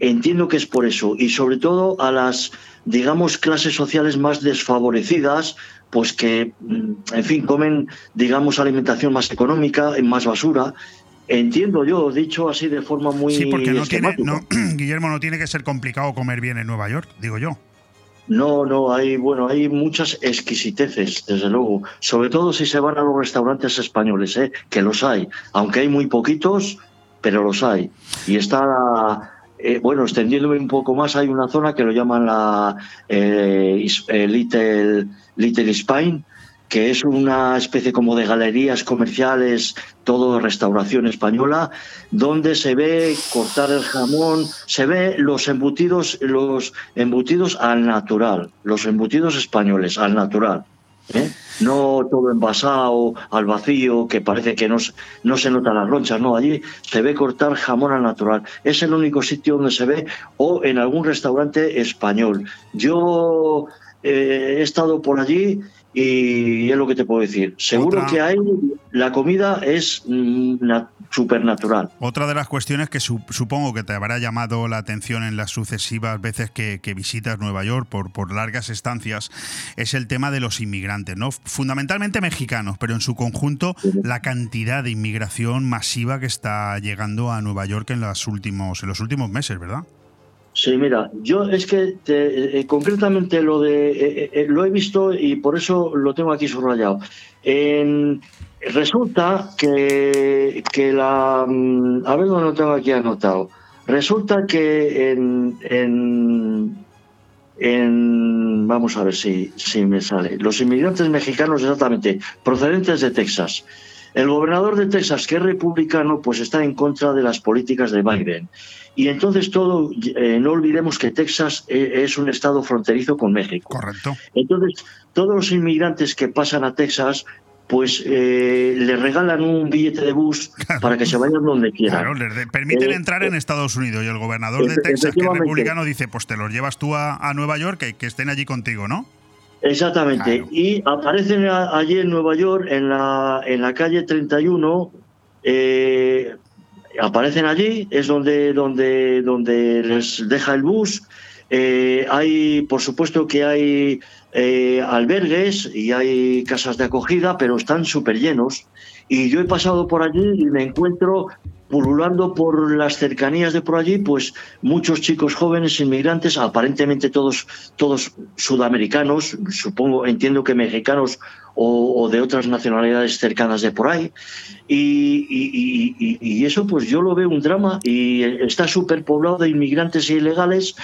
Entiendo que es por eso. Y sobre todo a las, digamos, clases sociales más desfavorecidas, pues que, mm, en fin, comen, digamos, alimentación más económica, más basura. Entiendo yo, dicho así de forma muy Sí, porque no tiene, no, Guillermo, no tiene que ser complicado comer bien en Nueva York, digo yo. No, no, hay, bueno, hay muchas exquisiteces, desde luego. Sobre todo si se van a los restaurantes españoles, ¿eh? que los hay. Aunque hay muy poquitos, pero los hay. Y está, eh, bueno, extendiéndome un poco más, hay una zona que lo llaman la eh, eh, Little, Little Spain, que es una especie como de galerías comerciales, todo restauración española, donde se ve cortar el jamón, se ve los embutidos, los embutidos al natural, los embutidos españoles al natural. ¿eh? No todo envasado al vacío, que parece que no, no se notan las ronchas, no, allí se ve cortar jamón al natural. Es el único sitio donde se ve, o en algún restaurante español. Yo eh, he estado por allí y es lo que te puedo decir. Seguro Otra- que hay, la comida es mm, na- supernatural. Otra de las cuestiones que su- supongo que te habrá llamado la atención en las sucesivas veces que, que visitas Nueva York por, por largas estancias es el tema de los inmigrantes, ¿no? Fundamentalmente mexicanos, pero en su conjunto la cantidad de inmigración masiva que está llegando a Nueva York en, los últimos, en los últimos meses, ¿verdad? Sí, mira, yo es que eh, concretamente lo de eh, eh, lo he visto y por eso lo tengo aquí subrayado. Resulta que, que la mm, a ver dónde lo tengo aquí anotado. Resulta que en, en, en- vamos a ver si, si me sale. Los inmigrantes mexicanos exactamente procedentes de Texas. El gobernador de Texas, que es republicano, pues está en contra de las políticas de Biden. Y entonces todo, eh, no olvidemos que Texas eh, es un estado fronterizo con México. Correcto. Entonces, todos los inmigrantes que pasan a Texas, pues eh, le regalan un billete de bus para que se vayan donde quieran. Claro, les permiten Eh, entrar en Estados Unidos y el gobernador de Texas, que es republicano, dice, pues te los llevas tú a, a Nueva York, que, que estén allí contigo, ¿no? Exactamente. Y aparecen a- allí en Nueva York, en la, en la calle 31, eh, aparecen allí, es donde, donde, donde les deja el bus. Eh, hay, por supuesto que hay eh, albergues y hay casas de acogida, pero están súper llenos. Y yo he pasado por allí y me encuentro pululando por las cercanías de por allí, pues muchos chicos jóvenes inmigrantes, aparentemente todos, todos sudamericanos, supongo, entiendo que mexicanos o, de otras nacionalidades cercanas de por ahí. Y, y- eso pues yo lo veo un drama y está súper poblado de inmigrantes ilegales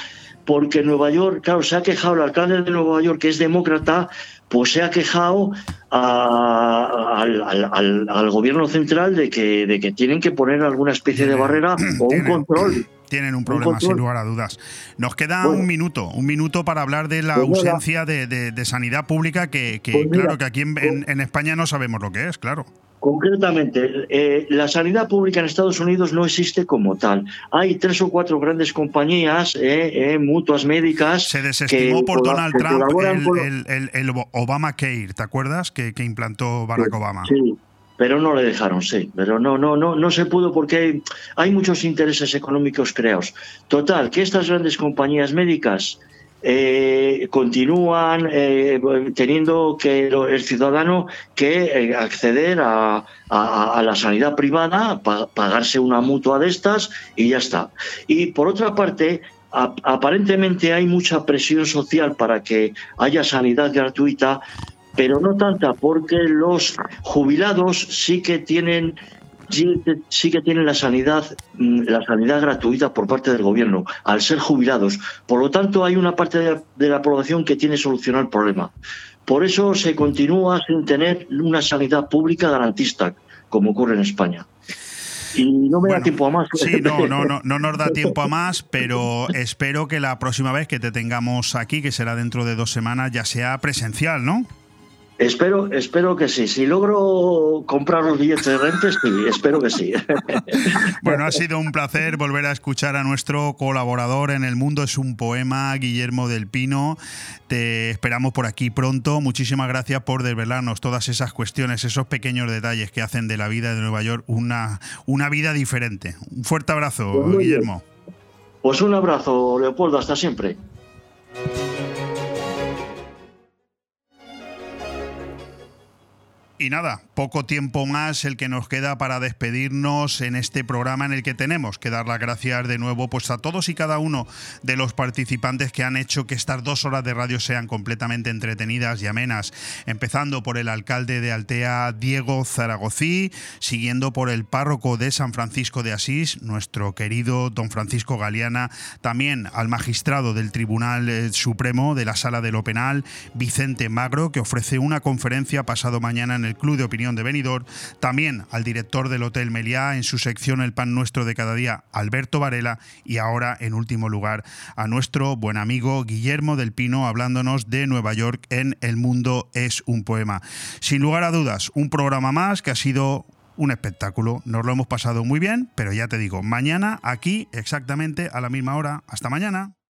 porque Nueva York, claro, se ha quejado el alcalde de Nueva York, que es demócrata, pues se ha quejado a- al, al- al- al gobierno central de que, de que tienen que poner alguna especie de barrera o un control. Tienen un problema, sin lugar a dudas. Nos queda Bueno. un minuto, un minuto para hablar de la Pues ausencia de, de- de sanidad pública, que, que, Pues mira, claro, que aquí en, en- en España no sabemos lo que es, claro. Concretamente, eh, la sanidad pública en Estados Unidos no existe como tal. Hay tres o cuatro grandes compañías, eh, eh, mutuas médicas. Se desestimó que por Donald Trump el, con- el, el- el Obamacare, ¿te acuerdas? Que, que implantó Barack Obama. Sí, pero no le dejaron, sí. Pero no, no, no, no se pudo porque hay, hay muchos intereses económicos creados. Total, que estas grandes compañías médicas eh, continúan eh, teniendo que el ciudadano que eh, acceder a, a- la sanidad privada, pa- pagarse una mutua de estas y ya está. Y por otra parte, aparentemente hay mucha presión social para que haya sanidad gratuita, pero no tanta porque los jubilados sí que tienen sí que- sí que tienen la sanidad mm, la sanidad gratuita por parte del gobierno al ser jubilados. Por lo tanto hay una parte de la, de la población que tiene solucionado el problema. Por eso se continúa sin tener una sanidad pública garantista como ocurre en España. Y no me da tiempo a más. Sí, no, no, no, no nos da tiempo a más, pero espero que la próxima vez que te tengamos aquí, que será dentro de dos semanas, ya sea presencial, ¿no? Espero, espero que sí. Si logro comprar los billetes de rentes, sí, espero que sí. Bueno, ha sido un placer volver a escuchar a nuestro colaborador en El Mundo es un Poema, Guillermo del Pino. Te esperamos por aquí pronto. Muchísimas gracias por desvelarnos todas esas cuestiones, esos pequeños detalles que hacen de la vida de Nueva York una, una vida diferente. Un fuerte abrazo, Pues bien. Guillermo. Pues un abrazo, Leopoldo, hasta siempre. Y nada, poco tiempo más el que nos queda para despedirnos en este programa en el que tenemos que dar las gracias de nuevo pues a todos y cada uno de los participantes que han hecho que estas dos horas de radio sean completamente entretenidas y amenas, empezando por el alcalde de Altea, Diego Zaragozí, siguiendo por el párroco de San Francisco de Asís, nuestro querido don Francisco Galeana, también al magistrado del Tribunal eh, Supremo de la Sala de lo Penal, Vicente Magro, que ofrece una conferencia pasado mañana el Club de Opinión de Benidorm, también al director del Hotel Meliá en su sección El Pan Nuestro de cada día, Alberto Varela, y ahora, en último lugar, a nuestro buen amigo Guillermo del Pino hablándonos de Nueva York en El Mundo es un Poema. Sin lugar a dudas, un programa más que ha sido un espectáculo. Nos lo hemos pasado muy bien, pero ya te digo, mañana aquí exactamente a la misma hora. Hasta mañana.